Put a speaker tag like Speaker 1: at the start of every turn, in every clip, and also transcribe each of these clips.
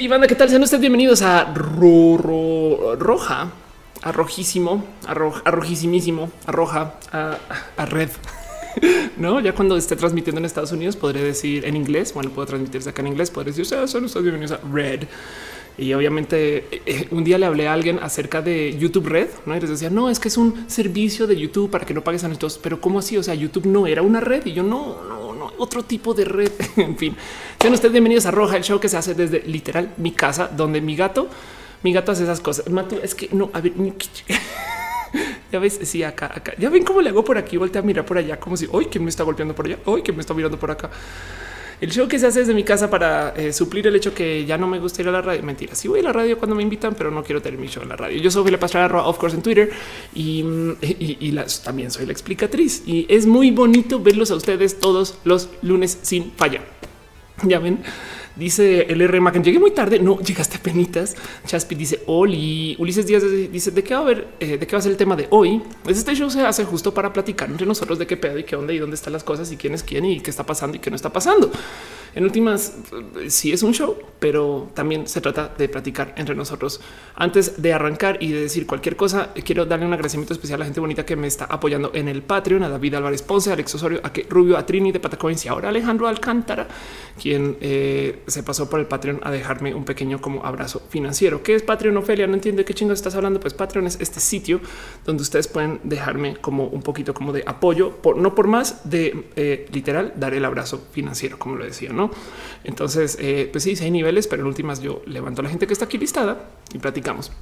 Speaker 1: Hey, banda, ¿qué tal? Sean ustedes bienvenidos a Roja, a Rojísimo, a, Rojísimísimo, a Roja, a, Red. No, ya cuando esté transmitiendo en Estados Unidos podré decir en inglés. Bueno, puedo transmitirse acá en inglés. Podré decir, o son ustedes bienvenidos a Red. Y obviamente eh, eh, un día le hablé a alguien acerca de YouTube Red, ¿no? Y les decía, no, es que es un servicio de YouTube para que no pagues anuncios. Pero ¿cómo así? O sea, YouTube no era una red. Y yo, no, no, no, otro tipo de red. en fin, sean ustedes bienvenidos a Roja, el show que se hace desde literal mi casa, donde mi gato, mi gato hace esas cosas. Matu, es que no, a ver, ya ves, sí, acá, acá. Ya ven cómo le hago por aquí, voltea a mirar por allá, como si hoy que me está golpeando por allá, hoy que me está mirando por acá. El show que se hace desde mi casa para eh, suplir el hecho que ya no me gusta ir a la radio. Mentira, sí voy a la radio cuando me invitan, pero no quiero tener mi show en la radio. Yo soy la pastora of course en Twitter y, también soy la explicatriz. Y es muy bonito verlos a ustedes todos los lunes sin falla. Ya ven, Dice el R. Macken, llegué muy tarde. No llegaste a penitas. Chaspi dice Oli. Ulises Díaz dice de qué va a ver, eh, de qué va a ser el tema de hoy. Pues este show se hace justo para platicar entre nosotros de qué pedo y qué onda y dónde están las cosas y quién es quién y qué está pasando y qué no está pasando. En últimas, sí es un show, pero también se trata de platicar entre nosotros. Antes de arrancar y de decir cualquier cosa, quiero darle un agradecimiento especial a la gente bonita que me está apoyando en el Patreon, a David Álvarez Ponce, a Alex Osorio, a Rubio, a Trini de Patacoins y ahora Alejandro Alcántara, quien eh, se pasó por el Patreon a dejarme un pequeño como abrazo financiero. ¿Qué es Patreon, Ofelia? No entiende qué chingo estás hablando. Pues Patreon es este sitio donde ustedes pueden dejarme como un poquito como de apoyo, por, no por más de eh, literal dar el abrazo financiero, como lo decía, ¿no? Entonces, eh, pues sí, hay niveles, pero en últimas yo levanto a la gente que está aquí listada y platicamos.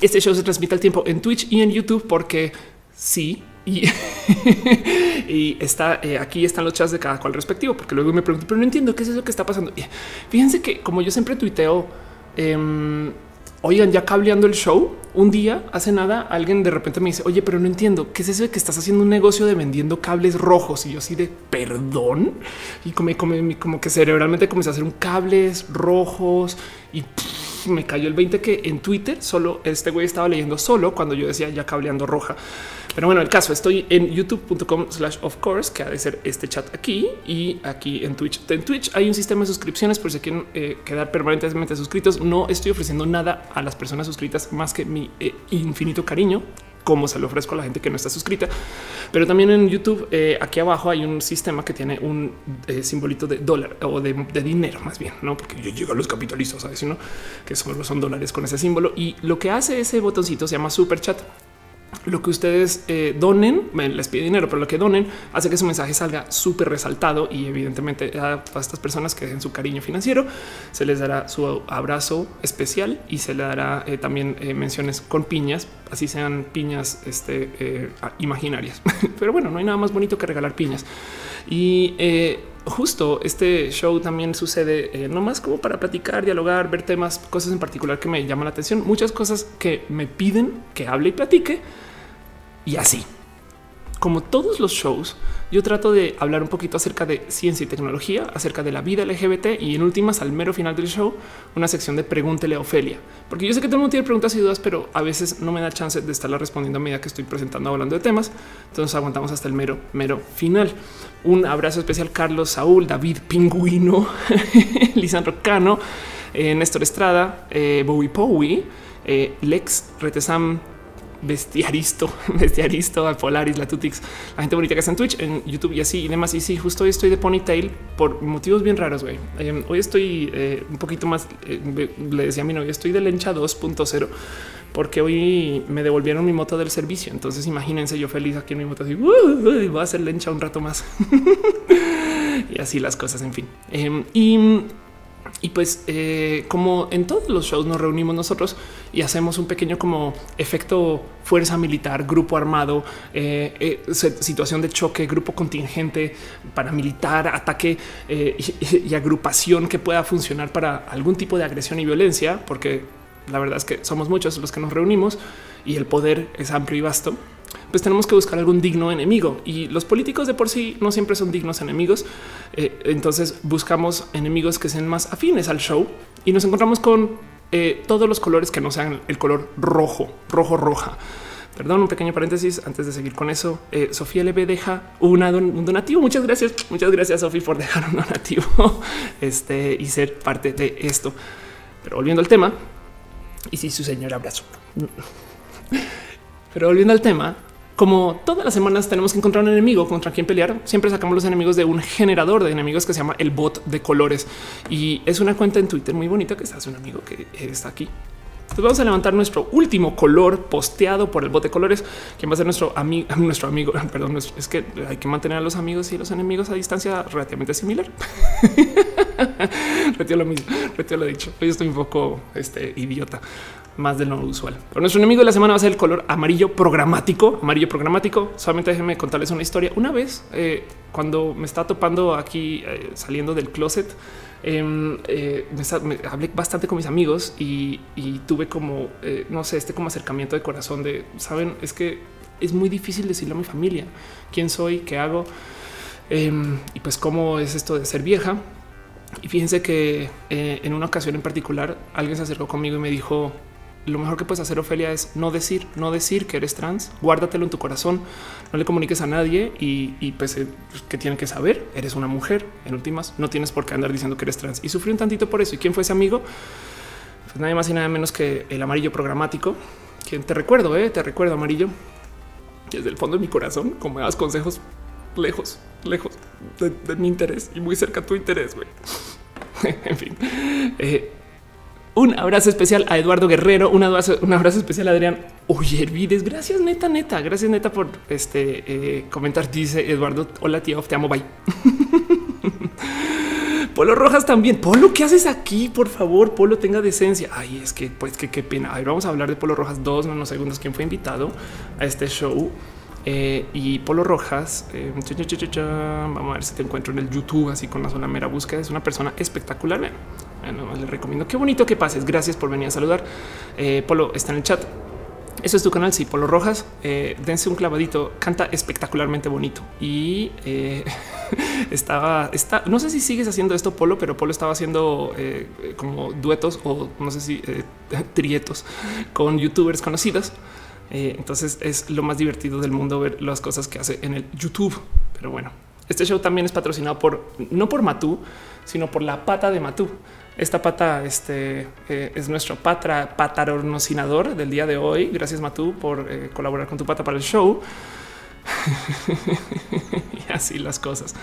Speaker 1: Este show se transmite al tiempo en Twitch y en YouTube porque sí, y, está eh, aquí están los chats de cada cual respectivo, porque luego me pregunto, pero no entiendo qué es eso que está pasando. fíjense que como yo siempre tuiteo, em, oigan, ya cableando el show, un día hace nada, alguien de repente me dice, oye, pero no entiendo qué es eso de que estás haciendo un negocio de vendiendo cables rojos y yo así de perdón y como, que cerebralmente comencé a hacer un cables rojos y me cayó el 20 que en Twitter solo este güey estaba leyendo solo cuando yo decía ya cableando roja. Pero bueno, el caso estoy en youtube.com slash of course, que ha de ser este chat aquí y aquí en Twitch. En Twitch hay un sistema de suscripciones por si quieren eh, quedar permanentemente suscritos. No estoy ofreciendo nada a las personas suscritas más que mi eh, infinito cariño como se lo ofrezco a la gente que no está suscrita. Pero también en YouTube, eh, aquí abajo hay un sistema que tiene un simbolito de dólar o de, dinero, más bien, no porque yo llego a los capitalistas, sabes, ¿no? que solo son dólares con ese símbolo. Y lo que hace ese botoncito se llama super chat lo que ustedes eh, donen, les pide dinero, pero lo que donen hace que su mensaje salga súper resaltado y evidentemente a estas personas que den su cariño financiero se les dará su abrazo especial y se le dará eh, también eh, menciones con piñas, así sean piñas este, imaginarias. pero bueno, no hay nada más bonito que regalar piñas. Y justo este show también sucede no más como para platicar, dialogar, ver temas, cosas en particular que me llaman la atención, muchas cosas que me piden que hable y platique y así. Como todos los shows, yo trato de hablar un poquito acerca de ciencia y tecnología, acerca de la vida LGBT y en últimas, al mero final del show, una sección de pregúntele a Ofelia. Porque yo sé que todo el mundo tiene preguntas y dudas, pero a veces no me da chance de estarla respondiendo a medida que estoy presentando hablando de temas. Entonces aguantamos hasta el mero, mero final. Un abrazo especial Carlos, Saúl, David Pingüino, Lisandro Cano, eh, Néstor Estrada, eh, Bowie Powie, eh, Lex Retesam, Bestiaristo, Bestiaristo, al Polaris, la Tutix, la gente bonita que está en Twitch, en YouTube y así y demás. Y sí, justo hoy estoy de ponytail por motivos bien raros. güey. Em, hoy estoy eh, un poquito más, eh, le decía a mi novia, estoy de lencha 2.0 porque hoy me devolvieron mi moto del servicio. Entonces imagínense yo feliz aquí en mi moto así, voy a hacer lencha un rato más. y así las cosas, en fin. Em, y y pues eh, como en todos los shows nos reunimos nosotros y hacemos un pequeño como efecto fuerza militar, grupo armado, eh, eh, situación de choque, grupo contingente, paramilitar, ataque y, agrupación que pueda funcionar para algún tipo de agresión y violencia, porque la verdad es que somos muchos los que nos reunimos y el poder es amplio y vasto pues tenemos que buscar algún digno enemigo y los políticos de por sí no siempre son dignos enemigos. Eh, entonces buscamos enemigos que sean más afines al show y nos encontramos con eh, todos los colores que no sean el color rojo, rojo, roja. Perdón, un pequeño paréntesis antes de seguir con eso. Eh, Sofía LB deja una un donativo. Muchas gracias. Muchas gracias, Sofía, por dejar un donativo este, y ser parte de esto. Pero volviendo al tema, y si su señor abrazo. Pero volviendo al tema, como todas las semanas tenemos que encontrar un enemigo contra quien pelear, siempre sacamos los enemigos de un generador de enemigos que se llama el bot de colores. Y es una cuenta en Twitter muy bonita que está hace un amigo que está aquí. Entonces vamos a levantar nuestro último color posteado por el bot de colores, quien va a ser nuestro amigo, nuestro amigo. Perdón, es que hay que mantener a los amigos y los enemigos a distancia relativamente similar. retiro lo mismo, retiro lo dicho. Hoy estoy un poco este, idiota más de lo usual. Pero nuestro enemigo de la semana va a ser el color amarillo programático. Amarillo programático. Solamente déjenme contarles una historia. Una vez, eh, cuando me estaba topando aquí eh, saliendo del closet, em, eh, hablé bastante con mis amigos y, tuve como, no sé, este como acercamiento de corazón de, saben, es que es muy difícil decirle a mi familia quién soy, qué hago em, y pues cómo es esto de ser vieja. Y fíjense que en una ocasión en particular alguien se acercó conmigo y me dijo, lo mejor que puedes hacer, Ofelia, es no decir, no decir que eres trans, guárdatelo en tu corazón, no le comuniques a nadie y, pues eh, que tienen que saber, eres una mujer, en últimas, no tienes por qué andar diciendo que eres trans. Y sufrí un tantito por eso. ¿Y quién fue ese amigo? Pues nadie más y nada menos que el amarillo programático, quien te recuerdo, eh, te recuerdo amarillo, desde el fondo de mi corazón, como me das consejos lejos, lejos de, mi interés y muy cerca a tu interés, güey. en fin. Eh, un abrazo especial a Eduardo Guerrero, un abrazo, un abrazo especial a Adrián Ollervides. Gracias, neta, neta. Gracias, neta, por este eh, comentar. Dice Eduardo, hola, tío, te amo, bye. Polo Rojas también. Polo, ¿qué haces aquí? Por favor, Polo, tenga decencia. Ay, es que, pues, qué pena. A ver, vamos a hablar de Polo Rojas dos unos segundos. ¿Quién fue invitado a este show? Eh, y Polo Rojas, eh, vamos a ver si te encuentro en el YouTube, así con la zona mera búsqueda. Es una persona espectacular. Bueno, les recomiendo. Qué bonito que pases. Gracias por venir a saludar. Eh, Polo está en el chat. Eso es tu canal. Sí, Polo Rojas. dense un clavadito. Canta espectacularmente bonito y estaba, está, no sé si sigues haciendo esto, Polo, pero Polo estaba haciendo como duetos o no sé si trietos con youtubers conocidos. Eh, entonces es lo más divertido del mundo ver las cosas que hace en el YouTube. Pero bueno, este show también es patrocinado por no por Matú, sino por la pata de Matú. Esta pata este, eh, es nuestro patra, patrocinador del día de hoy. Gracias, Matú, por eh, colaborar con tu pata para el show. y así las cosas.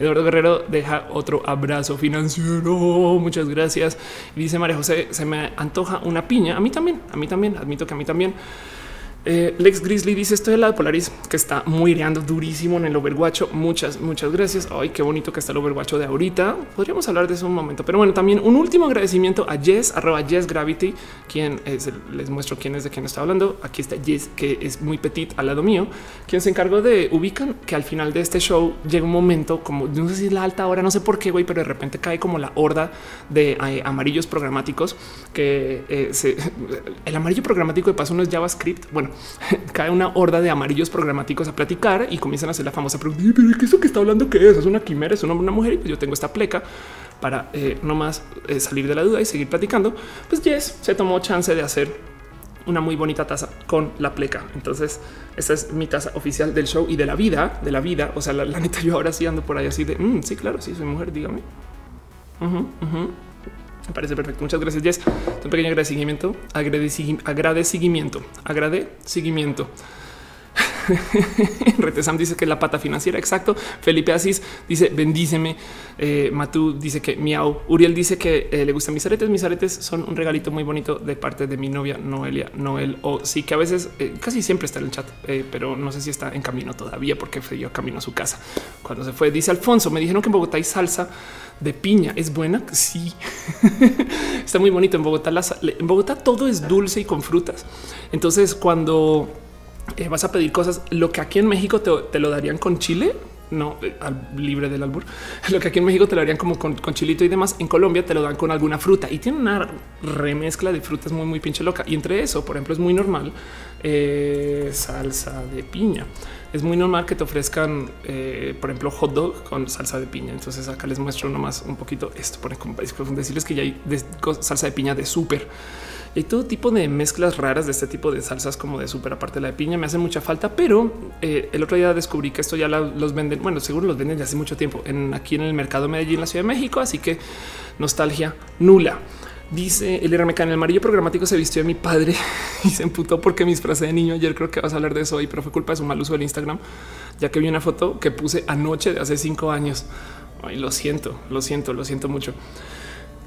Speaker 1: Eduardo Guerrero deja otro abrazo financiero. Muchas gracias. Dice María José, se me antoja una piña. A mí también, a mí también. Admito que a mí también. Eh, Lex Grizzly dice estoy del lado de Polaris que está muy reando durísimo en el Overwatch. Muchas, muchas gracias. Ay, qué bonito que está el Overwatch de ahorita. Podríamos hablar de eso un momento, pero bueno, también un último agradecimiento a Jess, arroba Jess Gravity, quien es les muestro quién es de quién está hablando. Aquí está Jess, que es muy petit al lado mío, quien se encargó de ubican que al final de este show llega un momento como no sé si es la alta hora, no sé por qué, güey, pero de repente cae como la horda de eh, amarillos programáticos que eh, el amarillo programático de paso no es JavaScript. Bueno, cae una horda de amarillos programáticos a platicar y comienzan a hacer la famosa pregunta, pero ¿qué es eso que está hablando? ¿Qué es? ¿Es una quimera? ¿Es un hombre, una mujer? Y pues yo tengo esta pleca para eh, no más eh, salir de la duda y seguir platicando. Pues Jess se tomó chance de hacer una muy bonita taza con la pleca. Entonces, esta es mi taza oficial del show y de la vida, de la vida. O sea, la, neta, yo ahora sí ando por ahí así de mm, sí, claro, sí, soy mujer, dígame. Me parece perfecto. Muchas gracias, Jess. Un pequeño agradecimiento, agradecimiento, agradecimiento. Retesam dice que la pata financiera. Exacto. Felipe Asís dice bendíceme. Eh, Matú dice que miau. Uriel dice que eh, le gustan mis aretes. Mis aretes son un regalito muy bonito de parte de mi novia Noelia Noel. O sí que a veces eh, casi siempre está en el chat, pero no sé si está en camino todavía porque fue yo camino a su casa cuando se fue. Dice Alfonso. Me dijeron que en Bogotá hay salsa de piña. ¿Es buena? Sí. Está muy bonito. En Bogotá, en Bogotá todo es dulce y con frutas. Entonces cuando eh, vas a pedir cosas, lo que aquí en México te, lo darían con chile, no eh, libre del albur. Lo que aquí en México te lo darían como con, chilito y demás. En Colombia te lo dan con alguna fruta y tiene una remezcla de frutas muy, muy pinche loca. Y entre eso, por ejemplo, es muy normal eh, salsa de piña es muy normal que te ofrezcan, por ejemplo, hot dog con salsa de piña. Entonces acá les muestro nomás un poquito esto, por decirles que ya hay salsa de piña de súper. Hay todo tipo de mezclas raras de este tipo de salsas como de súper aparte de la de piña. Me hace mucha falta, pero eh, el otro día descubrí que esto ya los venden. Bueno, seguro los venden desde hace mucho tiempo en aquí en el mercado Medellín, la Ciudad de México. Así que nostalgia nula. Dice el RMK en el amarillo programático se vistió de mi padre y se emputó porque mis frases de niño. Ayer creo que vas a hablar de eso hoy, pero fue culpa de su mal uso del Instagram, ya que vi una foto que puse anoche de hace cinco años. Ay, lo siento, lo siento, lo siento mucho.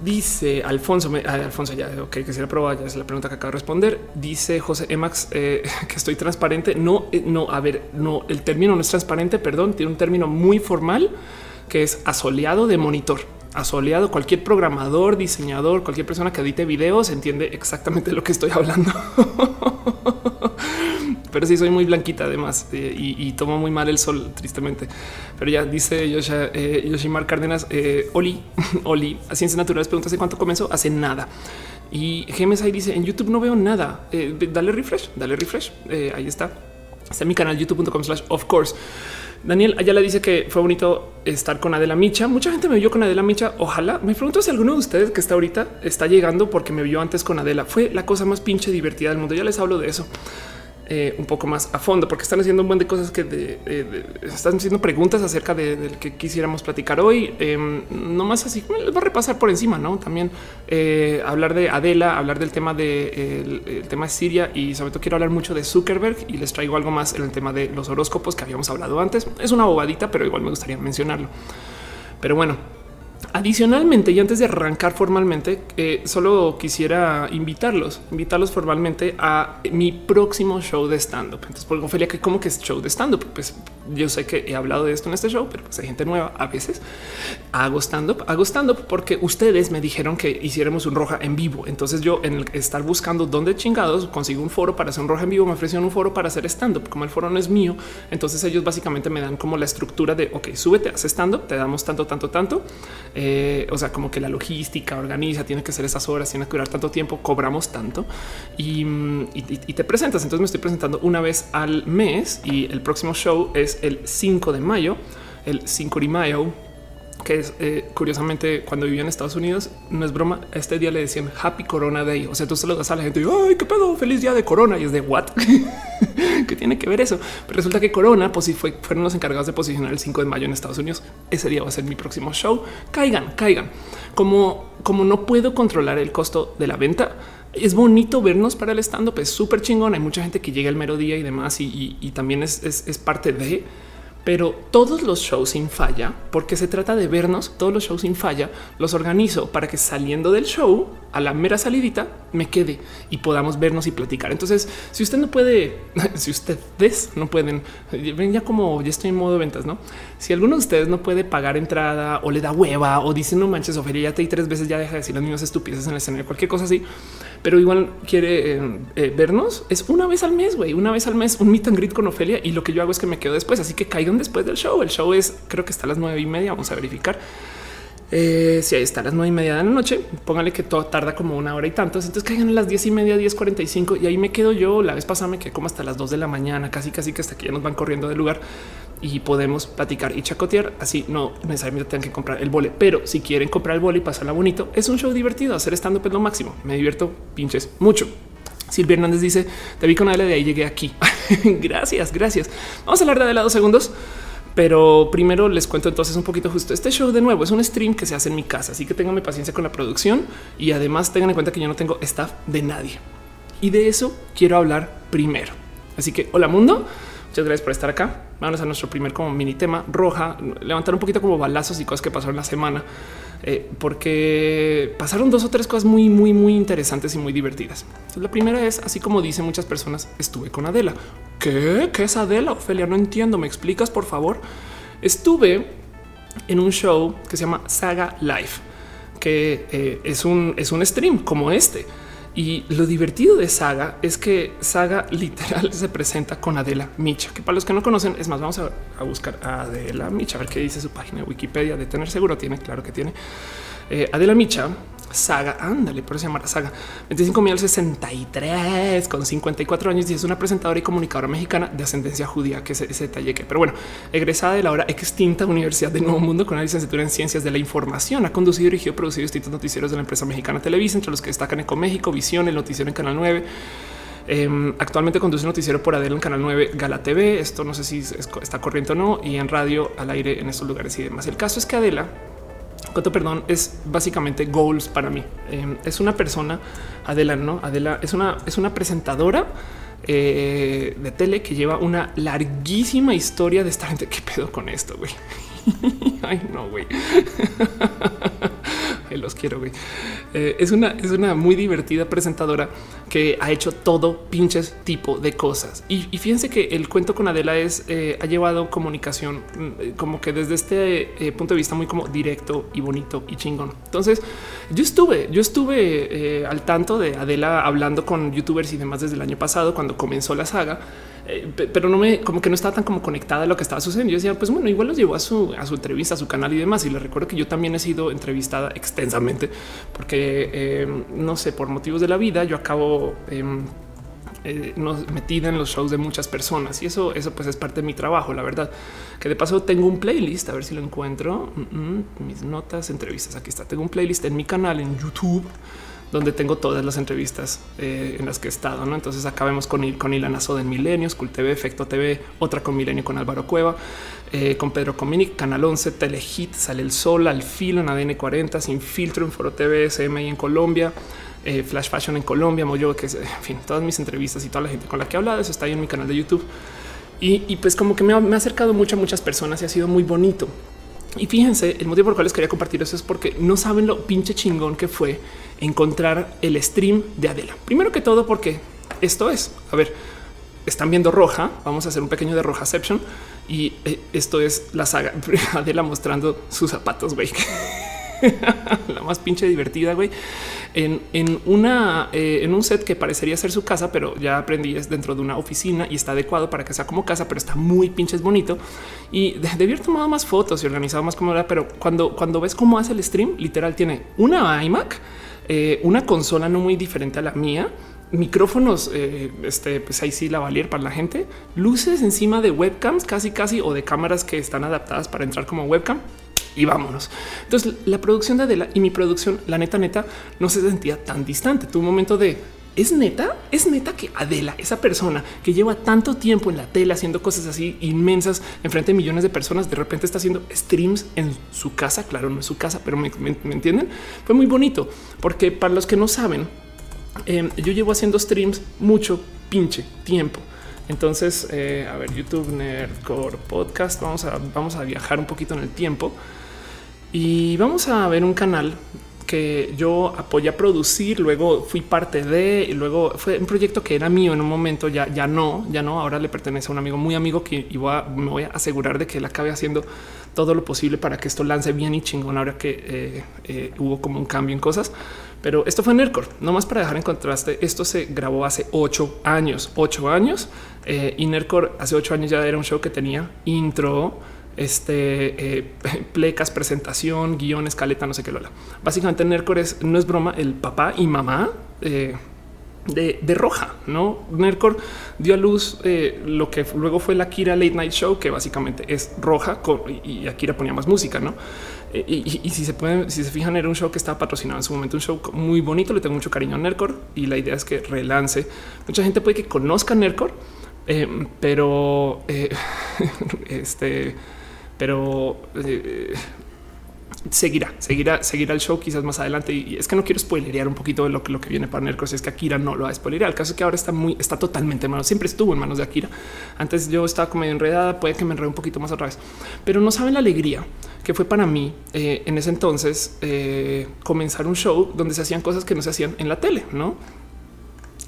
Speaker 1: Dice Alfonso, ah, Alfonso ya, ok, que si la ya es la pregunta que acabo de responder. Dice José Emax eh, que estoy transparente. No, eh, no, a ver, no, el término no es transparente, perdón, tiene un término muy formal que es asoleado de monitor asoleado. Cualquier programador, diseñador, cualquier persona que edite videos entiende exactamente lo que estoy hablando. Pero sí soy muy blanquita además eh, y, tomo muy mal el sol, tristemente. Pero ya dice eh, Yoshimar Cárdenas, eh, Oli, Oli, a Ciencias Naturales pregunta hace cuánto comenzó, hace nada. Y ahí dice en YouTube no veo nada. dale refresh, dale refresh. ahí está. Está en mi canal youtube.com slash of course. Daniel Ayala dice que fue bonito estar con Adela Micha. Mucha gente me vio con Adela Micha. Ojalá me pregunto si alguno de ustedes que está ahorita está llegando porque me vio antes con Adela. Fue la cosa más pinche divertida del mundo. Ya les hablo de eso. Eh, un poco más a fondo, porque están haciendo un buen de cosas que están haciendo preguntas acerca de, que quisiéramos platicar hoy. Eh, no más así, les voy a repasar por encima, no? También eh, hablar de Adela, hablar del tema de tema de Siria y sobre todo quiero hablar mucho de Zuckerberg y les traigo algo más en el tema de los horóscopos que habíamos hablado antes. Es una bobadita, pero igual me gustaría mencionarlo. Pero bueno, Adicionalmente, y antes de arrancar formalmente, eh, solo quisiera invitarlos, invitarlos formalmente a mi próximo show de stand up. Entonces, por Ophelia, que como que es show de stand up, pues yo sé que he hablado de esto en este show, pero pues hay gente nueva a veces. Hago stand up, hago stand up porque ustedes me dijeron que hiciéramos un roja en vivo. Entonces, yo en el estar buscando dónde chingados consigo un foro para hacer un roja en vivo, me ofrecieron un foro para hacer stand up. Como el foro no es mío, entonces ellos básicamente me dan como la estructura de ok, súbete, haz stand up, te damos tanto, tanto, tanto. Eh, o sea, como que la logística organiza, tiene que ser esas horas, tiene que durar tanto tiempo, cobramos tanto y, te presentas. Entonces me estoy presentando una vez al mes y el próximo show es el 5 de mayo, el 5 de mayo que es eh, curiosamente cuando vivía en Estados Unidos, no es broma. Este día le decían Happy Corona Day. O sea, tú se lo das a la gente y ay, qué pedo, feliz día de Corona. Y es de what que tiene que ver eso. Pero resulta que Corona, pues si fue, fueron los encargados de posicionar el 5 de mayo en Estados Unidos. Ese día va a ser mi próximo show. Caigan, caigan. Como, como no puedo controlar el costo de la venta, es bonito vernos para el stand up. Es súper chingón. Hay mucha gente que llega el mero día y demás, y, también es, es parte de pero todos los shows sin falla, porque se trata de vernos, todos los shows sin falla, los organizo para que saliendo del show a la mera salidita me quede y podamos vernos y platicar. Entonces, si usted no puede, si ustedes no pueden, ven ya como ya estoy en modo ventas, no? Si alguno de ustedes no puede pagar entrada o le da hueva o dice no manches, Ofelia, ya te di tres veces, ya deja de decir las mismas estupideces en el escenario, cualquier cosa así, pero igual quiere eh, eh, vernos, es una vez al mes, güey, una vez al mes, un meet and greet con Ofelia y lo que yo hago es que me quedo después, así que caigan después del show. El show es, creo que está a las nueve y media, vamos a verificar. Eh, si ahí está a las nueve y media de la noche, póngale que todo tarda como una hora y tantos. Entonces caigan a las diez y media, diez cuarenta y cinco. Y ahí me quedo yo. La vez pasada me quedé como hasta las dos de la mañana, casi, casi que hasta que ya nos van corriendo del lugar y podemos platicar y chacotear. Así no necesariamente tengan que comprar el vole, pero si quieren comprar el vole y pasarla bonito, es un show divertido. Hacer estando pues lo máximo. Me divierto pinches mucho. Silvia Hernández dice: Te vi con Adela de ahí llegué aquí. gracias, gracias. Vamos a hablar de Adela dos segundos. Pero primero les cuento entonces un poquito justo este show de nuevo. Es un stream que se hace en mi casa, así que tengan paciencia con la producción y además tengan en cuenta que yo no tengo staff de nadie. Y de eso quiero hablar primero. Así que hola mundo, muchas gracias por estar acá. Vamos a nuestro primer como mini tema roja, levantar un poquito como balazos y cosas que pasaron la semana. Eh, porque pasaron dos o tres cosas muy, muy, muy interesantes y muy divertidas. la primera es, así como dicen muchas personas, estuve con Adela. ¿Qué? ¿Qué es Adela? Ophelia, no entiendo. ¿Me explicas, por favor? Estuve en un show que se llama Saga Life, que eh, es, un, es un stream como este. Y lo divertido de Saga es que Saga literal se presenta con Adela Micha, que para los que no conocen, es más, vamos a, buscar a Adela Micha, a ver qué dice su página de Wikipedia de tener seguro tiene, claro que tiene. Eh, Adela Micha Saga, ándale, por eso se llama Saga 25 mil 63 con 54 años y es una presentadora y comunicadora mexicana de ascendencia judía, que es ese detalle que, pero bueno, egresada de la ahora extinta Universidad de Nuevo Mundo con una licenciatura en Ciencias de la Información, ha conducido, dirigido, producido distintos noticieros de la empresa mexicana Televisa, entre los que destacan Ecoméxico, Visión, el noticiero en Canal 9. Em, actualmente conduce un noticiero por Adela en Canal 9 Gala TV. Esto no sé si está corriente o no, y en radio al aire en estos lugares y demás. El caso es que Adela Coto, perdón, es básicamente goals para mí. Em, es una persona, Adela, no Adela es una, es una presentadora eh, de tele que lleva una larguísima historia de esta gente. ¿Qué pedo con esto? Güey? Ay, no, güey. los quiero, güey. Eh, es una, es una muy divertida presentadora que ha hecho todo pinches tipo de cosas. Y, fíjense que el cuento con Adela es eh, ha llevado comunicación mm, como que desde este eh, punto de vista muy como directo y bonito y chingón. Entonces yo estuve, yo estuve al tanto de Adela hablando con youtubers y demás desde el año pasado cuando comenzó la saga eh, pero no me como que no estaba tan como conectada a lo que estaba sucediendo. Yo decía, pues bueno, igual los llevó a su, a su entrevista, a su canal y demás. Y le recuerdo que yo también he sido entrevistada extensamente porque eh, no sé, por motivos de la vida, yo acabo em, eh, metida en los shows de muchas personas y eso, eso pues es parte de mi trabajo. La verdad que de paso tengo un playlist, a ver si lo encuentro. Mm, mm, mis notas, entrevistas. Aquí está. Tengo un playlist en mi canal en YouTube donde tengo todas las entrevistas eh, en las que he estado. ¿no? Entonces acabemos con, con Ilana Soda en Milenios, Cult TV, Efecto TV, otra con Milenio con Álvaro Cueva, eh, con Pedro Cominic, Canal 11, Telehit, Sale el Sol, Al Filo en ADN 40, Sin Filtro en Foro TV, CMI en Colombia. Eh, Flash Fashion en Colombia, Moyo, que es, en fin, todas mis entrevistas y toda la gente con la que he hablado, eso está ahí en mi canal de YouTube. Y, pues como que me ha, me acercado mucho a muchas personas y ha sido muy bonito. Y fíjense, el motivo por el cual les quería compartir eso es porque no saben lo pinche chingón que fue encontrar el stream de Adela. Primero que todo, porque esto es, a ver, están viendo roja. Vamos a hacer un pequeño de rojaception y eh, esto es la saga Adela mostrando sus zapatos, güey. la más pinche divertida, güey. En, una eh, en un set que parecería ser su casa, pero ya aprendí es dentro de una oficina y está adecuado para que sea como casa, pero está muy pinches bonito y debí haber tomado más fotos y organizado más como era. Pero cuando, cuando ves cómo hace el stream, literal tiene una iMac eh, una consola no muy diferente a la mía, micrófonos, eh, este, pues ahí sí la valier para la gente, luces encima de webcams casi casi o de cámaras que están adaptadas para entrar como webcam y vámonos. Entonces la producción de Adela y mi producción, la neta neta, no se sentía tan distante. Un momento de es neta, es neta que Adela, esa persona que lleva tanto tiempo en la tele haciendo cosas así inmensas en frente de millones de personas, de repente está haciendo streams en su casa. Claro, no es su casa, pero me, entienden. Fue muy bonito porque para los que no saben, em, yo llevo haciendo streams mucho pinche tiempo. Entonces, eh, a ver, YouTube Nerdcore Podcast. Vamos a, vamos a viajar un poquito en el tiempo y vamos a ver un canal que yo apoyé a producir, luego fui parte de, y luego fue un proyecto que era mío en un momento, ya, ya no, ya no, ahora le pertenece a un amigo muy amigo que iba, me voy a asegurar de que él acabe haciendo todo lo posible para que esto lance bien y chingón ahora que eh, eh, hubo como un cambio en cosas. Pero esto fue Nerdcore, no más para dejar en contraste. Esto se grabó hace ocho años, ocho años eh, y Nerdcore hace ocho años ya era un show que tenía intro, este eh, plecas, presentación, guion, escaleta, no sé qué lo Básicamente, Nercor es no es broma, el papá y mamá eh, de, Roja. No Nercor dio a luz eh, lo que luego fue la Kira Late Night Show, que básicamente es roja y Akira ponía más música, no? Y, si se pueden, si se fijan, era un show que estaba patrocinado en su momento, un show muy bonito. Le tengo mucho cariño a Nercor y la idea es que relance. Mucha gente puede que conozca Nercor, pero este pero eh, seguirá, seguirá, seguirá el show quizás más adelante. Y es que no quiero spoilerear un poquito de lo que, lo que viene para Nercos. Es que Akira no lo va a spoilerear. El caso es que ahora está muy, está totalmente en manos. Siempre estuvo en manos de Akira. Antes yo estaba como medio enredada. Puede que me enrede un poquito más otra vez, pero no saben la alegría que fue para mí eh, en ese entonces eh, comenzar un show donde se hacían cosas que no se hacían en la tele, no?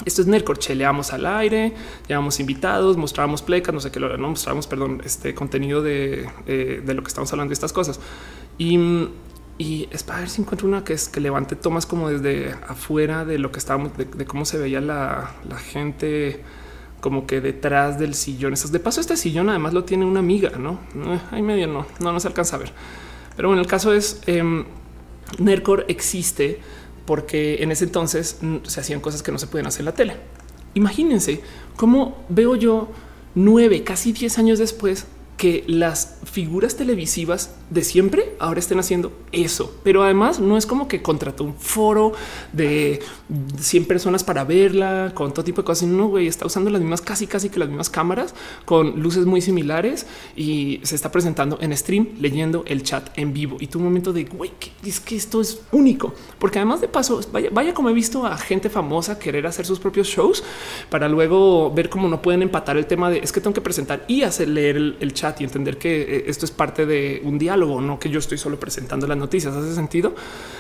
Speaker 1: Esto es Nercor, cheleamos al aire, llevamos invitados, mostrábamos plecas, no sé qué, no mostrábamos, perdón, este contenido de, eh, de, lo que estamos hablando de estas cosas. Y, y es para ver si encuentro una que es que levante tomas como desde afuera de lo que estábamos, de, cómo se veía la, la, gente como que detrás del sillón. Esas de paso, este sillón además lo tiene una amiga, no? Eh, medio no, no, no se alcanza a ver. Pero bueno, el caso es eh, Nercor existe porque en ese entonces se hacían cosas que no se pueden hacer en la tele. Imagínense cómo veo yo nueve, casi diez años después que las figuras televisivas de siempre ahora estén haciendo eso. Pero además no es como que contrató un foro de 100 personas para verla con todo tipo de cosas. No, güey, está usando las mismas, casi, casi que las mismas cámaras con luces muy similares y se está presentando en stream leyendo el chat en vivo. Y tu momento de güey, es que esto es único, porque además de paso, vaya, vaya como he visto a gente famosa querer hacer sus propios shows para luego ver cómo no pueden empatar el tema de es que tengo que presentar y hacer leer el, chat y entender que eh, esto es parte de un diálogo, no que yo estoy solo presentando las noticias. Hace sentido.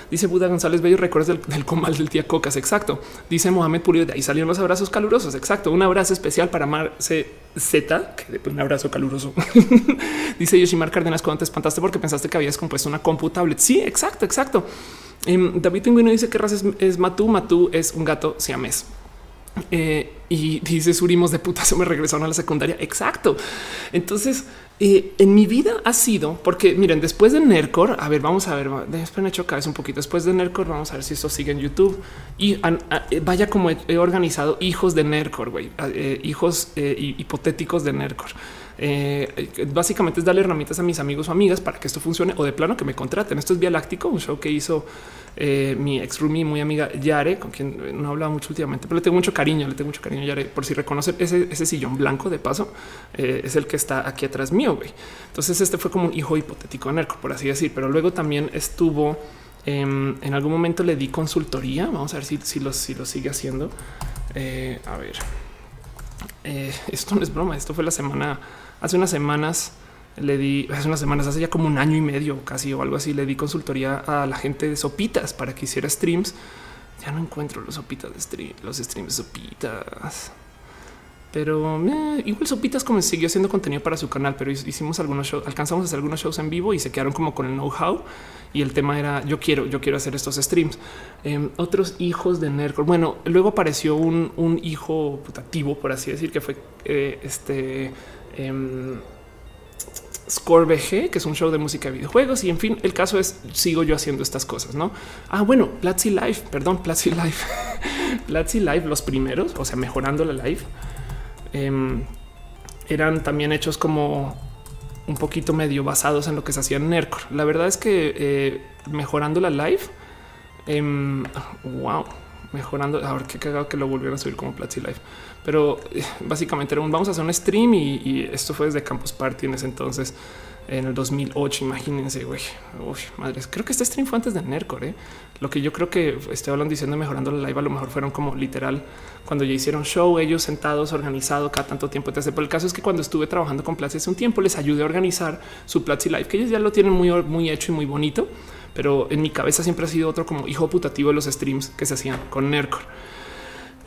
Speaker 1: Dice Buda González Bello, recuerdas del, comal del tía Cocas. Exacto. Dice Mohamed Purio, de ahí salieron los abrazos calurosos. Exacto. Un abrazo especial para Marce Z, que un abrazo caluroso. Dice Yoshimar Cárdenas, cuando te espantaste porque pensaste que habías compuesto una compu tablet. Sí, exacto, exacto. Em, David Pingüino dice que raza es, es Matú. Matú es un gato siamés. Eh, y dice Surimos de puta se me regresaron a la secundaria. Exacto. Entonces, eh, en mi vida ha sido porque miren, después de Nercor, a ver, vamos a ver, después me hecho cabeza un poquito. Después de Nercor, vamos a ver si esto sigue en YouTube y eh, vaya como he, organizado hijos de Nercor, güey, hijos hipotéticos de Nercor. básicamente es darle herramientas a mis amigos o amigas para que esto funcione o de plano que me contraten. Esto es Vía Láctico, un show que hizo eh, mi ex roomie, muy amiga Yare, con quien no hablaba mucho últimamente, pero le tengo mucho cariño, le tengo mucho cariño Yare. Por si reconoce ese, sillón blanco de paso, eh, es el que está aquí atrás mío. Güey. Entonces, este fue como un hijo hipotético de Nerco, por así decir, pero luego también estuvo em, en algún momento le di consultoría. Vamos a ver si, si, lo, si lo sigue haciendo. Eh, a ver, esto no es broma. Esto fue la semana hace unas semanas le di hace unas semanas, hace ya como un año y medio casi o algo así, le di consultoría a la gente de Sopitas para que hiciera streams. Ya no encuentro los Sopitas de stream, los streams de Sopitas. Pero eh, igual Sopitas como siguió haciendo contenido para su canal, pero hicimos algunos shows, alcanzamos a hacer algunos shows en vivo y se quedaron como con el know-how. Y el tema era yo quiero, yo quiero hacer estos streams. Em, otros hijos de Nerdcore. Bueno, luego apareció un, un hijo putativo, por así decir, que fue eh, este. Score VG, que es un show de música de videojuegos. Y en fin, el caso es sigo yo haciendo estas cosas, no? Ah, bueno, Platzi Live, perdón, Platzi Live, Platzi Live, los primeros, o sea, mejorando la live, em, eran también hechos como un poquito medio basados en lo que se hacía en Nercor. La verdad es que eh, mejorando la live, em, wow, mejorando. Ahora qué cagado que lo volvieron a subir como Platzi Live pero eh, básicamente era un vamos a hacer un stream y, esto fue desde Campus Party en ese entonces en el 2008. Imagínense, güey. madres. Creo que este stream fue antes de Nercor. ¿eh? Lo que yo creo que estoy hablando diciendo mejorando la live, a lo mejor fueron como literal cuando ya hicieron show, ellos sentados, organizado cada tanto tiempo. Entonces, pero el caso es que cuando estuve trabajando con Platzi hace un tiempo, les ayudé a organizar su Platzi Live, que ellos ya lo tienen muy, muy hecho y muy bonito. Pero en mi cabeza siempre ha sido otro como hijo putativo de los streams que se hacían con Nercor.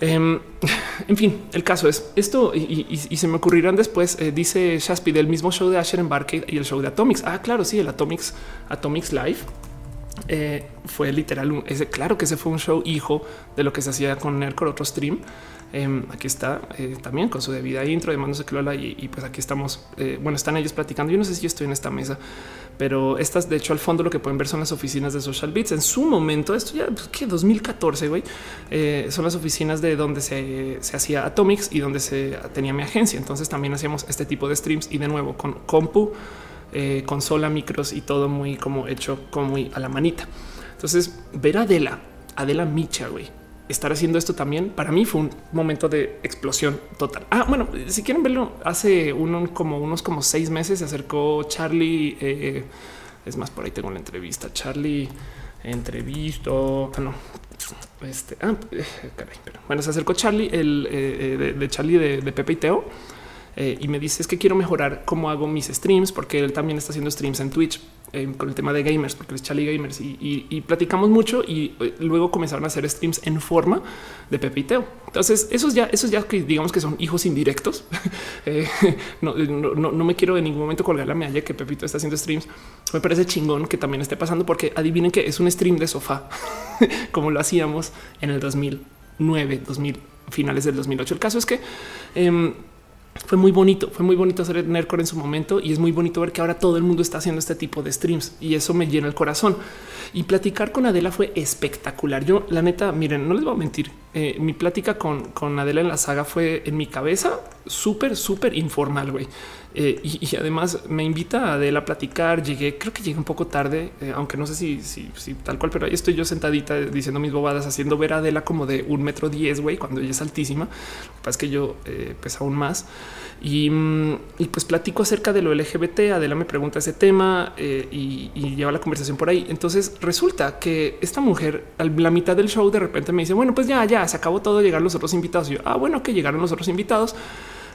Speaker 1: Em, en fin, el caso es esto y, se me ocurrirán después. Eh, dice Shaspi del mismo show de Asher en Barcade y el show de Atomics. Ah, claro, sí, el Atomics, Atomics Live eh, fue literal. Un, ese, claro que ese fue un show hijo de lo que se hacía con Nercor, otro stream. Em, aquí está eh, también con su debida intro de Mando Clola y, y pues aquí estamos. bueno, están ellos platicando. Yo no sé si yo estoy en esta mesa, pero estas de hecho al fondo lo que pueden ver son las oficinas de Social Beats. En su momento, esto ya pues, que 2014, güey, eh, son las oficinas de donde se, hacía Atomics y donde se tenía mi agencia. Entonces también hacíamos este tipo de streams y de nuevo con compu, eh, consola, micros y todo muy como hecho como muy a la manita. Entonces ver a Adela, Adela Micha, güey, estar haciendo esto también para mí fue un momento de explosión total. Ah, bueno, si quieren verlo, hace como unos como seis meses se acercó Charlie. Eh, es más, por ahí tengo la entrevista. Charlie entrevisto. Ah, no, este. Ah, eh, caray, pero bueno, se acercó Charlie, el eh, de, Charlie de Pepe y Teo. y me dice es que quiero mejorar cómo hago mis streams porque él también está haciendo streams en Twitch Em, con el tema de gamers, porque es Charlie Gamers y, platicamos mucho y eh, luego comenzaron a hacer streams en forma de Pepe y Teo. Entonces, esos ya, esos ya que digamos que son hijos indirectos. Eh, no, me quiero en ningún momento colgar la medalla que Pepito está haciendo streams. Me parece chingón que también esté pasando porque adivinen que es un stream de sofá, como lo hacíamos en el 2009, 2000 finales del 2008. El caso es que em, fue muy bonito, fue muy bonito hacer Nerdcore en su momento y es muy bonito ver que ahora todo el mundo está haciendo este tipo de streams y eso me llena el corazón. Y platicar con Adela fue espectacular. Yo, la neta, miren, no les voy a mentir. Eh, mi plática con, con Adela en la saga fue en mi cabeza súper, súper informal, güey. Eh, y, además me invita a Adela a platicar. Llegué, creo que llegué un poco tarde, eh, aunque no sé si, si, tal cual, pero ahí estoy yo sentadita diciendo mis bobadas, haciendo ver a Adela como de un metro diez, güey, cuando ella es altísima. Lo pasa es que yo eh, pesa aún más. Y, mm, y, pues platico acerca de lo LGBT. Adela me pregunta ese tema y, y, lleva la conversación por ahí. Entonces resulta que esta mujer, a la mitad del show, de repente me dice, bueno, pues ya, ya se acabó todo, llegar los otros invitados. Y yo, ah, bueno, que llegaron los otros invitados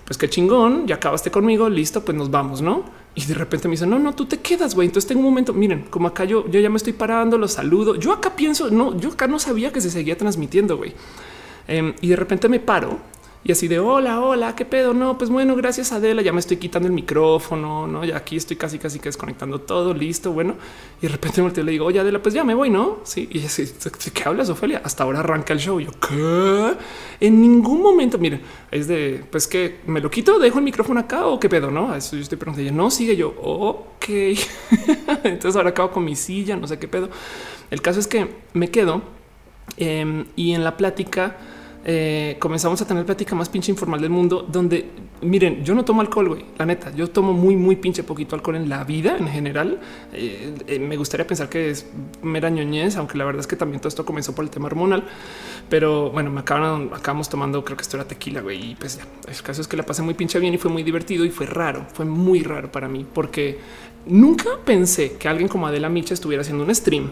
Speaker 1: pues qué chingón, ya acabaste conmigo, listo, pues nos vamos, ¿no? Y de repente me dice, no, no, tú te quedas, güey. Entonces tengo un momento, miren, como acá yo, yo ya me estoy parando, los saludo. Yo acá pienso, no, yo acá no sabía que se seguía transmitiendo, güey. Em, y de repente me paro y así de hola, hola, qué pedo. No, pues bueno, gracias Adela. Ya me estoy quitando el micrófono, no? Ya aquí estoy casi, casi que desconectando todo listo. Bueno, y de repente me le digo, oye Adela, pues ya me voy, no? Sí. Y así, ¿qué hablas, Ofelia? Hasta ahora arranca el show. yo, ¿qué? En ningún momento, miren, es de pues que me lo quito, dejo el micrófono acá o qué pedo, no? Eso yo estoy preguntando. No sigue yo. Ok. Entonces ahora acabo con mi silla, no sé qué pedo. El caso es que me quedo em, y en la plática eh, comenzamos a tener plática más pinche informal del mundo, donde miren, yo no tomo alcohol, güey, la neta, yo tomo muy, muy pinche poquito alcohol en la vida en general. Eh, eh, me gustaría pensar que es mera ñoñez, aunque la verdad es que también todo esto comenzó por el tema hormonal. Pero bueno, me acaban, acabamos tomando, creo que esto era tequila, güey, y pues ya, el caso es que la pasé muy pinche bien y fue muy divertido y fue raro, fue muy raro para mí, porque nunca pensé que alguien como Adela Micha estuviera haciendo un stream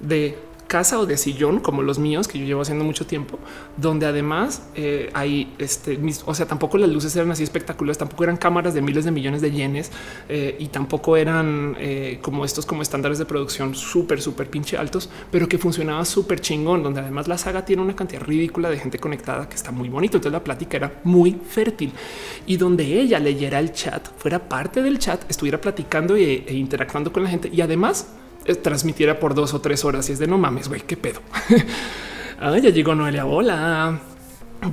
Speaker 1: de casa o de sillón como los míos que yo llevo haciendo mucho tiempo, donde además eh, hay este, o sea, tampoco las luces eran así espectaculares, tampoco eran cámaras de miles de millones de yenes eh, y tampoco eran eh, como estos como estándares de producción súper, súper pinche altos, pero que funcionaba súper chingón, donde además la saga tiene una cantidad ridícula de gente conectada que está muy bonito. Entonces la plática era muy fértil y donde ella leyera el chat, fuera parte del chat, estuviera platicando e, interactuando con la gente y además transmitiera por dos o tres horas y es de no mames, güey, qué pedo. ah, ya llegó Noelia. Hola.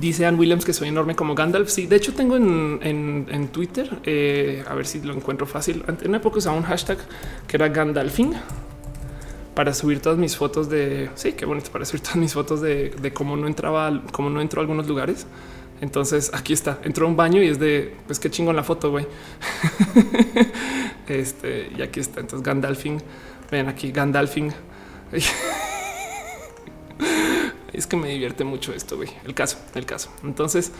Speaker 1: Dice Ann Williams que soy enorme como Gandalf. Sí, de hecho tengo en, Twitter, eh, a ver si lo encuentro fácil. En una época usaba un hashtag que era Gandalfing para subir todas mis fotos de sí, qué bonito para subir todas mis fotos de, cómo no entraba, cómo no entró a algunos lugares. Entonces aquí está, entró a un baño y es de pues qué chingo en la foto, güey. este y aquí está. Entonces Gandalfing Ven aquí Gandalfing. es que me divierte mucho esto, güey. El caso, el caso. Entonces,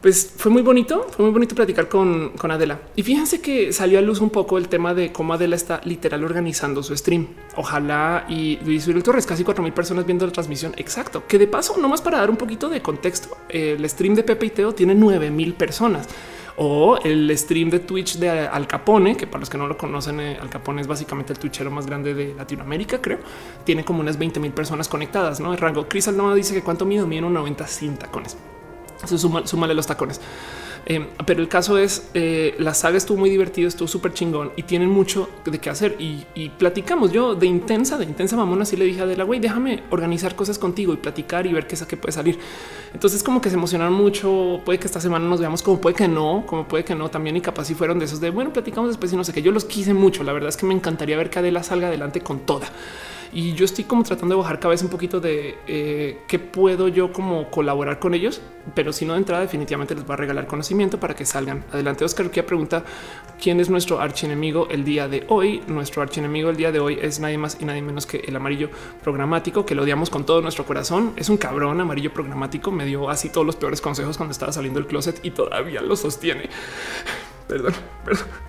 Speaker 1: pues fue muy bonito, fue muy bonito platicar con, con, Adela. Y fíjense que salió a luz un poco el tema de cómo Adela está literal organizando su stream. Ojalá y Luis Torres, casi cuatro mil personas viendo la transmisión. Exacto. Que de paso, nomás para dar un poquito de contexto, el stream de Pepe y Teo tiene nueve mil personas o el stream de Twitch de Al Capone, que para los que no lo conocen, eh, Al Capone es básicamente el twitchero más grande de Latinoamérica, creo. Tiene como unas 20 mil personas conectadas, ¿no? El rango. Chris Aldama dice que cuánto mido, mide un 90 sin tacones. Eso suma, súmale los tacones. Em, pero el caso es, eh, la saga estuvo muy divertida, estuvo súper chingón y tienen mucho de qué hacer. Y, platicamos yo de intensa, de intensa mamona. Así le dije a la güey, déjame organizar cosas contigo y platicar y ver qué es que puede salir. Entonces, como que se emocionaron mucho. Puede que esta semana nos veamos, como puede que no, como puede que no también. Y capaz si fueron de esos de bueno, platicamos después y no sé qué. Yo los quise mucho. La verdad es que me encantaría ver que Adela salga adelante con toda. Y yo estoy como tratando de bajar cabeza un poquito de eh, qué puedo yo como colaborar con ellos, pero si no de entrada definitivamente les va a regalar conocimiento para que salgan adelante. Oscar que pregunta quién es nuestro archienemigo el día de hoy. Nuestro archienemigo el día de hoy es nadie más y nadie menos que el amarillo programático que lo odiamos con todo nuestro corazón. Es un cabrón amarillo programático. Me dio así todos los peores consejos cuando estaba saliendo del closet y todavía lo sostiene. Perdón, perdón.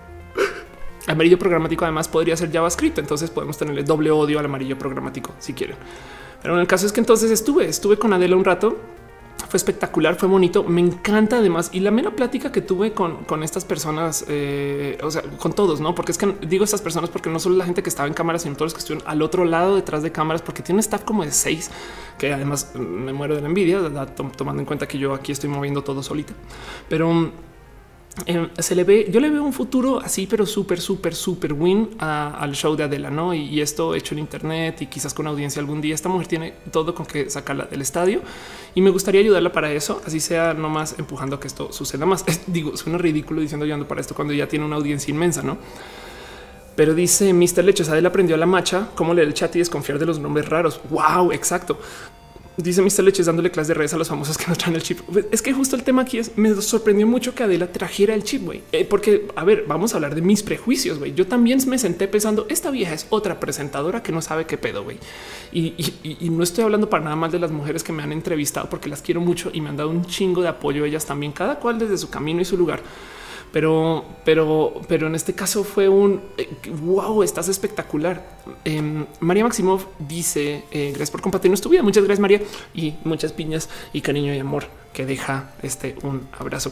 Speaker 1: Amarillo programático además podría ser JavaScript, entonces podemos tenerle doble odio al amarillo programático si quieren. Pero en el caso es que entonces estuve, estuve con Adela un rato, fue espectacular, fue bonito, me encanta además y la mera plática que tuve con, con estas personas, eh, o sea, con todos, no? Porque es que digo estas personas porque no solo la gente que estaba en cámaras, sino todos los que estuvieron al otro lado detrás de cámaras, porque tiene staff como de seis que además me muero de la envidia, tomando en cuenta que yo aquí estoy moviendo todo solita, pero Em, se le ve, yo le veo un futuro así, pero súper, súper, súper win al show de Adela, ¿no? Y, esto hecho en internet y quizás con audiencia algún día. Esta mujer tiene todo con que sacarla del estadio y me gustaría ayudarla para eso, así sea nomás empujando a que esto suceda más. digo, suena ridículo diciendo yo ando para esto cuando ya tiene una audiencia inmensa, ¿no? Pero dice Mr. Lechos, Adela aprendió a la macha cómo leer el chat y desconfiar de los nombres raros. Wow, exacto. Dice Mr. Leches dándole clase de redes a los famosos que no traen el chip. Es que justo el tema aquí es me sorprendió mucho que Adela trajera el chip, güey, eh, porque a ver, vamos a hablar de mis prejuicios. güey. Yo también me senté pensando esta vieja es otra presentadora que no sabe qué pedo, güey. Y, y, no estoy hablando para nada mal de las mujeres que me han entrevistado porque las quiero mucho y me han dado un chingo de apoyo ellas también, cada cual desde su camino y su lugar pero, pero, pero en este caso fue un wow, estás espectacular. Em, María Maximov dice eh, gracias por compartirnos tu vida. Muchas gracias, María, y muchas piñas y cariño y amor que deja este un abrazo.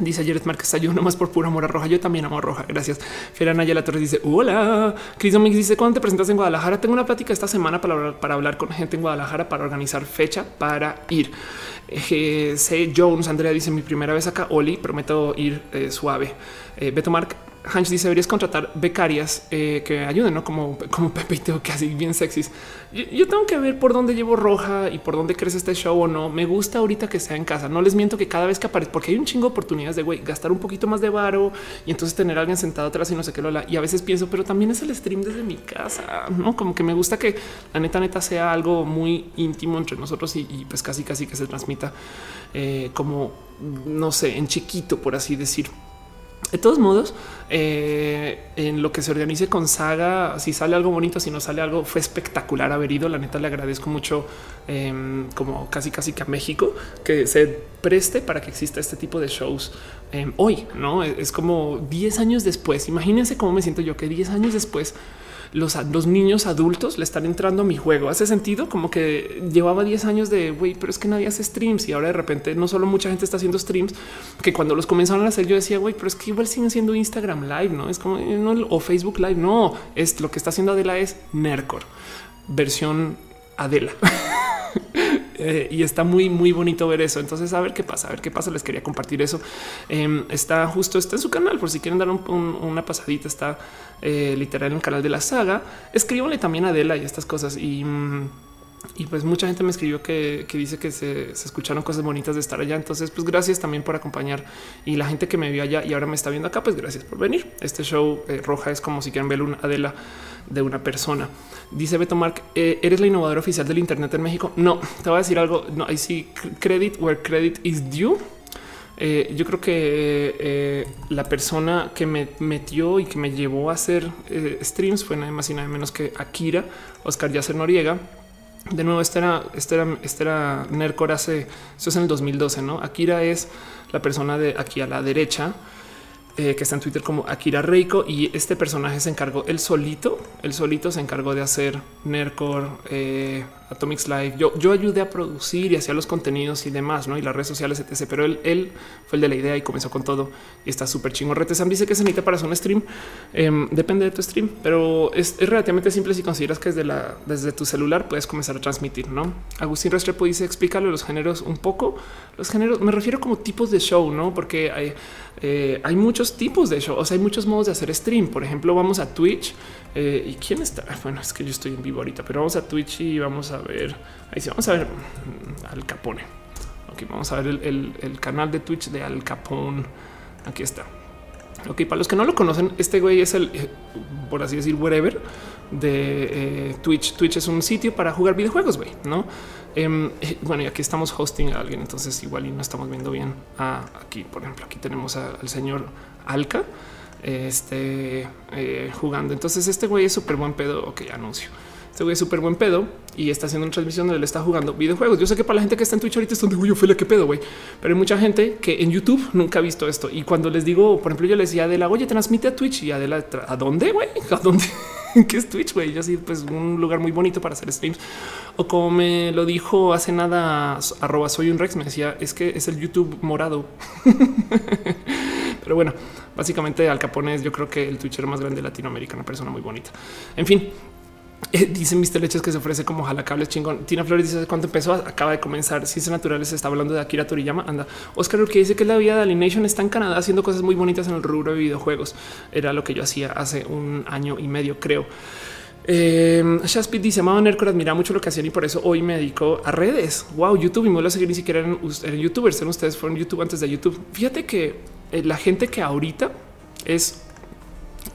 Speaker 1: Dice Jared Márquez, yo nomás por puro amor a roja. Yo también amo roja. Gracias. Ferana la Torres dice: Hola. Domínguez dice: ¿Cuándo te presentas en Guadalajara? Tengo una plática esta semana para hablar, para hablar con gente en Guadalajara para organizar fecha para ir. C. Jones, Andrea dice: Mi primera vez acá. Oli, prometo ir eh, suave. Eh, Beto Mark Hans dice deberías contratar becarias eh, que ayuden, no como, como Pepe y Teo, que así bien sexys. Yo, tengo que ver por dónde llevo roja y por dónde crece este show o no. Me gusta ahorita que sea en casa. No les miento que cada vez que aparece, porque hay un chingo de oportunidades de güey, gastar un poquito más de varo y entonces tener a alguien sentado atrás y no sé qué lo Y a veces pienso, pero también es el stream desde mi casa, no como que me gusta que la neta, neta sea algo muy íntimo entre nosotros y, pues casi, casi que se transmita eh, como no sé, en chiquito, por así decir. De todos modos, eh, en lo que se organice con Saga, si sale algo bonito, si no sale algo, fue espectacular haber ido. La neta le agradezco mucho, em, como casi casi que a México, que se preste para que exista este tipo de shows em, hoy. No es como 10 años después. Imagínense cómo me siento yo que 10 años después los, niños adultos le están entrando a mi juego. Hace sentido como que llevaba 10 años de güey, pero es que nadie hace streams y ahora de repente no solo mucha gente está haciendo streams que cuando los comenzaron a hacer yo decía güey, pero es que igual siguen siendo Instagram Live, no es como no, o Facebook Live. No es lo que está haciendo Adela es Nercor versión Adela. Eh, y está muy, muy bonito ver eso. Entonces, a ver qué pasa, a ver qué pasa. Les quería compartir eso. Em, está justo, está en su canal por si quieren dar una pasadita. Está eh, literal en el canal de la saga. Escríbanle también a Adela y estas cosas. Mm, y pues mucha gente me escribió que, dice que se, escucharon cosas bonitas de estar allá. Entonces, pues gracias también por acompañar y la gente que me vio allá y ahora me está viendo acá, pues gracias por venir. Este show eh, roja es como si quieren ver una Adela de una persona. Dice Beto Mark, eh, ¿eres la innovadora oficial del Internet en México? No, te voy a decir algo. No, hay sí credit where credit is due. Eh, yo creo que la persona que me metió y que me llevó a hacer streams fue nada más y nada menos que Akira, Oscar Yacer Noriega. De nuevo, este era, este era, este era Nercor hace, eso es en el 2012, ¿no? Akira es la persona de aquí a la derecha, eh, que está en Twitter como Akira Reiko y este personaje se encargó el solito, el solito se encargó de hacer Nercor, eh, Atomics Live. Yo, yo ayudé a producir y hacía los contenidos y demás, ¿no? Y las redes sociales, etc. Pero él, él fue el de la idea y comenzó con todo. Y está súper chingo. Retesam dice que se necesita para hacer un stream. Em, depende de tu stream, pero es, relativamente simple si consideras que desde, la, desde tu celular puedes comenzar a transmitir, ¿no? Agustín Restrepo dice, explícalo los géneros un poco. Los géneros, me refiero como tipos de show, ¿no? Porque hay, eh, hay muchos tipos de show, o sea, hay muchos modos de hacer stream. Por ejemplo, vamos a Twitch. Eh, ¿Y quién está? Bueno, es que yo estoy en vivo ahorita, pero vamos a Twitch y vamos a ver. Ahí sí, vamos a ver mm, Al Capone. Ok, vamos a ver el, canal de Twitch de Al Capone. Aquí está. Ok, para los que no lo conocen, este güey es el, eh, por así decir, whatever de eh, Twitch. Twitch es un sitio para jugar videojuegos, güey, ¿no? Em, bueno, y aquí estamos hosting a alguien, entonces igual y no estamos viendo bien. Ah, aquí, por ejemplo, aquí tenemos al señor Alca este, jugando. Entonces este güey es súper buen pedo. Ok, anuncio. Este güey es súper buen pedo y está haciendo una transmisión donde él está jugando videojuegos. Yo sé que para la gente que está en Twitch ahorita están de yo fue qué pedo, güey. Pero hay mucha gente que en YouTube nunca ha visto esto. Y cuando les digo, por ejemplo, yo les decía a Adela, oye, transmite a Twitch y Adela, ¿a dónde, güey? ¿A dónde? ¿Qué es Twitch, güey? Yo así, pues un lugar muy bonito para hacer streams. O como me lo dijo hace nada, arroba soy un Rex, me decía, es que es el YouTube morado. Pero bueno, básicamente Al Capone es yo creo que el Twitcher más grande de Latinoamérica, una persona muy bonita. En fin, eh, dice Mr. Leches que se ofrece como jalacables chingón. Tina Flores dice cuánto empezó, acaba de comenzar. Ciencias naturales está hablando de Akira Toriyama. Anda, Oscar que dice que la vida de Alienation está en Canadá haciendo cosas muy bonitas en el rubro de videojuegos. Era lo que yo hacía hace un año y medio, creo. Eh, Shaspit dice Amado Nercor admira mucho lo que hacían y por eso hoy me dedico a redes. Wow, YouTube y me voy a seguir ni siquiera en, en youtubers. Ustedes fueron YouTube antes de YouTube. Fíjate que la gente que ahorita es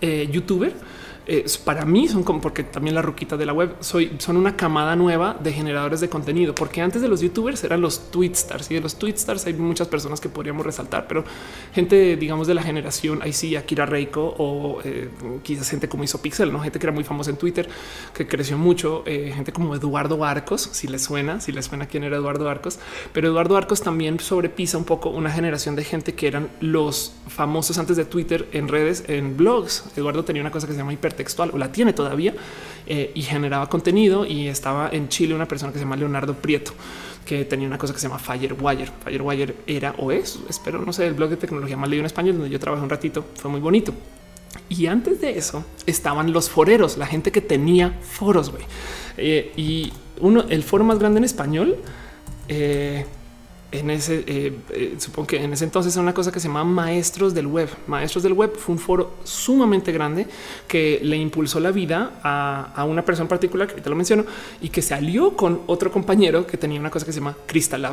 Speaker 1: eh, youtuber eh, para mí son como porque también la ruquita de la web soy, son una camada nueva de generadores de contenido, porque antes de los youtubers eran los tweetstars y de los tweetstars hay muchas personas que podríamos resaltar, pero gente, digamos, de la generación, ahí sí, Akira Reiko o eh, quizás gente como hizo Pixel, no gente que era muy famosa en Twitter, que creció mucho, eh, gente como Eduardo Arcos, si les suena, si les suena quién era Eduardo Arcos, pero Eduardo Arcos también sobrepisa un poco una generación de gente que eran los famosos antes de Twitter en redes, en blogs. Eduardo tenía una cosa que se llama hiper textual o la tiene todavía eh, y generaba contenido y estaba en Chile una persona que se llama Leonardo Prieto que tenía una cosa que se llama Firewire. Firewire era o es, espero, no sé, el blog de tecnología más leído en español donde yo trabajé un ratito. Fue muy bonito. Y antes de eso estaban los foreros, la gente que tenía foros. güey. Eh, y uno, el foro más grande en español eh, en ese, eh, eh, supongo que en ese entonces era una cosa que se llama Maestros del Web. Maestros del Web fue un foro sumamente grande que le impulsó la vida a, una persona particular, que ahorita lo menciono, y que se alió con otro compañero que tenía una cosa que se llama Crystal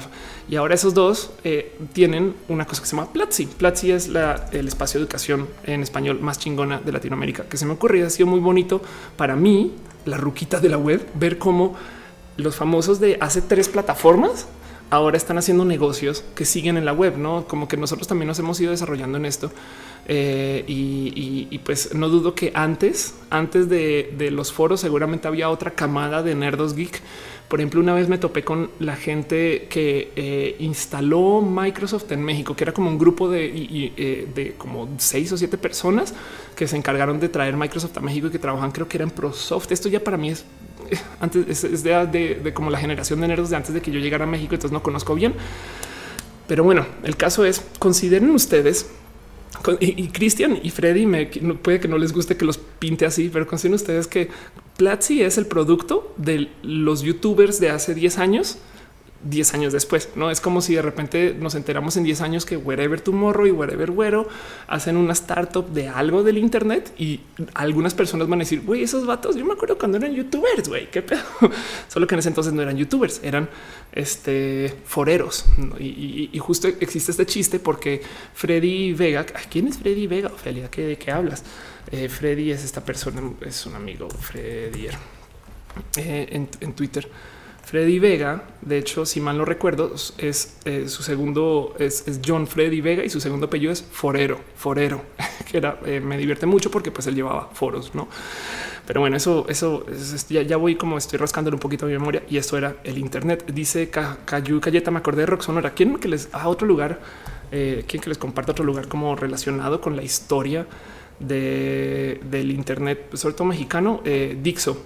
Speaker 1: Y ahora esos dos eh, tienen una cosa que se llama Platzi. Platzi es el espacio de educación en español más chingona de Latinoamérica, que se me ocurrió. Ha sido muy bonito para mí, la ruquita de la web, ver cómo los famosos de hace tres plataformas ahora están haciendo negocios que siguen en la web, no como que nosotros también nos hemos ido desarrollando en esto. Eh, y, pues no dudo que antes, antes de, los foros, seguramente había otra camada de nerdos geek. Por ejemplo, una vez me topé con la gente que eh, instaló Microsoft en México, que era como un grupo de, eh, de como seis o siete personas que se encargaron de traer Microsoft a México y que trabajan, creo que era en ProSoft. Esto ya para mí es antes es de, como la generación de nerds de antes de que yo llegara a México, entonces no conozco bien. Pero bueno, el caso es consideren ustedes y, Cristian y Freddy me puede que no les guste que los pinte así, pero consideren ustedes que Platzi es el producto de los youtubers de hace 10 años 10 años después. No es como si de repente nos enteramos en 10 años que Wherever Tomorrow y Wherever Güero hacen una startup de algo del Internet y algunas personas van a decir, güey, esos vatos. Yo me acuerdo cuando eran youtubers, güey, qué pedo. Solo que en ese entonces no eran youtubers, eran este foreros. Y, justo existe este chiste porque Freddy Vega, ¿quién es Freddy Vega? Ophelia, ¿de qué hablas? Eh, Freddy es esta persona, es un amigo Freddy eh, en Twitter. Freddy Vega, de hecho, si mal no recuerdo, es eh, su segundo es, John Freddy Vega y su segundo apellido es Forero, Forero, que era eh, me divierte mucho porque pues él llevaba foros, no? Pero bueno, eso, eso ya, voy como estoy rascándole un poquito mi memoria y esto era el Internet. Dice Cayu Cayeta, me acordé de Rock Sonora. ¿Quién que les a otro lugar? Eh, ¿Quién que les comparte otro lugar como relacionado con la historia de, del Internet, sobre todo mexicano? Dixo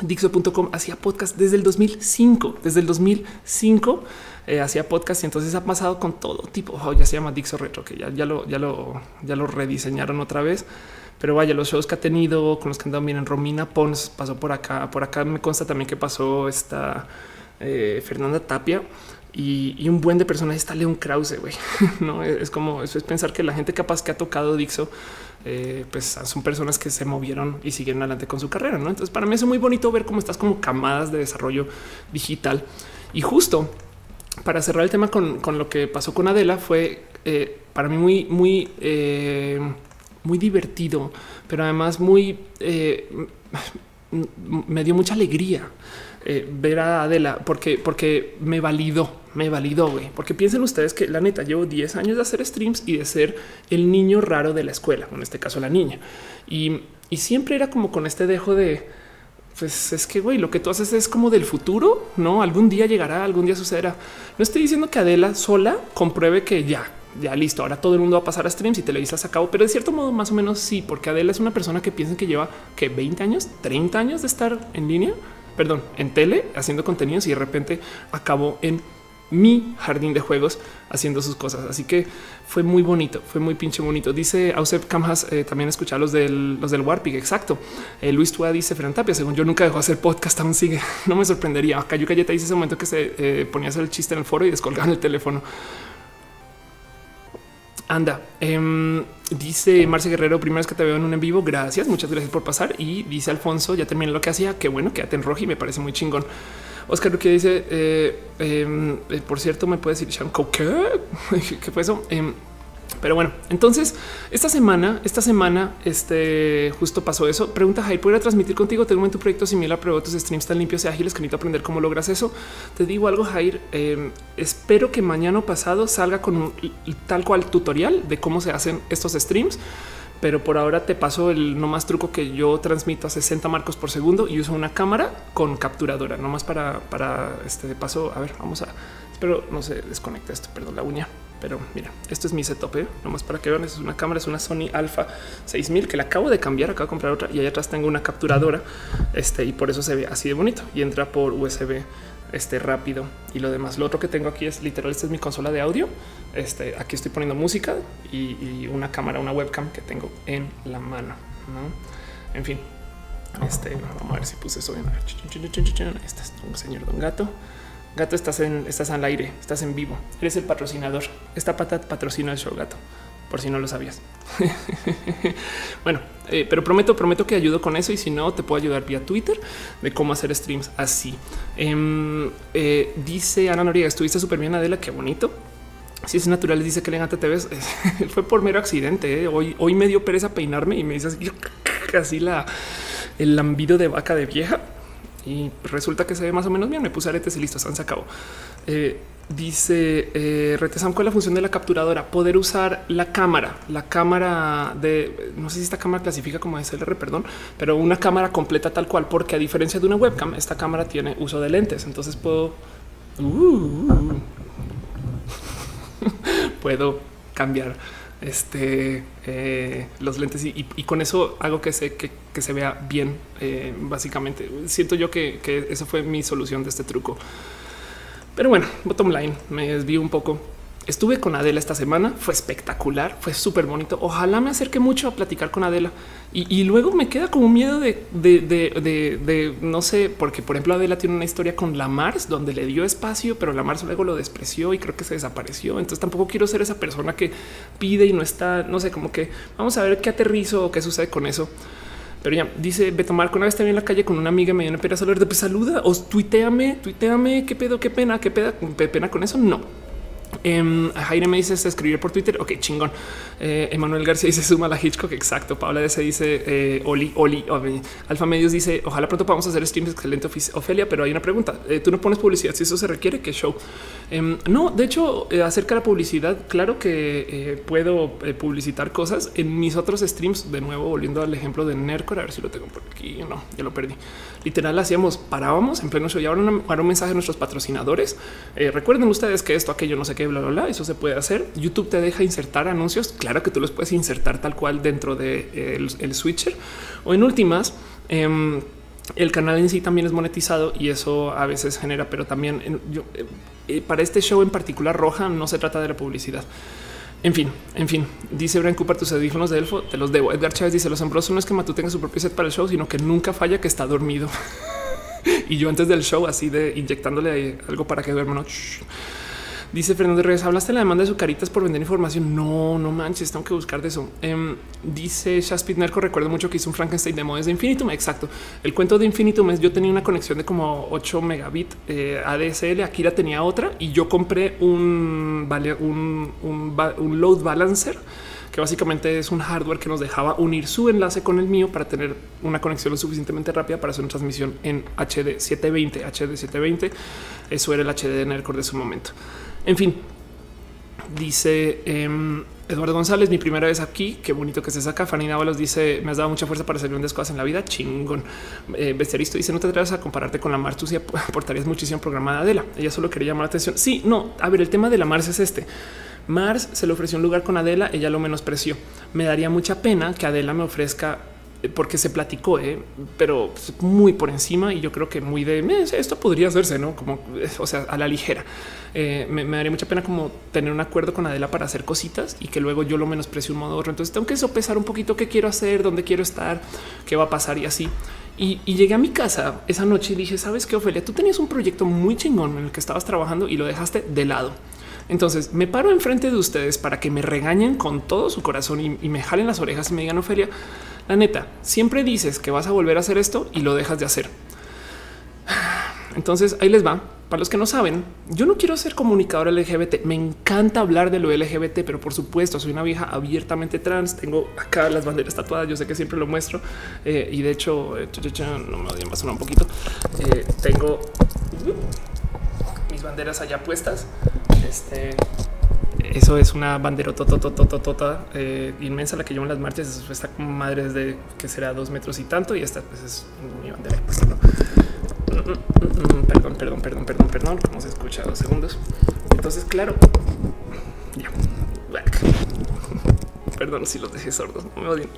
Speaker 1: Dixo.com hacía podcast desde el 2005, desde el 2005 eh, hacía podcast y entonces ha pasado con todo tipo. Oh, ya se llama Dixo Retro, que ya, lo, ya, lo, ya lo rediseñaron otra vez. Pero vaya, los shows que ha tenido con los que andan bien en Romina Pons pasó por acá. Por acá me consta también que pasó esta eh, Fernanda Tapia y, un buen de personajes está León Krause. güey. no es como eso es pensar que la gente capaz que ha tocado Dixo eh, pues son personas que se movieron y siguieron adelante con su carrera. ¿no? Entonces, para mí es muy bonito ver cómo estás como camadas de desarrollo digital. Y justo para cerrar el tema con, lo que pasó con Adela, fue eh, para mí muy, muy, eh, muy divertido, pero además muy me dio mucha alegría eh, ver a Adela porque, porque me validó, me validó, güey. Porque piensen ustedes que la neta llevo 10 años de hacer streams y de ser el niño raro de la escuela, en este caso la niña. Y, y siempre era como con este dejo de, pues es que, güey, lo que tú haces es como del futuro, ¿no? Algún día llegará, algún día sucederá. No estoy diciendo que Adela sola compruebe que ya, ya listo, ahora todo el mundo va a pasar a streams y televisas a cabo, pero de cierto modo más o menos sí, porque Adela es una persona que piensa que lleva que 20 años, 30 años de estar en línea perdón, en tele haciendo contenidos y de repente acabó en mi jardín de juegos haciendo sus cosas. Así que fue muy bonito, fue muy pinche bonito. Dice Ausep Camjas, eh, también escuchar los del, los del Warpig. Exacto. Eh, Luis Tua dice Fran Tapia, según yo nunca dejó hacer podcast, aún sigue. No me sorprendería. Cayu Cayeta dice ese momento que se eh, ponía a hacer el chiste en el foro y descolgaban el teléfono. Anda, em, dice Marcia Guerrero, primera vez que te veo en un en vivo. Gracias, muchas gracias por pasar. Y dice Alfonso, ya terminé lo que hacía. Qué bueno, quédate en rojo y me parece muy chingón. Oscar que dice, eh, em, eh, por cierto, me puede decir Shanko, ¿qué? ¿Qué fue eso? Em, Pero bueno, entonces esta semana, esta semana, este justo pasó eso. Pregunta Jair, ¿puedo transmitir contigo? Tengo en tu proyecto similar, pero tus streams tan limpios y ágiles que necesito aprender cómo logras eso. Te digo algo, Jair. Em, espero que mañana pasado salga con tal cual tutorial de cómo se hacen estos streams pero por ahora te paso el no más truco que yo transmito a 60 marcos por segundo y uso una cámara con capturadora, no más para, para este de paso. A ver, vamos a espero no se desconecta esto, perdón, la uña. Pero mira, esto es mi setup, ¿eh? nomás para que vean. Es una cámara, es una Sony Alpha 6000 que la acabo de cambiar. Acabo de comprar otra y allá atrás tengo una capturadora. Este y por eso se ve así de bonito y entra por USB este rápido y lo demás. Lo otro que tengo aquí es literal. Esta es mi consola de audio. Este aquí estoy poniendo música y, una cámara, una webcam que tengo en la mano. ¿no? En fin, este vamos a ver si puse eso bien. Este es un señor Don Gato. Gato, estás en, estás al aire, estás en vivo. Eres el patrocinador. Esta pata patrocina el show, gato, por si no lo sabías. bueno, eh, pero prometo, prometo que ayudo con eso y si no, te puedo ayudar vía Twitter de cómo hacer streams así. Em, eh, dice Ana Noriega, estuviste súper bien, Adela, qué bonito. Si es natural, dice que elegante te ves. Fue por mero accidente. ¿eh? Hoy, hoy me dio pereza peinarme y me dice así, casi la el lambido de vaca de vieja y resulta que se ve más o menos bien. Me puse aretes y listo, se acabó. Eh, dice eh, Retesam, ¿cuál es la función de la capturadora? Poder usar la cámara, la cámara de no sé si esta cámara clasifica como SLR, perdón, pero una cámara completa tal cual, porque a diferencia de una webcam, esta cámara tiene uso de lentes. Entonces puedo, uh, puedo cambiar este, eh, los lentes y, con eso hago que se, que, se vea bien. Eh, básicamente siento yo que, que eso fue mi solución de este truco. Pero bueno, bottom line, me desvío un poco Estuve con Adela esta semana, fue espectacular, fue súper bonito. Ojalá me acerque mucho a platicar con Adela y, luego me queda como miedo de, no sé, porque por ejemplo Adela tiene una historia con la Mars donde le dio espacio, pero la Mars luego lo despreció y creo que se desapareció. Entonces tampoco quiero ser esa persona que pide y no está, no sé, como que vamos a ver qué aterrizo o qué sucede con eso. Pero ya dice Beto Marco, una vez te en la calle con una amiga, me dio una pena salir de pues saluda o tuiteame, tuiteame, qué pedo, qué pena, qué qué pena con eso. No, eh, Jaime me dice escribir por Twitter. Ok, chingón. Eh, Emanuel García dice suma la Hitchcock. Exacto. Paula de ese dice eh, Oli, Oli, Alfa Medios dice ojalá pronto podamos hacer streams excelente. Ofelia, pero hay una pregunta. Eh, Tú no pones publicidad si eso se requiere. ¿Qué show? Em, no, de hecho, acerca de la publicidad, claro que puedo publicitar cosas en mis otros streams. De nuevo, volviendo al ejemplo de Nercor, a ver si lo tengo por aquí. No, ya lo perdí. Literal, hacíamos, parábamos en pleno show y ahora un mensaje a nuestros patrocinadores. recuerden ustedes que esto, aquello, no sé qué, bla, bla, bla. Eso se puede hacer. YouTube te deja insertar anuncios. Claro que tú los puedes insertar tal cual dentro de eh, el, switcher o en últimas. Em, el canal en sí también es monetizado y eso a veces genera, pero también yo, eh, eh, para este show en particular roja no se trata de la publicidad. En fin, en fin, dice Brian Cooper, tus audífonos de Elfo, te los debo. Edgar Chávez dice, los asombrosos no es que Matú tenga su propio set para el show, sino que nunca falla que está dormido. y yo antes del show así de inyectándole algo para que duerma. ¿no? Dice Fernando Reyes, hablaste de la demanda de su caritas por vender información. No, no manches, tengo que buscar de eso. Em, dice Shaspit Nerco, recuerdo mucho que hizo un Frankenstein demo desde Infinitum. Exacto. El cuento de Infinitum es yo tenía una conexión de como 8 megabit eh, ADSL. Akira tenía otra y yo compré un, load balancer que básicamente es un hardware que nos dejaba unir su enlace con el mío para tener una conexión lo suficientemente rápida para hacer una transmisión en HD 720. HD 720. Eso era el HD de Nercor de su momento. En fin, dice em, Eduardo González, mi primera vez aquí. Qué bonito que estés acá. Fanny Návalos dice: Me has dado mucha fuerza para hacer grandes cosas en la vida. Chingón. Eh, Besteristo dice: No te atrevas a compararte con la Mars. Tú sí aportarías muchísimo programa de Adela. Ella solo quería llamar la atención. Sí, no. A ver, el tema de la Mars es este. Mars se le ofreció un lugar con Adela. Ella lo menospreció. Me daría mucha pena que Adela me ofrezca porque se platicó, ¿eh? pero muy por encima y yo creo que muy de esto podría hacerse, no como eh, o sea, a la ligera. me, daría mucha pena como tener un acuerdo con Adela para hacer cositas y que luego yo lo menosprecio un modo otro. Entonces tengo que sopesar un poquito qué quiero hacer, dónde quiero estar, qué va a pasar y así. Y, y, llegué a mi casa esa noche y dije, sabes qué, Ofelia, tú tenías un proyecto muy chingón en el que estabas trabajando y lo dejaste de lado. Entonces me paro enfrente de ustedes para que me regañen con todo su corazón y, me jalen las orejas y me digan, Ofelia, la neta, siempre dices que vas a volver a hacer esto y lo dejas de hacer. Entonces ahí les va. Para los que no saben, yo no quiero ser comunicador LGBT. Me encanta hablar de lo LGBT, pero por supuesto soy una vieja abiertamente trans. Tengo acá las banderas tatuadas. Yo sé que siempre lo muestro eh, y de hecho, eh, no me odien, va un poquito. Eh, tengo mis banderas allá puestas. Este eso es una bandera tota inmensa la que llevo en las marchas. Está como madre desde que será dos metros y tanto. Y esta pues, es mi bandera. Perdón, perdón, perdón, perdón, perdón. Como se escucha dos segundos. Entonces, claro, ya. Perdón si los dejé sordos, no me odien.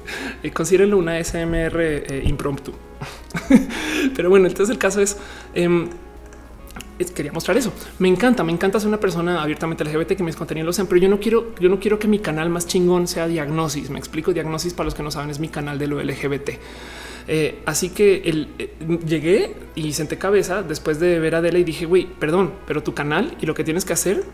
Speaker 1: Eh, una SMR eh, impromptu. Pero bueno, entonces el caso es eh, quería mostrar eso. Me encanta, me encanta ser una persona abiertamente LGBT que mis contenidos lo sean, pero yo no quiero, yo no quiero que mi canal más chingón sea diagnosis. Me explico. Diagnosis para los que no saben es mi canal de lo LGBT. Eh, así que el, eh, llegué y senté cabeza después de ver a Adela y dije, güey, perdón, pero tu canal y lo que tienes que hacer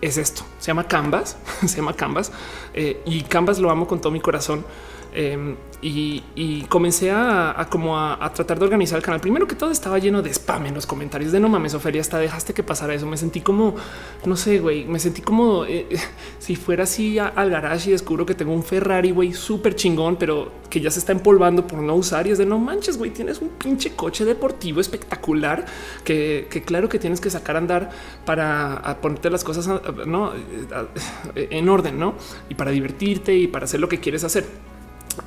Speaker 1: es esto. Se llama Canvas, se llama Canvas eh, y Canvas lo amo con todo mi corazón. Em, y, comencé a, como a, tratar de organizar el canal. Primero que todo estaba lleno de spam en los comentarios de no mames, Ofelia, hasta dejaste que pasara eso. Me sentí como, no sé, güey, me sentí como eh, si fuera así al garage y descubro que tengo un Ferrari, güey, súper chingón, pero que ya se está empolvando por no usar y es de no manches, güey, tienes un pinche coche deportivo espectacular que, claro que tienes que sacar a andar para ponerte las cosas ¿no? en orden, ¿no? Y para divertirte y para hacer lo que quieres hacer.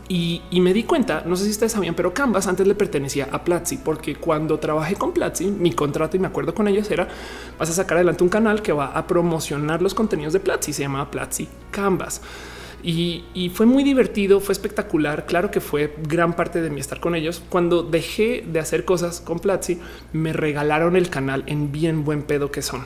Speaker 1: Y, me di cuenta, no sé si ustedes sabían, pero Canvas antes le pertenecía a Platzi, porque cuando trabajé con Platzi, mi contrato y me acuerdo con ellos era vas a sacar adelante un canal que va a promocionar los contenidos de Platzi, se llama Platzi Canvas. Y, y, fue muy divertido, fue espectacular. Claro que fue gran parte de mi estar con ellos. Cuando dejé de hacer cosas con Platzi, me regalaron el canal en bien buen pedo que son.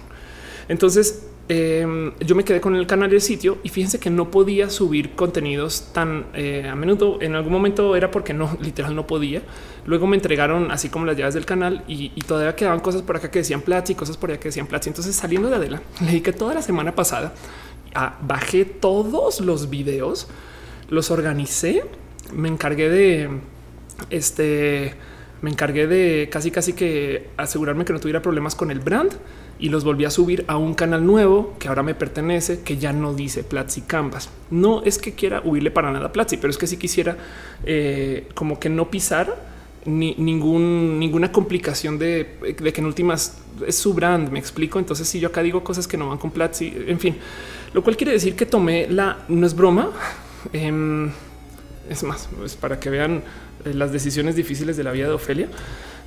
Speaker 1: Entonces Em, yo me quedé con el canal del sitio y fíjense que no podía subir contenidos tan eh, a menudo. En algún momento era porque no, literal no podía. Luego me entregaron así como las llaves del canal y, todavía quedaban cosas por acá que decían Platzi y cosas por allá que decían Platzi. Entonces saliendo de Adela, le dije que toda la semana pasada bajé todos los videos, los organicé, me encargué de este, me encargué de casi casi que asegurarme que no tuviera problemas con el brand y los volví a subir a un canal nuevo que ahora me pertenece, que ya no dice Platzi Canvas. No es que quiera huirle para nada a Platzi, pero es que si quisiera eh, como que no pisar ni, ningún, ninguna complicación de, que en últimas es su brand. Me explico. Entonces, si yo acá digo cosas que no van con Platzi, en fin, lo cual quiere decir que tomé la no es broma. Em, es más, es para que vean eh, las decisiones difíciles de la vida de Ofelia.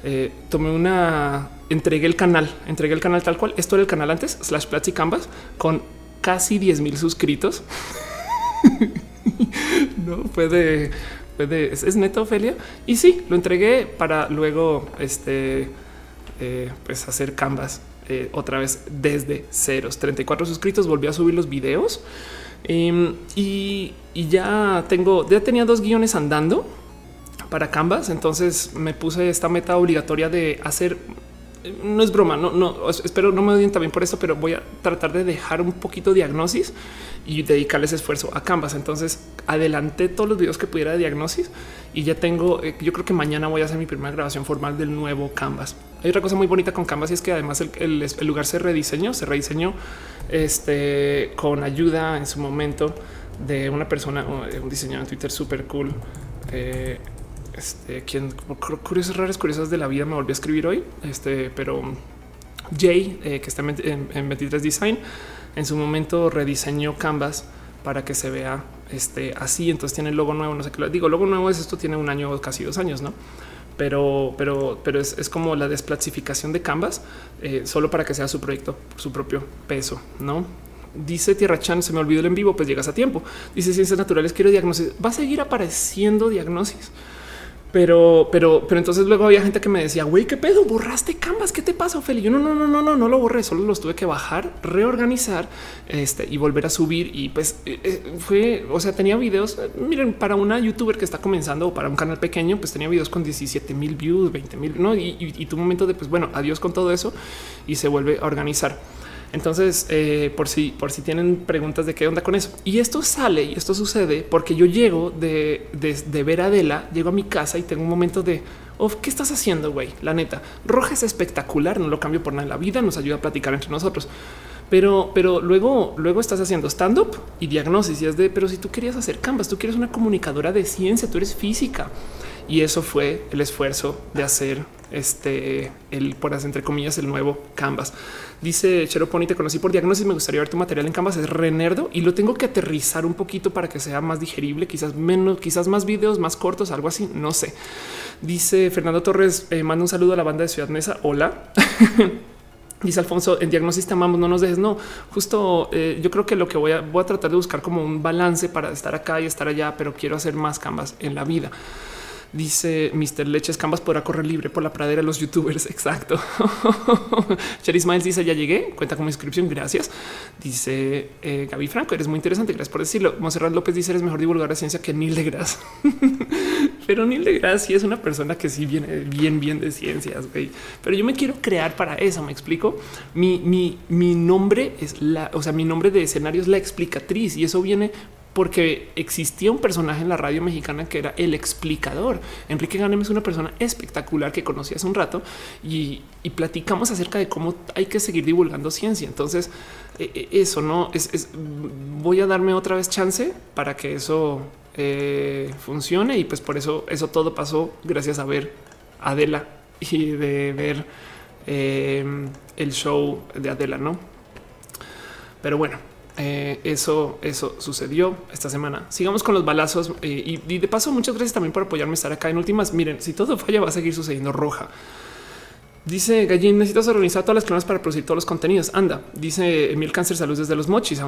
Speaker 1: Eh, tomé una, entregué el canal, entregué el canal tal cual. Esto era el canal antes, slash Platzi Canvas, con casi 10 mil suscritos. no puede, puede, es, neta Ofelia. Y sí, lo entregué para luego este, eh, pues hacer Canvas eh, otra vez desde ceros. 34 suscritos, volví a subir los videos em, y, y ya tengo, ya tenía dos guiones andando para Canvas. Entonces me puse esta meta obligatoria de hacer. No es broma, no, no espero no me odien también por esto, pero voy a tratar de dejar un poquito de diagnosis y dedicarles esfuerzo a Canvas. Entonces adelanté todos los videos que pudiera de diagnosis y ya tengo. Eh, yo creo que mañana voy a hacer mi primera grabación formal del nuevo Canvas. Hay otra cosa muy bonita con Canvas y es que además el, lugar se rediseñó, se rediseñó este, con ayuda en su momento de una persona, un diseñador en Twitter súper cool. Eh, este, quien curiosas raras, curiosas de la vida me volvió a escribir hoy. Este, pero Jay, eh, que está en, 23 Design, en su momento rediseñó Canvas para que se vea este, así. Entonces tiene el logo nuevo. No sé qué lo digo. Logo nuevo es esto, tiene un año, casi dos años, no? Pero, pero, pero es, como la desplasificación de Canvas eh, solo para que sea su proyecto, su propio peso, no? Dice Tierra Chan, se me olvidó el en vivo, pues llegas a tiempo. Dice ciencias naturales, quiero diagnosis. Va a seguir apareciendo diagnosis. Pero, pero, pero entonces luego había gente que me decía, güey, qué pedo, borraste Canvas, ¿qué te pasa, Ophelia? Yo no, no, no, no, no, no lo borré, solo los tuve que bajar, reorganizar este, y volver a subir. Y pues eh, eh, fue, o sea, tenía videos. Miren, para una youtuber que está comenzando o para un canal pequeño, pues tenía videos con 17 mil views, 20 mil, no? Y, y, tu momento de, pues bueno, adiós con todo eso y se vuelve a organizar. Entonces, eh, por si por si tienen preguntas de qué onda con eso. Y esto sale y esto sucede porque yo llego de, de, ver Adela, llego a mi casa y tengo un momento de qué estás haciendo, güey. La neta, Roja es espectacular, no lo cambio por nada en la vida, nos ayuda a platicar entre nosotros. Pero, pero luego, luego estás haciendo stand up y diagnosis y es de, pero si tú querías hacer Canvas, tú quieres una comunicadora de ciencia, tú eres física. Y eso fue el esfuerzo de hacer este, el, por entre comillas, el nuevo Canvas. Dice Cheroponi, te conocí por diagnosis. Me gustaría ver tu material en Canvas. Es renerdo y lo tengo que aterrizar un poquito para que sea más digerible, quizás menos, quizás más videos más cortos, algo así. No sé. Dice Fernando Torres, eh, manda un saludo a la banda de Ciudad Mesa. Hola. Dice Alfonso, en diagnóstico te amamos, no nos dejes. No, justo eh, yo creo que lo que voy a, voy a tratar de buscar como un balance para estar acá y estar allá, pero quiero hacer más canvas en la vida. Dice Mr. Leches Canvas podrá correr libre por la pradera de los youtubers. Exacto. Cherry Smiles dice ya llegué. Cuenta con mi inscripción. Gracias. Dice eh, Gaby Franco. Eres muy interesante. Gracias por decirlo. Monserrat López dice eres mejor divulgador de ciencia que Neil deGrasse. Pero Neil deGrasse sí es una persona que sí viene bien, bien de ciencias. Pero yo me quiero crear para eso. Me explico. Mi, mi, mi nombre es la, o sea, mi nombre de escenario es la explicatriz y eso viene porque existía un personaje en la radio mexicana que era el explicador. Enrique Ganem es una persona espectacular que conocí hace un rato y, platicamos acerca de cómo hay que seguir divulgando ciencia. Entonces, e, e, eso no es, voy a darme otra vez chance para que eso eh, funcione y pues por eso eso todo pasó gracias a ver Adela y de ver eh, el show de Adela, no? Pero bueno, eh, eso, eso sucedió esta semana. Sigamos con los balazos eh, y, de paso, muchas gracias también por apoyarme estar acá en últimas. Miren, si todo falla, va a seguir sucediendo roja. Dice Gallín, necesitas organizar todas las clonas para producir todos los contenidos. Anda, dice Emil Cáncer Salud desde los mochis.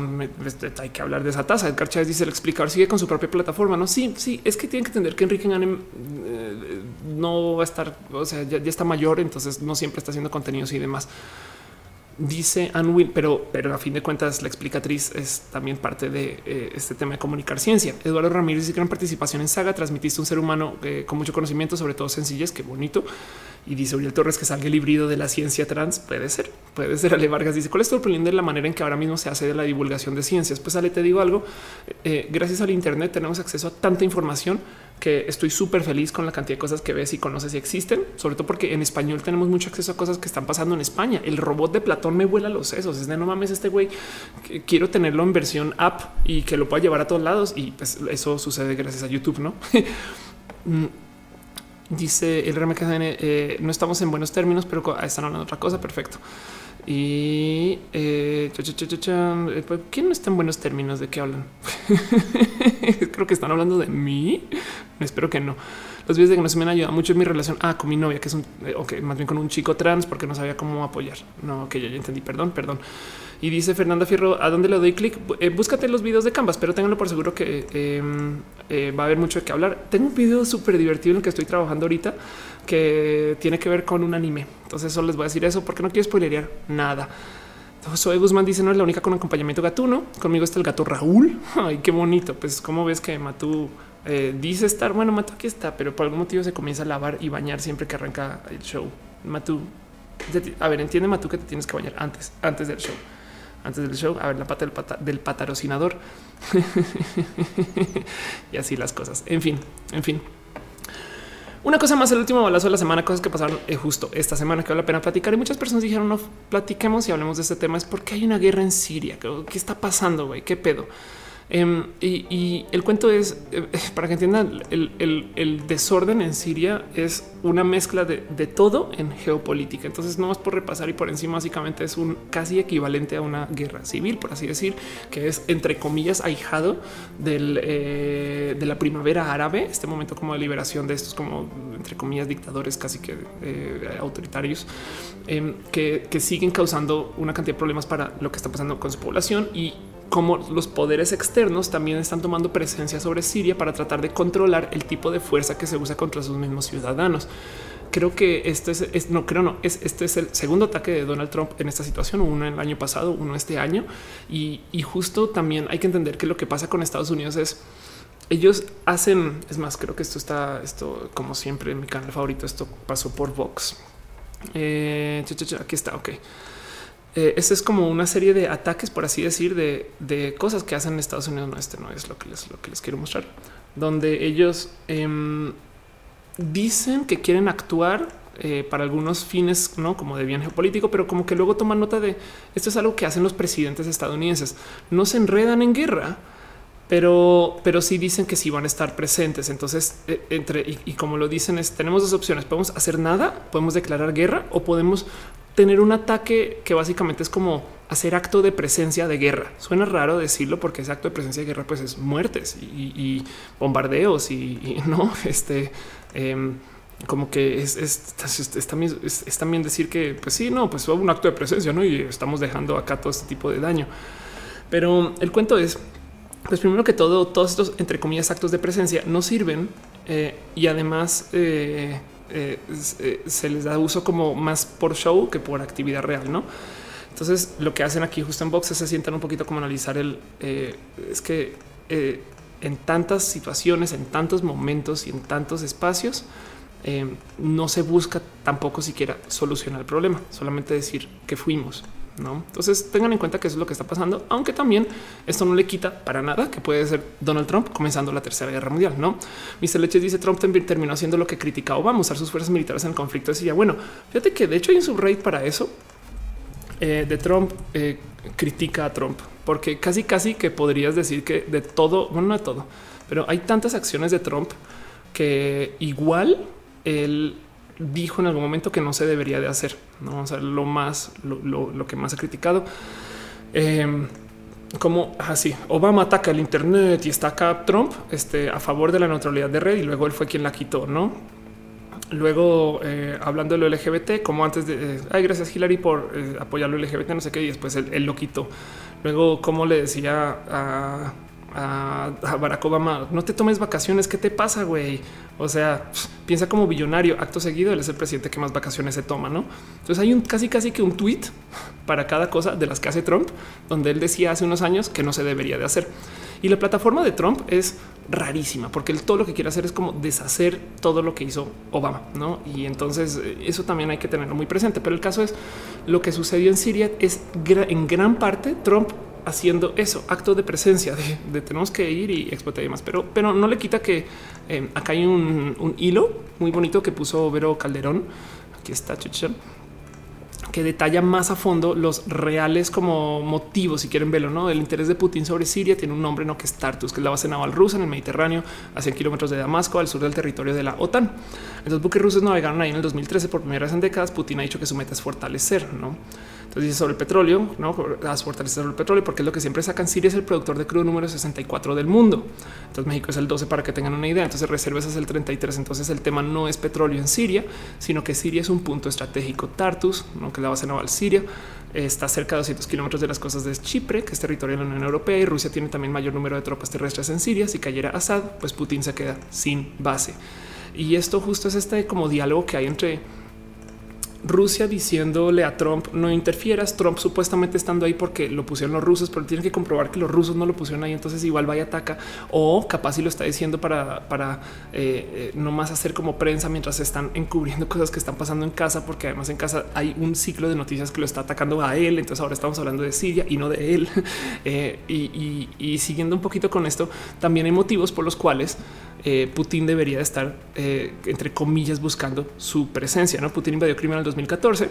Speaker 1: Este, hay que hablar de esa tasa. Edgar Chávez dice el explicador sigue con su propia plataforma. No, sí, sí, es que tienen que entender que Enrique Ganem eh, no va a estar, o sea, ya, está mayor, entonces no siempre está haciendo contenidos y demás. Dice Anwin, pero, pero a fin de cuentas la explicatriz es también parte de eh, este tema de comunicar ciencia. Eduardo Ramírez dice gran participación en Saga, transmitiste un ser humano eh, con mucho conocimiento, sobre todo sencillas, qué bonito. Y dice Uriel Torres que salga el híbrido de la ciencia trans. Puede ser, puede ser. Ale Vargas dice cuál es tu opinión de la manera en que ahora mismo se hace de la divulgación de ciencias. Pues Ale, te digo algo. Eh, gracias al Internet tenemos acceso a tanta información que estoy súper feliz con la cantidad de cosas que ves y conoces y existen, sobre todo porque en español tenemos mucho acceso a cosas que están pasando en España. El robot de Platón me vuela los sesos. Es de no mames, este güey quiero tenerlo en versión app y que lo pueda llevar a todos lados. Y pues eso sucede gracias a YouTube, no? Mm, dice el RMKN, eh, no estamos en buenos términos, pero están hablando de otra cosa. Perfecto. Y eh, eh pues, ¿quién no está en buenos términos? ¿De qué hablan? Creo que están hablando de mí. Espero que no. Los videos de que no se me han ayudado mucho en mi relación ah, con mi novia, que es un, eh, ok, más bien con un chico trans, porque no sabía cómo apoyar. No, que yo ya entendí. Perdón, perdón. Y dice Fernanda Fierro, ¿a dónde le doy clic? Eh, búscate los videos de Canvas, pero ténganlo por seguro que em, eh, va a haber mucho de qué hablar. Tengo un video súper divertido en el que estoy trabajando ahorita que tiene que ver con un anime. Entonces solo les voy a decir eso porque no quiero spoilerear nada. Soy Guzmán dice no es la única con acompañamiento gatuno. Conmigo está el gato Raúl. Ay, qué bonito. Pues como ves que Matú eh, dice estar bueno, Matú aquí está, pero por algún motivo se comienza a lavar y bañar siempre que arranca el show. Matú, a ver, entiende Matú que te tienes que bañar antes, antes del show antes del show, a ver la pata del, del patarocinador y así las cosas. En fin, en fin. Una cosa más, el último balazo de la semana, cosas que pasaron eh, justo esta semana que vale la pena platicar. Y muchas personas dijeron no platiquemos y hablemos de este tema. Es porque hay una guerra en Siria. ¿Qué está pasando? Güey? ¿Qué pedo? Em, y, el cuento es, eh, para que entiendan, el, desorden en Siria es una mezcla de, todo en geopolítica. Entonces, no es por repasar y por encima, básicamente es un casi equivalente a una guerra civil, por así decir, que es entre comillas ahijado del, eh, de la primavera árabe, este momento como de liberación de estos como entre comillas dictadores casi que eh, autoritarios em, que, que siguen causando una cantidad de problemas para lo que está pasando con su población y como los poderes externos también están tomando presencia sobre Siria para tratar de controlar el tipo de fuerza que se usa contra sus mismos ciudadanos. Creo que este es, no creo, no es este es el segundo ataque de Donald Trump en esta situación, uno el año pasado, uno este año. Y, justo también hay que entender que lo que pasa con Estados Unidos es ellos hacen, es más, creo que esto está, esto como siempre en mi canal favorito, esto pasó por Vox. Eh, aquí está, ok eh, esta es como una serie de ataques, por así decir, de, cosas que hacen en Estados Unidos. No, este no es lo que les, lo que les quiero mostrar, donde ellos em, dicen que quieren actuar eh, para algunos fines, no como de bien geopolítico, pero como que luego toman nota de esto es algo que hacen los presidentes estadounidenses. No se enredan en guerra, pero, pero sí dicen que sí van a estar presentes. Entonces, eh, entre y, como lo dicen, es tenemos dos opciones: podemos hacer nada, podemos declarar guerra o podemos tener un ataque que básicamente es como hacer acto de presencia de guerra. Suena raro decirlo porque ese acto de presencia de guerra pues es muertes y, bombardeos y, no este. Em, como que es, también decir que, pues sí, no, pues fue un acto de presencia, ¿no? Y estamos dejando acá todo este tipo de daño. Pero el cuento es, pues primero que todo, todos estos, entre comillas, actos de presencia no sirven eh, y además eh, eh, se les da uso como más por show que por actividad real, ¿no? Entonces lo que hacen aquí justo en Vox es se sientan un poquito como analizar el, es que en tantas situaciones, en tantos momentos y en tantos espacios, eh, no se busca tampoco siquiera solucionar el problema, solamente decir que fuimos. No, entonces tengan en cuenta que eso es lo que está pasando, aunque también esto no le quita para nada que puede ser Donald Trump comenzando la tercera guerra mundial. No, Mr. Leches dice Trump terminó haciendo lo que criticaba Obama, usar sus fuerzas militares en el conflicto. Decía, bueno, fíjate que de hecho hay un subreddit para eso eh, de Trump eh, critica a Trump, porque casi, casi que podrías decir que de todo, bueno, no de todo, pero hay tantas acciones de Trump que igual él dijo en algún momento que no se debería de hacer. No o sea, lo más, lo, que más ha criticado. Em, como así ah, Obama ataca el Internet y está acá Trump este, a favor de la neutralidad de red y luego él fue quien la quitó, no? Luego eh, hablando de lo LGBT, como antes de eh, ay, gracias Hillary por eh, apoyar lo LGBT, no sé qué, y después él, él, lo quitó. Luego, como le decía a a, Barack Obama, no te tomes vacaciones, ¿qué te pasa, güey? O sea, piensa como billonario, acto seguido, él es el presidente que más vacaciones se toma, ¿no? Entonces hay un casi casi que un tweet para cada cosa de las que hace Trump, donde él decía hace unos años que no se debería de hacer. Y la plataforma de Trump es rarísima, porque él todo lo que quiere hacer es como deshacer todo lo que hizo Obama, ¿no? Y entonces eh, eso también hay que tenerlo muy presente. Pero el caso es, lo que sucedió en Siria es en gran parte Trump haciendo eso, acto de presencia de, tenemos que ir y explotar y demás, pero, pero no le quita que eh, acá hay un, hilo muy bonito que puso Vero Calderón. Aquí está Chichel que detalla más a fondo los reales como motivos, si quieren verlo, no? El interés de Putin sobre Siria tiene un nombre no que es Tartus, que es la base naval rusa en el Mediterráneo, a 100 kilómetros de Damasco, al sur del territorio de la OTAN. Los buques rusos navegaron ahí en el 2013 por primera vez en décadas. Putin ha dicho que su meta es fortalecer, no? Entonces dice sobre el petróleo, no las fortalezas sobre el petróleo, porque es lo que siempre sacan. Siria es el productor de crudo número 64 del mundo. Entonces México es el 12 para que tengan una idea. Entonces reservas es el 33. Entonces el tema no es petróleo en Siria, sino que Siria es un punto estratégico. Tartus, ¿no? que es la base naval Siria, está cerca de 200 kilómetros de las costas de Chipre, que es territorio de la Unión Europea y Rusia tiene también mayor número de tropas terrestres en Siria. Si cayera Assad, pues Putin se queda sin base. Y esto justo es este como diálogo que hay entre Rusia diciéndole a Trump no interfieras. Trump supuestamente estando ahí porque lo pusieron los rusos, pero tiene que comprobar que los rusos no lo pusieron ahí. Entonces igual vaya ataca o capaz si lo está diciendo para, para eh, eh, no más hacer como prensa mientras están encubriendo cosas que están pasando en casa, porque además en casa hay un ciclo de noticias que lo está atacando a él. Entonces ahora estamos hablando de Siria y no de él. Eh, y, siguiendo un poquito con esto, también hay motivos por los cuales Putin debería estar, entre comillas, buscando su presencia. No Putin invadió Crimea 2014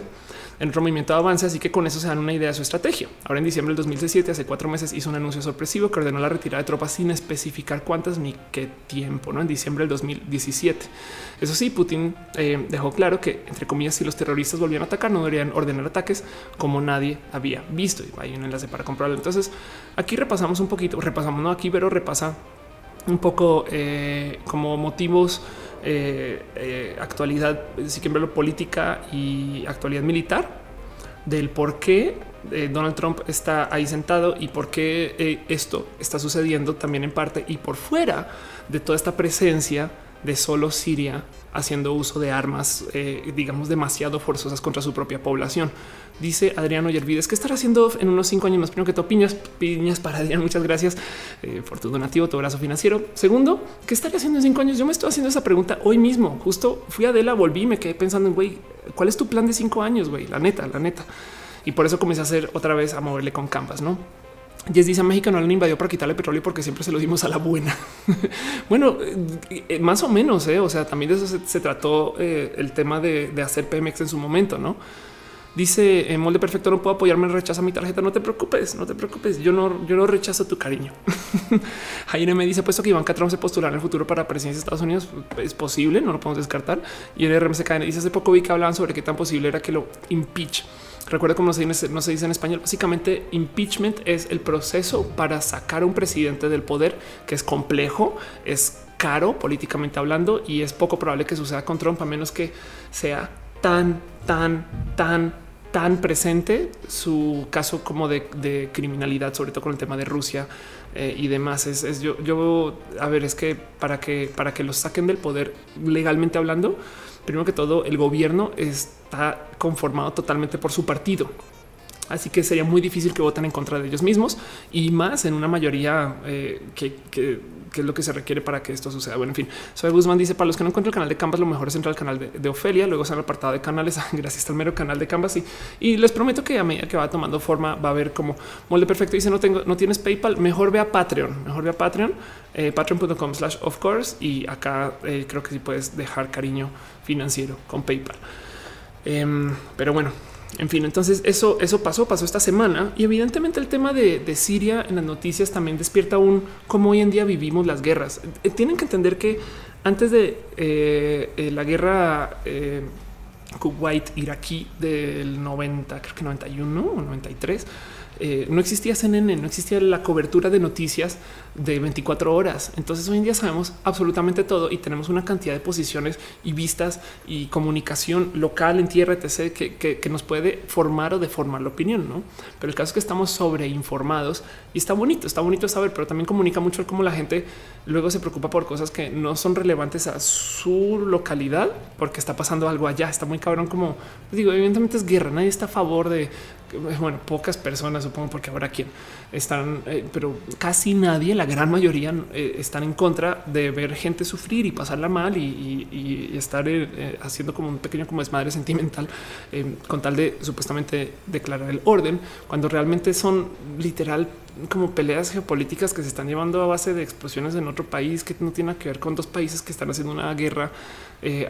Speaker 1: en otro movimiento de avance, así que con eso se dan una idea de su estrategia. Ahora en diciembre del 2017, hace cuatro meses, hizo un anuncio sorpresivo que ordenó la retirada de tropas sin especificar cuántas ni qué tiempo, ¿no? En diciembre del 2017. Eso sí, Putin eh, dejó claro que, entre comillas, si los terroristas volvían a atacar, no deberían ordenar ataques como nadie había visto. Y hay un enlace para comprarlo. Entonces, aquí repasamos un poquito, repasamos, no aquí, pero repasa un poco eh, como motivos eh, eh, actualidad, si quieren verlo, política y actualidad militar del por qué Donald Trump está ahí sentado y por qué esto está sucediendo también en parte y por fuera de toda esta presencia de solo Siria haciendo uso de armas, digamos, demasiado forzosas contra su propia población. Dice Adriano Yervides que estará haciendo en unos cinco años más. Primero que todo, piñas, piñas para Adrián. Muchas gracias eh, por tu donativo, tu brazo financiero. Segundo, ¿qué estaría haciendo en cinco años? Yo me estoy haciendo esa pregunta hoy mismo. Justo fui a Adela, volví, me quedé pensando en güey, ¿cuál es tu plan de cinco años? Güey, la neta, la neta. y por eso comencé a hacer otra vez a moverle con Canvas, no? Jess dice a México no le invadió para quitarle petróleo porque siempre se lo dimos a la buena. bueno, eh, más o menos, ¿eh? o sea, también de eso se, trató eh, el tema de, hacer Pemex en su momento, ¿no? Dice en molde perfecto, no puedo apoyarme, rechaza mi tarjeta. No te preocupes, no te preocupes. Yo no, yo no rechazo tu cariño. Jaime me dice puesto que Iván Trump se postular en el futuro para presidencia de Estados Unidos. Es posible, no lo podemos descartar. Y el RMCK dice hace poco vi que hablaban sobre qué tan posible era que lo impeach. Recuerda cómo se, dice, no se dice en español. Básicamente, impeachment es el proceso para sacar a un presidente del poder, que es complejo, es caro políticamente hablando y es poco probable que suceda con Trump a menos que sea tan, tan, tan, tan presente su caso como de, criminalidad, sobre todo con el tema de Rusia eh, y demás. Es, yo, yo, a ver, es que para que para que los saquen del poder legalmente hablando, primero que todo, el gobierno está conformado totalmente por su partido. Así que sería muy difícil que voten en contra de ellos mismos y más en una mayoría eh, que, es lo que se requiere para que esto suceda. Bueno, en fin, soy Guzmán dice para los que no encuentran el canal de Canvas, lo mejor es entrar al canal de, Ofelia, luego se han apartado de canales gracias al mero canal de Canvas y, y, les prometo que a medida que va tomando forma va a haber como molde perfecto. Dice no tengo, no tienes PayPal, mejor ve a Patreon, mejor ve a Patreon, eh, patreon.com slash of course y acá eh, creo que sí puedes dejar cariño financiero con PayPal. Em, pero bueno, en fin, entonces eso, eso pasó, pasó esta semana y evidentemente el tema de, Siria en las noticias también despierta un cómo hoy en día vivimos las guerras. Eh, tienen que entender que antes de eh, eh, la guerra Kuwait iraquí del 90, creo que 91 o 93, no existía CNN, no existía la cobertura de noticias de 24 horas. Entonces hoy en día sabemos absolutamente todo y tenemos una cantidad de posiciones y vistas y comunicación local en tierra, etc., que, nos puede formar o deformar la opinión. ¿no? Pero el caso es que estamos sobreinformados y está bonito, está bonito saber, pero también comunica mucho cómo la gente luego se preocupa por cosas que no son relevantes a su localidad porque está pasando algo allá. Está muy cabrón, como digo, evidentemente es guerra, nadie está a favor de bueno, pocas personas, supongo, porque ahora quién están, eh, pero casi nadie, gran mayoría eh, están en contra de ver gente sufrir y pasarla mal y, estar eh, haciendo como un pequeño como desmadre sentimental con tal de supuestamente declarar el orden, cuando realmente son literal como peleas geopolíticas que se están llevando a base de explosiones en otro país que no tiene que ver con dos países que están haciendo una guerra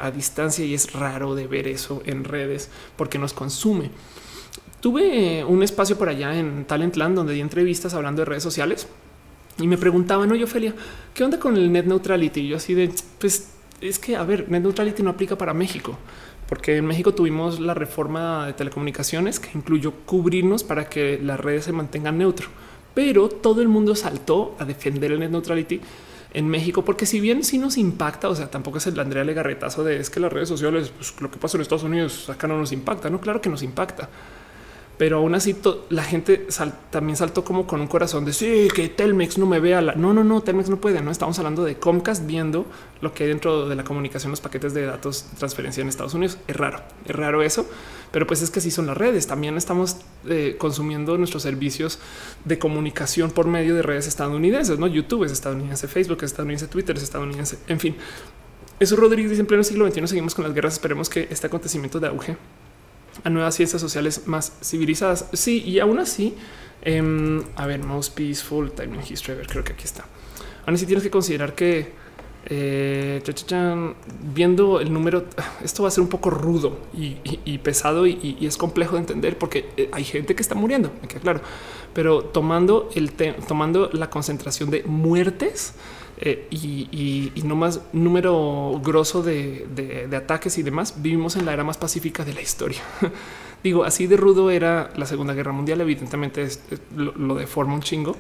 Speaker 1: a distancia y es raro de ver eso en redes porque nos consume. Tuve un espacio por allá en Talentland donde di entrevistas hablando de redes sociales y me preguntaban, oye, Ophelia, ¿qué onda con el net neutrality? Y yo así de, pues es que, a ver, net neutrality no aplica para México, porque en México tuvimos la reforma de telecomunicaciones que incluyó cubrirnos para que las redes se mantengan neutro, pero todo el mundo saltó a defender el net neutrality en México, porque si bien sí nos impacta, o sea, tampoco es el Andrea Legarretazo de es que las redes sociales, pues lo que pasa en Estados Unidos acá no nos impacta, no, claro que nos impacta pero aún así la gente también saltó como con un corazón de sí, que Telmex no me vea. La... No, no, no, Telmex no puede. No estamos hablando de Comcast viendo lo que hay dentro de la comunicación, los paquetes de datos, transferencia en Estados Unidos. Es raro, es raro eso, pero pues es que sí son las redes. También estamos eh, consumiendo nuestros servicios de comunicación por medio de redes estadounidenses. No YouTube es estadounidense, Facebook es estadounidense, Twitter es estadounidense. En fin, eso Rodríguez dice en pleno siglo XXI seguimos con las guerras. Esperemos que este acontecimiento de auge a nuevas ciencias sociales más civilizadas. Sí, y aún así, em, a ver, most peaceful time in history. A ver, creo que aquí está. Aún así tienes que considerar que eh, viendo el número, esto va a ser un poco rudo y, pesado y, es complejo de entender porque eh, hay gente que está muriendo, me queda claro. Pero tomando el tomando la concentración de muertes, eh, y, no más número grosso de, ataques y demás, vivimos en la era más pacífica de la historia. Digo, así de rudo era la Segunda Guerra Mundial, evidentemente lo, deforma un chingo,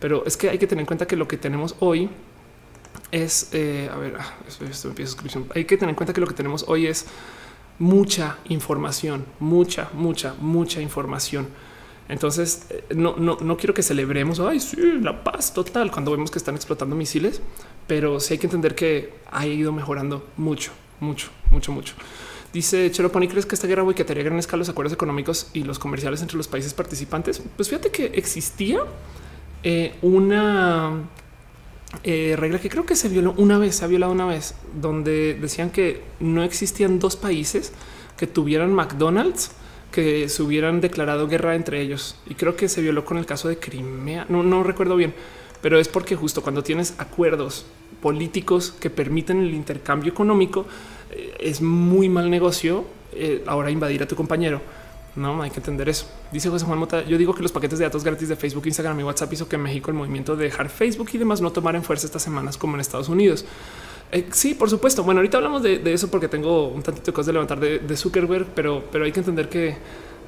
Speaker 1: pero es que hay que tener en cuenta que lo que tenemos hoy es, eh, a ver, ah, esto, suscripción. Hay que tener en cuenta que lo que tenemos hoy es mucha información, mucha, mucha, mucha información entonces, eh, no, no, no quiero que celebremos Ay, sí, la paz total cuando vemos que están explotando misiles, pero sí hay que entender que ha ido mejorando mucho, mucho, mucho, mucho. Dice Cheroponi, ¿crees que esta guerra boicotearía gran escala los acuerdos económicos y los comerciales entre los países participantes? Pues fíjate que existía eh, una eh, regla que creo que se violó una vez, se ha violado una vez, donde decían que no existían dos países que tuvieran McDonald's que se hubieran declarado guerra entre ellos. Y creo que se violó con el caso de Crimea. No, no recuerdo bien, pero es porque justo cuando tienes acuerdos políticos que permiten el intercambio económico, eh, es muy mal negocio eh, ahora invadir a tu compañero. No hay que entender eso. Dice José Juan Mota. Yo digo que los paquetes de datos gratis de Facebook, Instagram y WhatsApp hizo que en México el movimiento de dejar Facebook y demás no tomar en fuerza estas semanas como en Estados Unidos. Eh, sí, por supuesto. Bueno, ahorita hablamos de, eso porque tengo un tantito cosas de levantar de, Zuckerberg, pero, pero hay que entender que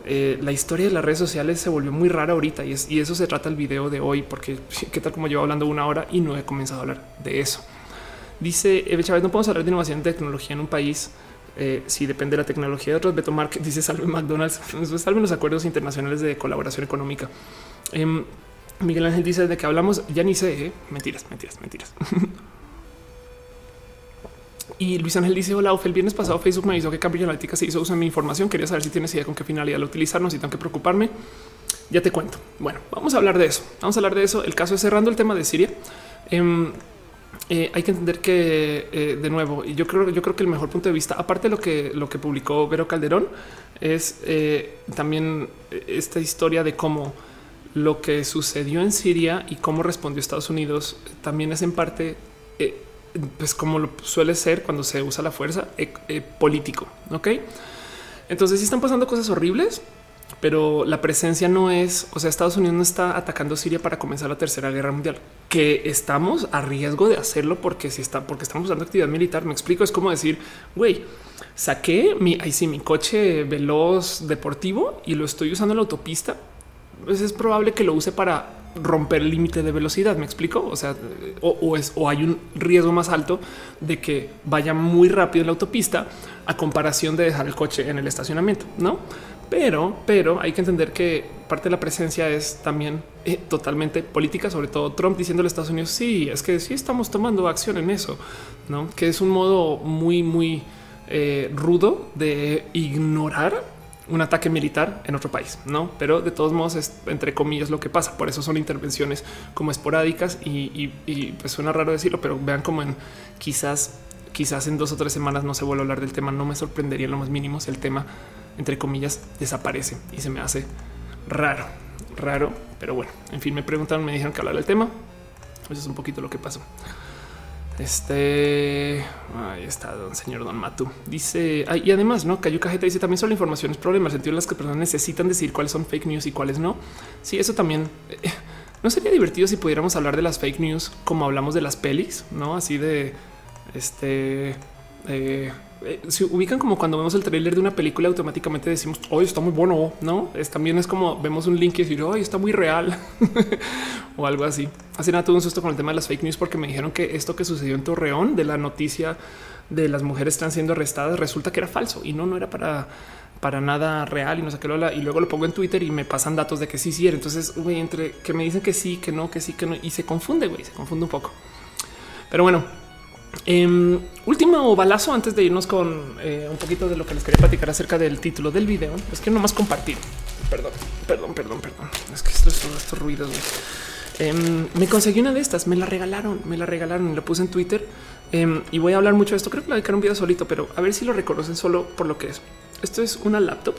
Speaker 1: eh, la historia de las redes sociales se volvió muy rara ahorita y, es, y eso se trata el video de hoy, porque qué tal como llevo hablando una hora y no he comenzado a hablar de eso. Dice Eve Chávez, no podemos hablar de innovación de tecnología en un país eh, si depende de la tecnología de otros. Beto Mark dice salve McDonald's, salve los acuerdos internacionales de colaboración económica. Em, Miguel Ángel dice de que hablamos, ya ni sé, mentiras, mentiras, mentiras. Y Luis Ángel dice: Hola, el viernes pasado Facebook me avisó que Cambridge Analytica se hizo uso de mi información. Quería saber si tienes idea con qué finalidad lo utilizar, si tengo que preocuparme. Ya te cuento. Bueno, vamos a hablar de eso. Vamos a hablar de eso. El caso es cerrando el tema de Siria. Em, eh, hay que entender que eh, de nuevo, yo creo, yo creo que el mejor punto de vista, aparte de lo que lo que publicó Vero Calderón, es eh, también esta historia de cómo lo que sucedió en Siria y cómo respondió Estados Unidos también es en parte pues como lo suele ser cuando se usa la fuerza eh, eh, político. Ok. Entonces, si están pasando cosas horribles, pero la presencia no es, o sea, Estados Unidos no está atacando Siria para comenzar la tercera guerra mundial, que estamos a riesgo de hacerlo porque si está, porque estamos usando actividad militar. Me explico. Es como decir, güey, saqué mi, ahí sí, mi coche veloz deportivo y lo estoy usando en la autopista. Pues es probable que lo use para romper el límite de velocidad. Me explico. O sea, o, es o hay un riesgo más alto de que vaya muy rápido en la autopista a comparación de dejar el coche en el estacionamiento, no? Pero, pero hay que entender que parte de la presencia es también eh, totalmente política, sobre todo Trump diciendo a Estados Unidos. Sí, es que sí estamos tomando acción en eso, no? Que es un modo muy, muy eh, rudo de ignorar un ataque militar en otro país, no? Pero de todos modos es entre comillas lo que pasa. Por eso son intervenciones como esporádicas y, pues suena raro decirlo, pero vean como en quizás, quizás en dos o tres semanas no se vuelve a hablar del tema. No me sorprendería en lo más mínimo si el tema entre comillas desaparece y se me hace raro, raro. Pero bueno, en fin, me preguntaron, me dijeron que hablar del tema. Eso es un poquito lo que pasó. Este ahí está, don señor Don Matu. Dice y además, no cayó cajeta. Dice también son la información es problema, el sentido en las que personas necesitan decir cuáles son fake news y cuáles no. Sí, eso también eh, no sería divertido si pudiéramos hablar de las fake news como hablamos de las pelis, no así de este. Eh, eh, se ubican como cuando vemos el tráiler de una película automáticamente decimos hoy está muy bueno, no es también es como vemos un link y decir hoy está muy real o algo así. Hace nada tuve un susto con el tema de las fake news porque me dijeron que esto que sucedió en Torreón de la noticia de las mujeres están siendo arrestadas resulta que era falso y no, no era para para nada real y no sé qué y luego lo pongo en Twitter y me pasan datos de que sí, sí. Entonces, güey, entre que me dicen que sí, que no, que sí, que no, y se confunde, güey, se confunde un poco. Pero bueno, eh, último balazo antes de irnos con eh, un poquito de lo que les quería platicar acerca del título del video. Es que nomás compartir. Perdón, perdón, perdón, perdón. Es que esto es todo estos ruidos. Em, me conseguí una de estas, me la regalaron, me la regalaron la puse en Twitter. Em, y voy a hablar mucho de esto. Creo que la a un video solito, pero a ver si lo reconocen solo por lo que es. Esto es una laptop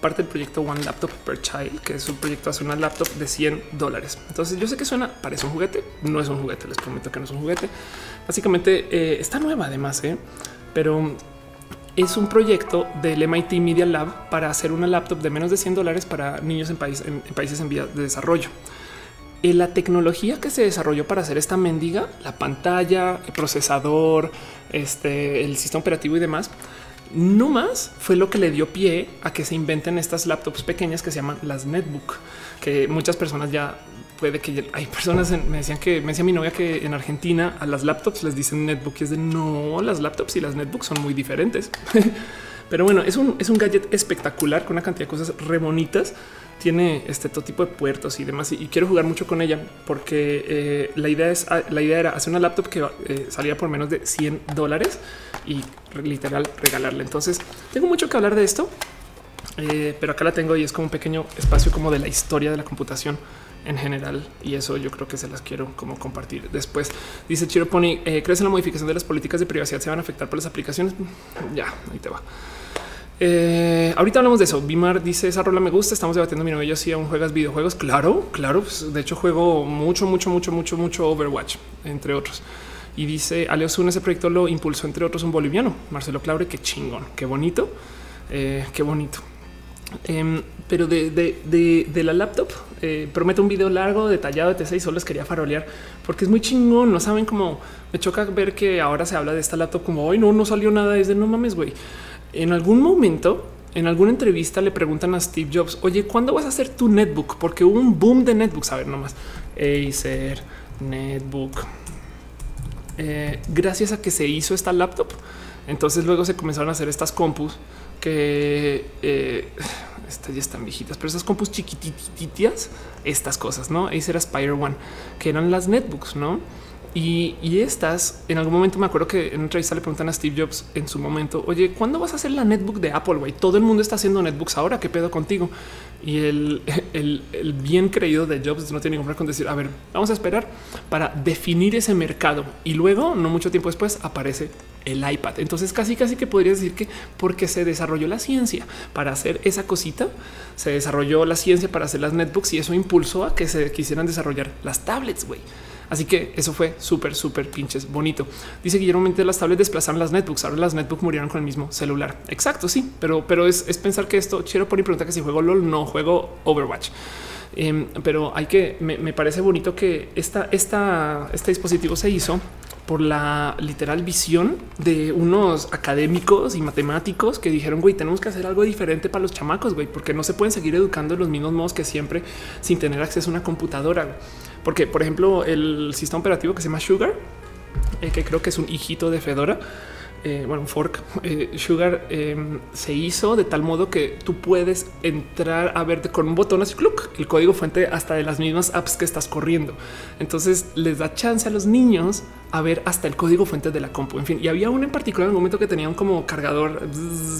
Speaker 1: parte del proyecto One Laptop per Child, que es un proyecto hace una laptop de 100 dólares. Entonces yo sé que suena, parece un juguete, no es un juguete, les prometo que no es un juguete. Básicamente eh, está nueva además, ¿eh? pero es un proyecto del MIT Media Lab para hacer una laptop de menos de 100 dólares para niños en, países en vía de desarrollo. Eh, la tecnología que se desarrolló para hacer esta mendiga, la pantalla, el procesador, este, el sistema operativo y demás, no más fue lo que le dio pie a que se inventen estas laptops pequeñas que se llaman las netbook, que muchas personas ya puede que hay personas me decían que me decía mi novia que en Argentina a las laptops les dicen netbook y es de no, las laptops y las netbooks son muy diferentes. Pero bueno, es un, es un gadget espectacular con una cantidad de cosas re bonitas. Tiene este todo tipo de puertos y demás. Y, quiero jugar mucho con ella porque eh, la idea es ah, la idea era hacer una laptop que eh, salía por menos de 100 dólares y literal regalarle. Entonces tengo mucho que hablar de esto, eh, pero acá la tengo y es como un pequeño espacio como de la historia de la computación en general y eso yo creo que se las quiero como compartir después. Dice Chiro Pony, eh, ¿crees en la modificación de las políticas de privacidad se van a afectar por las aplicaciones? Ya, ahí te va. Eh, ahorita hablamos de eso. Bimar dice esa rola me gusta. Estamos debatiendo mi novio si aún juegas videojuegos. Claro, claro. Pues, de hecho, juego mucho, mucho, mucho, mucho, mucho Overwatch, entre otros. Y dice Ale Osuna, ese proyecto lo impulsó entre otros un boliviano, Marcelo Claure. Qué chingón, qué bonito, eh, qué bonito. Em, pero de, la laptop eh, prometo un video largo, detallado de T6. Solo les quería farolear porque es muy chingón. No saben cómo me choca ver que ahora se habla de esta laptop como hoy no, no salió nada. Es de no mames, güey. En algún momento, en alguna entrevista, le preguntan a Steve Jobs, oye, ¿cuándo vas a hacer tu netbook? Porque hubo un boom de netbooks. A ver, nomás Acer Netbook. Eh, gracias a que se hizo esta laptop, entonces luego se comenzaron a hacer estas compus que eh, estas ya están viejitas, pero esas compus chiquititas, estas cosas, no? Acer Aspire One, que eran las netbooks, no? Y, estas, en algún momento me acuerdo que en una entrevista le preguntan a Steve Jobs en su momento, oye, ¿cuándo vas a hacer la netbook de Apple? Todo el mundo está haciendo netbooks ahora, ¿qué pedo contigo? Y el, el, bien creído de Jobs no tiene ningún problema con decir, a ver, vamos a esperar para definir ese mercado. Y luego, no mucho tiempo después, aparece el iPad. Entonces casi casi que podrías decir que porque se desarrolló la ciencia para hacer esa cosita, se desarrolló la ciencia para hacer las netbooks y eso impulsó a que se quisieran desarrollar las tablets. Así que eso fue súper, súper pinches bonito. Dice Guillermo Mente, las tablets desplazaron las netbooks. Ahora las netbooks murieron con el mismo celular. Exacto, sí, pero, pero es, pensar que esto quiero poner pregunta que si juego LOL, no juego Overwatch. Em, pero hay que me, parece bonito que esta, esta, este dispositivo se hizo por la literal visión de unos académicos y matemáticos que dijeron, güey, tenemos que hacer algo diferente para los chamacos, güey, porque no se pueden seguir educando de los mismos modos que siempre sin tener acceso a una computadora. Porque, por ejemplo, el sistema operativo que se llama Sugar, eh, que creo que es un hijito de Fedora, eh, bueno, fork eh, Sugar em, se hizo de tal modo que tú puedes entrar a verte con un botón así, el código fuente hasta de las mismas apps que estás corriendo. Entonces les da chance a los niños a ver hasta el código fuente de la compu. En fin, y había uno en particular en un momento que tenía un como cargador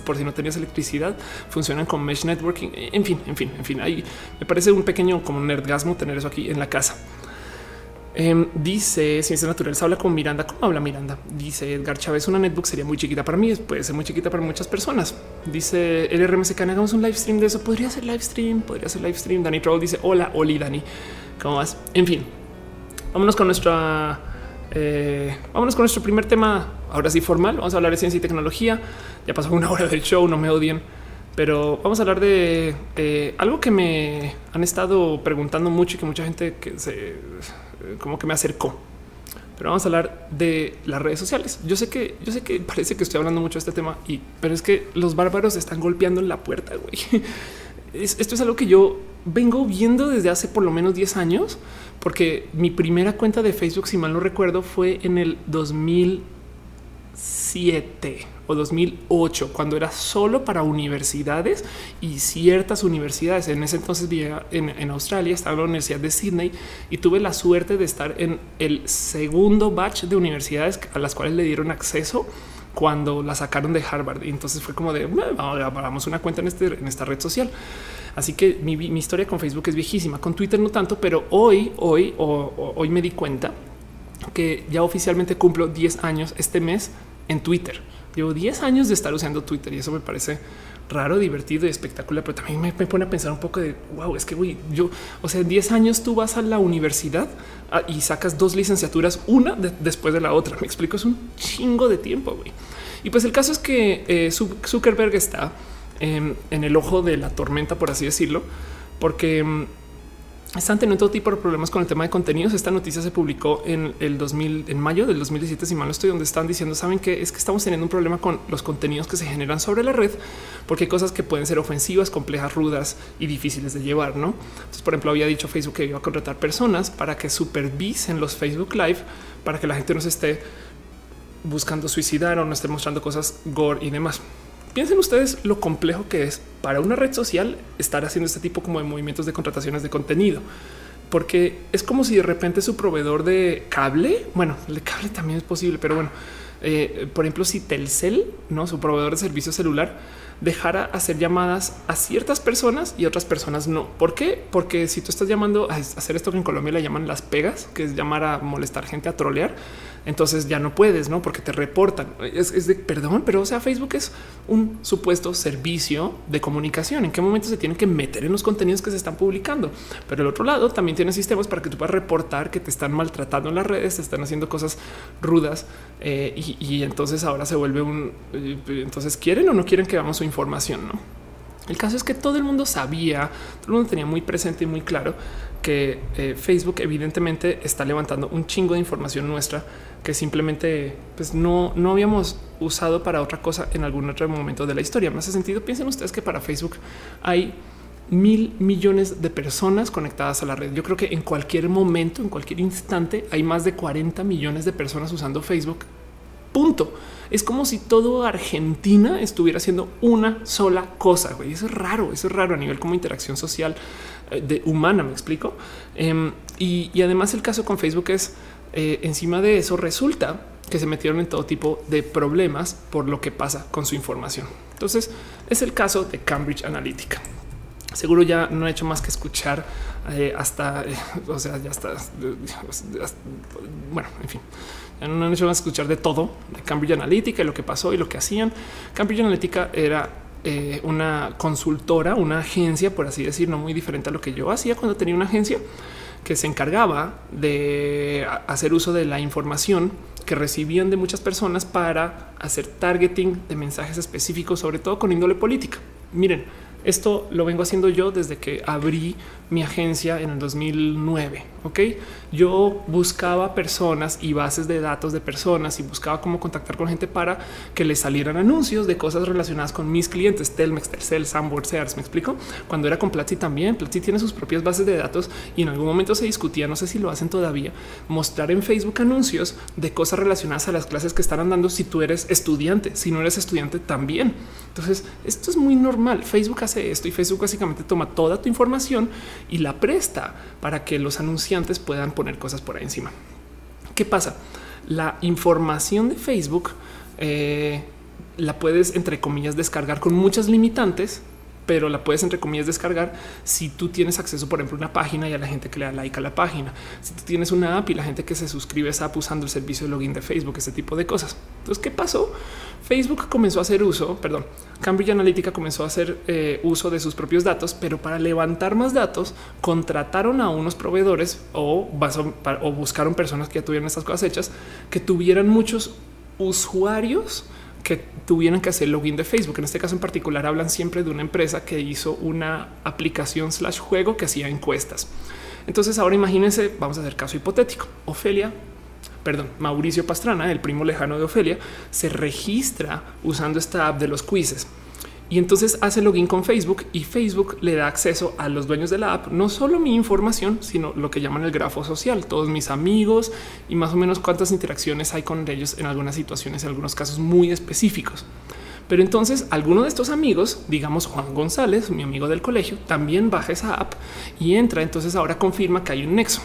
Speaker 1: por si no tenías electricidad, funcionan con mesh networking. En fin, en fin, en fin, ahí me parece un pequeño como nerdgasmo tener eso aquí en la casa. Em, dice Ciencias Naturales habla con Miranda. ¿Cómo habla Miranda? Dice Edgar Chávez. Una netbook sería muy chiquita para mí. Puede ser muy chiquita para muchas personas. Dice el RMSK. Hagamos un live stream de eso. Podría ser live stream. Podría ser live stream. Dani Troll dice hola, Oli, Dani. ¿Cómo vas? En fin, vámonos con nuestra. Eh, vámonos con nuestro primer tema. Ahora sí, formal. Vamos a hablar de ciencia y tecnología. Ya pasó una hora del show. No me odien pero vamos a hablar de eh, algo que me han estado preguntando mucho y que mucha gente que se como que me acercó. Pero vamos a hablar de las redes sociales. Yo sé que yo sé que parece que estoy hablando mucho de este tema y pero es que los bárbaros están golpeando en la puerta. Güey. Esto es algo que yo vengo viendo desde hace por lo menos 10 años, porque mi primera cuenta de Facebook, si mal no recuerdo, fue en el 2007 o 2008, cuando era solo para universidades y ciertas universidades. En ese entonces vivía en, Australia, estaba en la Universidad de Sydney y tuve la suerte de estar en el segundo batch de universidades a las cuales le dieron acceso cuando la sacaron de Harvard. Y entonces fue como de vamos una cuenta en, este, en esta red social. Así que mi, historia con Facebook es viejísima, con Twitter no tanto, pero hoy, hoy, hoy me di cuenta que ya oficialmente cumplo 10 años este mes en Twitter. Llevo 10 años de estar usando Twitter y eso me parece raro, divertido y espectacular, pero también me, pone a pensar un poco de wow, es que güey, yo, o sea, en 10 años tú vas a la universidad ah, y sacas dos licenciaturas, una después de la otra. Me explico, es un chingo de tiempo. Güey. Y pues el caso es que eh, Zuckerberg está em, en el ojo de la tormenta, por así decirlo, porque em, están teniendo todo tipo de problemas con el tema de contenidos. Esta noticia se publicó en el 2000, en mayo del 2017, si mal no estoy, donde están diciendo, saben que es que estamos teniendo un problema con los contenidos que se generan sobre la red, porque hay cosas que pueden ser ofensivas, complejas, rudas y difíciles de llevar. No, entonces, por ejemplo, había dicho Facebook que iba a contratar personas para que supervisen los Facebook Live para que la gente no se esté buscando suicidar o no esté mostrando cosas gore y demás. Piensen ustedes lo complejo que es para una red social estar haciendo este tipo como de movimientos de contrataciones de contenido, porque es como si de repente su proveedor de cable, bueno, el cable también es posible, pero bueno, eh, por ejemplo, si Telcel, no su proveedor de servicio celular, dejara hacer llamadas a ciertas personas y otras personas no. ¿Por qué? Porque si tú estás llamando a hacer esto que en Colombia le llaman las pegas, que es llamar a molestar gente, a trolear, entonces ya no puedes, no porque te reportan. Es, de perdón, pero o sea, Facebook es un supuesto servicio de comunicación. En qué momento se tienen que meter en los contenidos que se están publicando. Pero el otro lado también tiene sistemas para que tú puedas reportar que te están maltratando en las redes, te están haciendo cosas rudas eh, y, entonces ahora se vuelve un. Eh, entonces quieren o no quieren que vamos su información, no? El caso es que todo el mundo sabía, todo el mundo tenía muy presente y muy claro que eh, Facebook evidentemente está levantando un chingo de información nuestra que simplemente pues no, no habíamos usado para otra cosa en algún otro momento de la historia. Más hace sentido, piensen ustedes que para Facebook hay mil millones de personas conectadas a la red. Yo creo que en cualquier momento, en cualquier instante, hay más de 40 millones de personas usando Facebook. Punto. Es como si todo Argentina estuviera haciendo una sola cosa. Güey. Eso es raro, eso es raro a nivel como interacción social eh, de humana. Me explico. Em, y, y además el caso con Facebook es eh, encima de eso resulta que se metieron en todo tipo de problemas por lo que pasa con su información. Entonces es el caso de Cambridge Analytica. Seguro ya no he hecho más que escuchar eh, hasta, eh, o sea, ya está. bueno, en fin, ya no han hecho más escuchar de todo de Cambridge Analytica y lo que pasó y lo que hacían. Cambridge Analytica era una consultora, una agencia, por así decir, no muy diferente a lo que yo hacía cuando tenía una agencia que se encargaba de hacer uso de la información que recibían de muchas personas para hacer targeting de mensajes específicos, sobre todo con índole política. Miren, esto lo vengo haciendo yo desde que abrí mi agencia en el 2009. Ok, yo buscaba personas y bases de datos de personas y buscaba cómo contactar con gente para que le salieran anuncios de cosas relacionadas con mis clientes, Telmex, Telcel, Sanborn, Sears. Me explico cuando era con Platzi también. Platzi tiene sus propias bases de datos y en algún momento se discutía, no sé si lo hacen todavía, mostrar en Facebook anuncios de cosas relacionadas a las clases que están dando si tú eres estudiante, si no eres estudiante también. Entonces, esto es muy normal. Facebook hace esto y Facebook básicamente toma toda tu información y la presta para que los anunciantes puedan poner cosas por ahí encima. ¿Qué pasa? La información de Facebook eh, la puedes, entre comillas, descargar con muchas limitantes pero la puedes entre comillas descargar si tú tienes acceso, por ejemplo, a una página y a la gente que le da like a la página. Si tú tienes una app y la gente que se suscribe a esa app usando el servicio de login de Facebook, ese tipo de cosas. Entonces, ¿qué pasó? Facebook comenzó a hacer uso, perdón, Cambridge Analytica comenzó a hacer eh, uso de sus propios datos, pero para levantar más datos contrataron a unos proveedores o, o buscaron personas que ya tuvieran estas cosas hechas, que tuvieran muchos usuarios que tuvieran que hacer login de Facebook. En este caso en particular hablan siempre de una empresa que hizo una aplicación slash juego que hacía encuestas. Entonces ahora imagínense, vamos a hacer caso hipotético. Ofelia, perdón, Mauricio Pastrana, el primo lejano de Ofelia, se registra usando esta app de los quizzes y entonces hace login con Facebook y Facebook le da acceso a los dueños de la app, no solo mi información, sino lo que llaman el grafo social, todos mis amigos y más o menos cuántas interacciones hay con ellos en algunas situaciones, en algunos casos muy específicos. Pero entonces alguno de estos amigos, digamos Juan González, mi amigo del colegio, también baja esa app y entra. Entonces ahora confirma que hay un nexo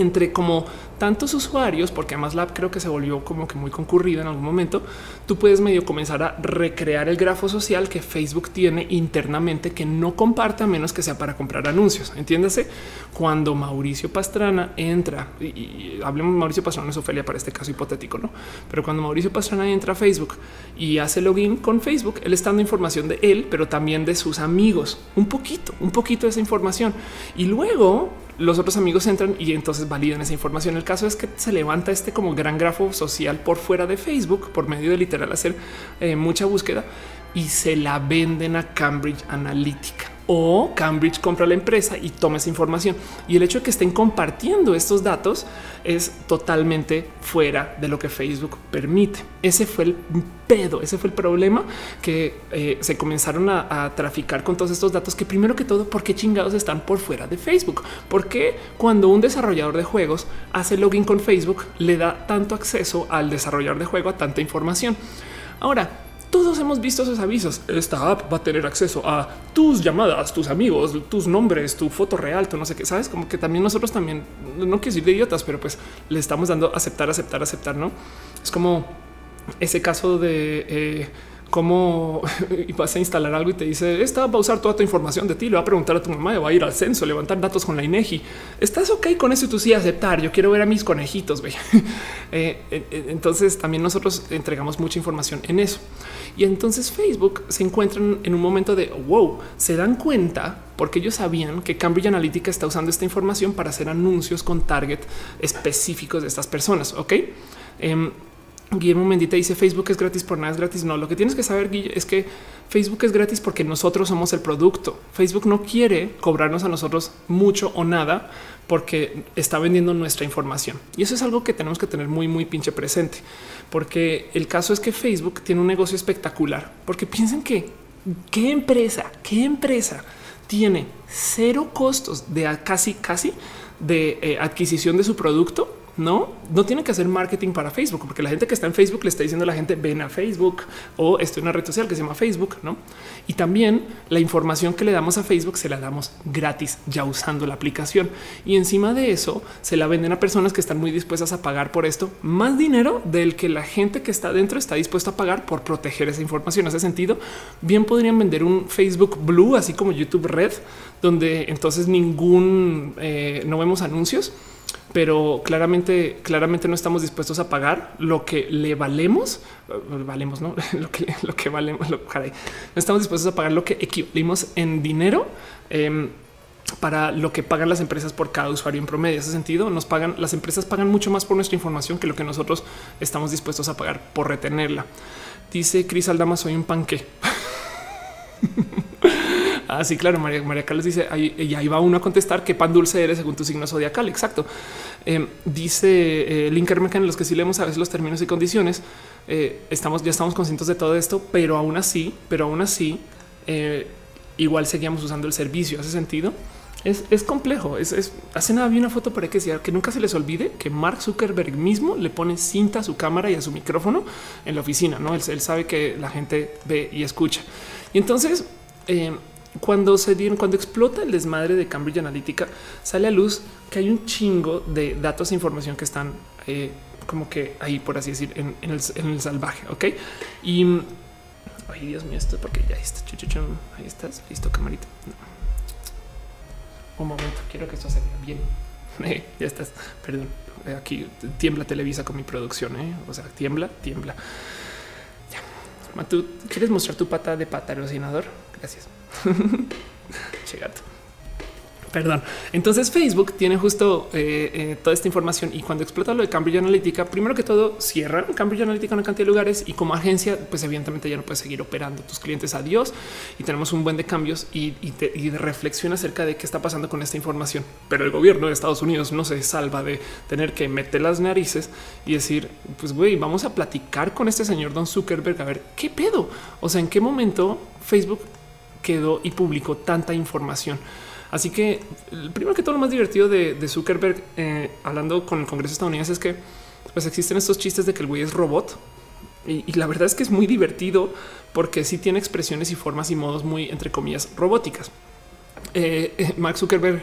Speaker 1: entre como tantos usuarios, porque además la creo que se volvió como que muy concurrida en algún momento, tú puedes medio comenzar a recrear el grafo social que Facebook tiene internamente que no comparte a menos que sea para comprar anuncios. Entiéndase, cuando Mauricio Pastrana entra, y, hablemos de Mauricio Pastrana, es Ofelia para este caso hipotético, ¿no? Pero cuando Mauricio Pastrana entra a Facebook y hace login con Facebook, él está dando información de él, pero también de sus amigos, un poquito, un poquito de esa información. Y luego los otros amigos entran y entonces validan esa información. El caso es que se levanta este como gran grafo social por fuera de Facebook por medio de literal hacer eh, mucha búsqueda y se la venden a Cambridge Analytica o Cambridge compra la empresa y toma esa información. Y el hecho de que estén compartiendo estos datos es totalmente fuera de lo que Facebook permite. Ese fue el pedo, ese fue el problema que eh, se comenzaron a, traficar con todos estos datos que primero que todo, ¿por qué chingados están por fuera de Facebook? Porque cuando un desarrollador de juegos hace login con Facebook, le da tanto acceso al desarrollador de juego a tanta información. Ahora, todos hemos visto esos avisos. Esta app va a tener acceso a tus llamadas, tus amigos, tus nombres, tu foto real, tu no sé qué. Sabes como que también nosotros también no quiero decir de idiotas, pero pues le estamos dando aceptar, aceptar, aceptar. No es como ese caso de eh, cómo vas a instalar algo y te dice esta va a usar toda tu información de ti, le va a preguntar a tu mamá, va a ir al censo, levantar datos con la INEGI. ¿Estás ok con eso? Y tú sí aceptar. Yo quiero ver a mis conejitos. Eh, entonces también nosotros entregamos mucha información en eso. Y entonces Facebook se encuentran en un momento de wow, se dan cuenta porque ellos sabían que Cambridge Analytica está usando esta información para hacer anuncios con target específicos de estas personas. Ok. Em, Guillermo Mendita dice Facebook es gratis por nada es gratis. No, lo que tienes que saber Guille, es que Facebook es gratis porque nosotros somos el producto. Facebook no quiere cobrarnos a nosotros mucho o nada porque está vendiendo nuestra información. Y eso es algo que tenemos que tener muy, muy pinche presente, porque el caso es que Facebook tiene un negocio espectacular, porque piensen que qué empresa, qué empresa tiene cero costos de casi, casi de eh, adquisición de su producto no, no tiene que hacer marketing para Facebook, porque la gente que está en Facebook le está diciendo a la gente ven a Facebook o estoy en una red social que se llama Facebook, no? Y también la información que le damos a Facebook se la damos gratis ya usando la aplicación. Y encima de eso se la venden a personas que están muy dispuestas a pagar por esto más dinero del que la gente que está dentro está dispuesta a pagar por proteger esa información. Ese sentido, bien podrían vender un Facebook Blue, así como YouTube Red, donde entonces ningún eh, no vemos anuncios pero claramente, claramente no estamos dispuestos a pagar lo que le valemos, eh, valemos, no lo que lo que valemos, no estamos dispuestos a pagar lo que equivalimos en dinero. Em, para lo que pagan las empresas por cada usuario en promedio. En ese sentido, nos pagan, las empresas pagan mucho más por nuestra información que lo que nosotros estamos dispuestos a pagar por retenerla. Dice Cris Aldama, soy un panque. Ah, sí, claro. María, María Carlos dice ahí, y ahí va uno a contestar qué pan dulce eres según tu signo zodiacal. Exacto. Em, dice eh, Linker en los que sí leemos a veces los términos y condiciones. Eh, estamos ya estamos conscientes de todo esto, pero aún así, pero aún así, eh, igual seguíamos usando el servicio. Hace sentido. Es, es complejo. Es, hace nada vi una foto por ahí que decía que nunca se les olvide que Mark Zuckerberg mismo le pone cinta a su cámara y a su micrófono en la oficina. No, él, él sabe que la gente ve y escucha. Y entonces em, cuando se dieron, cuando explota el desmadre de Cambridge Analytica, sale a luz que hay un chingo de datos e información que están eh, como que ahí, por así decir, en, el, salvaje. Ok. Y ay, Dios mío, esto porque ya está. Ahí estás listo, camarita. Un momento, quiero que esto se vea bien. ya estás. Perdón. Eh, aquí tiembla Televisa con mi producción. ¿eh? O sea, tiembla, tiembla. Ya. ¿Tú quieres mostrar tu pata de patrocinador? Gracias. Chegato. Perdón. Entonces Facebook tiene justo eh, eh, toda esta información y cuando explota lo de Cambridge Analytica, primero que todo cierran Cambridge Analytica en una cantidad de lugares y como agencia, pues evidentemente ya no puedes seguir operando tus clientes. Adiós y tenemos un buen de cambios y, de reflexión acerca de qué está pasando con esta información. Pero el gobierno de Estados Unidos no se salva de tener que meter las narices y decir, pues güey, vamos a platicar con este señor Don Zuckerberg a ver qué pedo. O sea, en qué momento Facebook quedó y publicó tanta información. Así que primero que todo lo más divertido de, Zuckerberg eh, hablando con el Congreso estadounidense es que pues existen estos chistes de que el güey es robot y, la verdad es que es muy divertido porque sí tiene expresiones y formas y modos muy entre comillas robóticas. Eh, Mark Zuckerberg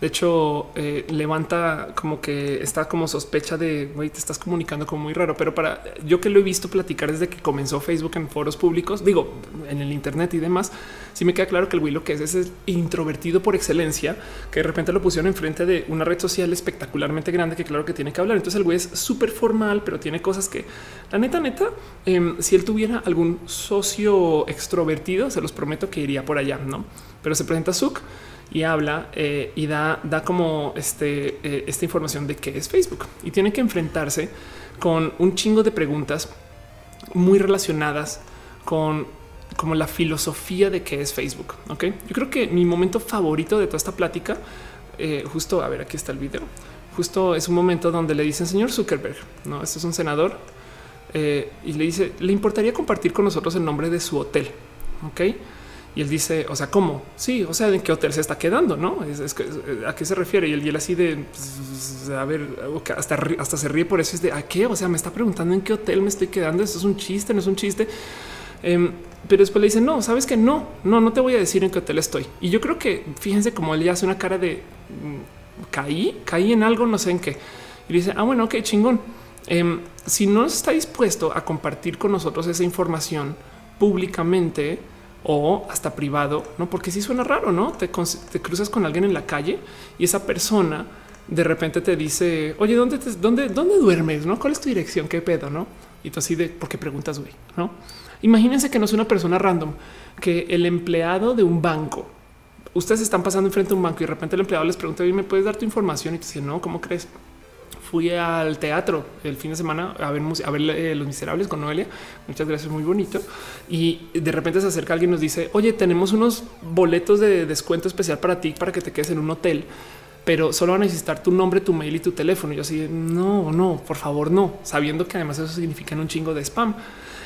Speaker 1: de hecho, eh, levanta como que está como sospecha de güey, te estás comunicando como muy raro, pero para yo que lo he visto platicar desde que comenzó Facebook en foros públicos, digo en el Internet y demás, sí me queda claro que el güey lo que es es introvertido por excelencia, que de repente lo pusieron enfrente de una red social espectacularmente grande que claro que tiene que hablar. Entonces el güey es súper formal, pero tiene cosas que la neta, neta, em, si él tuviera algún socio extrovertido, se los prometo que iría por allá, no? Pero se presenta Zuck y habla eh, y da, da como este, eh, esta información de qué es Facebook y tiene que enfrentarse con un chingo de preguntas muy relacionadas con como la filosofía de qué es Facebook. Ok, yo creo que mi momento favorito de toda esta plática, eh, justo a ver, aquí está el video. Justo es un momento donde le dicen señor Zuckerberg, no, este es un senador y le dice, le importaría compartir con nosotros el nombre de su hotel. Ok, y él dice, o sea, ¿cómo? Sí, o sea, ¿en qué hotel se está quedando? No es, que, a qué se refiere. Y él, y él así de pues, a ver, hasta, hasta se ríe por eso. Es de a qué? O sea, me está preguntando en qué hotel me estoy quedando. Eso es un chiste, no es un chiste. Em, pero después le dice, no, sabes que no, no, no te voy a decir en qué hotel estoy. Y yo creo que fíjense cómo él ya hace una cara de mm, caí, caí en algo, no sé en qué. Y dice, ah, bueno, ok, chingón. Em, si no está dispuesto a compartir con nosotros esa información públicamente o hasta privado, no? Porque si suena raro, no te, cruzas con alguien en la calle y esa persona de repente te dice, oye, ¿dónde, dónde, dónde duermes? ¿No? ¿Cuál es tu dirección? ¿Qué pedo? No? Y tú así de por qué preguntas, güey, no? Imagínense que no es una persona random, que el empleado de un banco, ustedes están pasando enfrente de un banco y de repente el empleado les pregunta, ¿me puedes dar tu información? Y te dice, no, ¿cómo crees? Fui al teatro el fin de semana a ver, a ver eh, Los Miserables con Noelia. Muchas gracias, muy bonito. Y de repente se acerca alguien y nos dice, oye, tenemos unos boletos de descuento especial para ti, para que te quedes en un hotel, pero solo van a necesitar tu nombre, tu mail y tu teléfono. Y yo así, no, no, por favor, no, sabiendo que además eso significa un chingo de spam.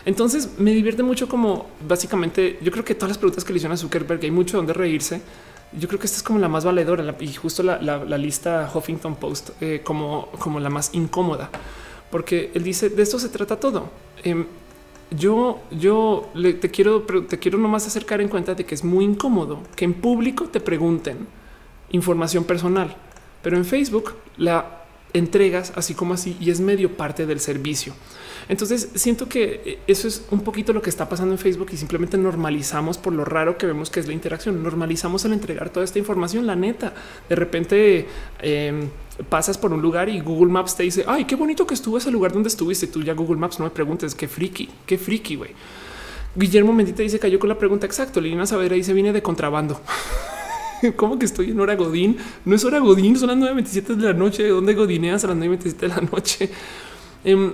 Speaker 1: Entonces me divierte mucho como básicamente yo creo que todas las preguntas que le hicieron a Zuckerberg hay mucho donde reírse yo creo que esta es como la más valedora y justo la, lista Huffington Post eh, como, como la más incómoda, porque él dice de esto se trata todo. Em, yo, yo te quiero, te quiero nomás acercar en cuenta de que es muy incómodo que en público te pregunten información personal, pero en Facebook la entregas así como así y es medio parte del servicio. Entonces siento que eh, eso es un poquito lo que está pasando en Facebook y simplemente normalizamos por lo raro que vemos que es la interacción. Normalizamos el entregar toda esta información. La neta, de repente em, pasas por un lugar y Google Maps te dice, ay, qué bonito que estuvo ese lugar donde estuviste. Tú ya Google Maps no me preguntes qué friki, qué friki, güey. Guillermo Mendita dice cayó con la pregunta exacto. Lina Saavedra dice viene de contrabando. ¿Cómo que estoy en hora Godín? No es hora Godín, son las 9.27 de la noche. ¿Dónde godineas a las 9.27 de la noche? Em,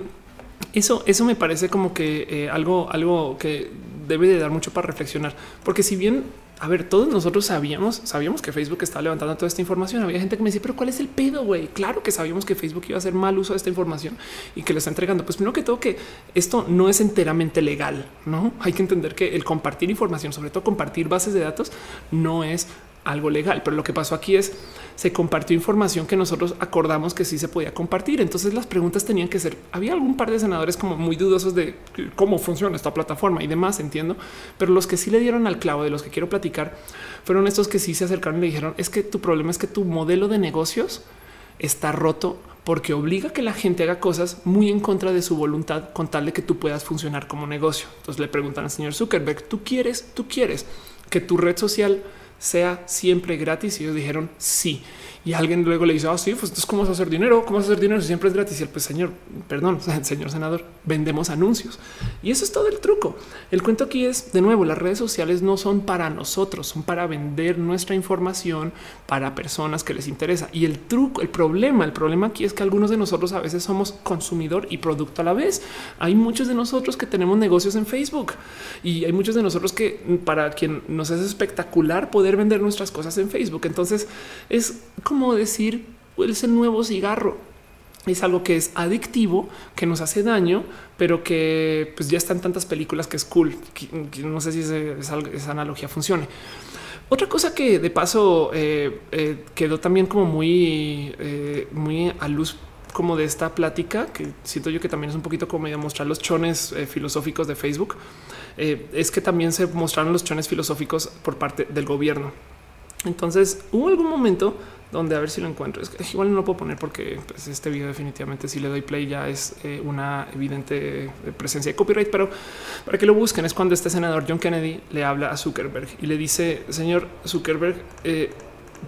Speaker 1: eso, eso me parece como que eh, algo, algo que debe de dar mucho para reflexionar, porque si bien a ver, todos nosotros sabíamos, sabíamos que Facebook estaba levantando toda esta información. Había gente que me decía, pero ¿cuál es el pedo, güey? Claro que sabíamos que Facebook iba a hacer mal uso de esta información y que le está entregando. Pues primero que todo que esto no es enteramente legal, ¿no? Hay que entender que el compartir información, sobre todo compartir bases de datos, no es algo legal. Pero lo que pasó aquí es se compartió información que nosotros acordamos que sí se podía compartir. Entonces las preguntas tenían que ser. Había algún par de senadores como muy dudosos de cómo funciona esta plataforma y demás, entiendo. Pero los que sí le dieron al clavo de los que quiero platicar fueron estos que sí se acercaron y le dijeron es que tu problema es que tu modelo de negocios está roto porque obliga a que la gente haga cosas muy en contra de su voluntad con tal de que tú puedas funcionar como negocio. Entonces le preguntan al señor Zuckerberg, tú quieres, tú quieres que tu red social sea siempre gratis? Y ellos dijeron sí. Y alguien luego le dice, ah, sí, pues entonces, ¿cómo vas a hacer dinero? ¿Cómo vas a hacer dinero si siempre es gratis? Y el pues, señor, perdón, señor senador, vendemos anuncios. Y eso es todo el truco. El cuento aquí es, de nuevo, las redes sociales no son para nosotros, son para vender nuestra información para personas que les interesa. Y el truco, el problema, el problema aquí es que algunos de nosotros a veces somos consumidor y producto a la vez. Hay muchos de nosotros que tenemos negocios en Facebook y hay muchos de nosotros que para quien nos es espectacular poder vender nuestras cosas en Facebook. Entonces es como como decir, pues el nuevo cigarro. Es algo que es adictivo, que nos hace daño, pero que pues ya está en tantas películas que es cool. No sé si esa analogía funcione. Otra cosa que de paso eh, eh, quedó también como muy, eh, muy a luz como de esta plática, que siento yo que también es un poquito como mostrar los chones filosóficos de Facebook, es que también se mostraron los chones filosóficos por parte del gobierno. Entonces hubo algún momento donde a ver si lo encuentro. Es igual no lo puedo poner porque pues, este video definitivamente si le doy play ya es eh, una evidente eh, presencia de copyright, pero para que lo busquen es cuando este senador John Kennedy le habla a Zuckerberg y le dice, señor Zuckerberg, eh,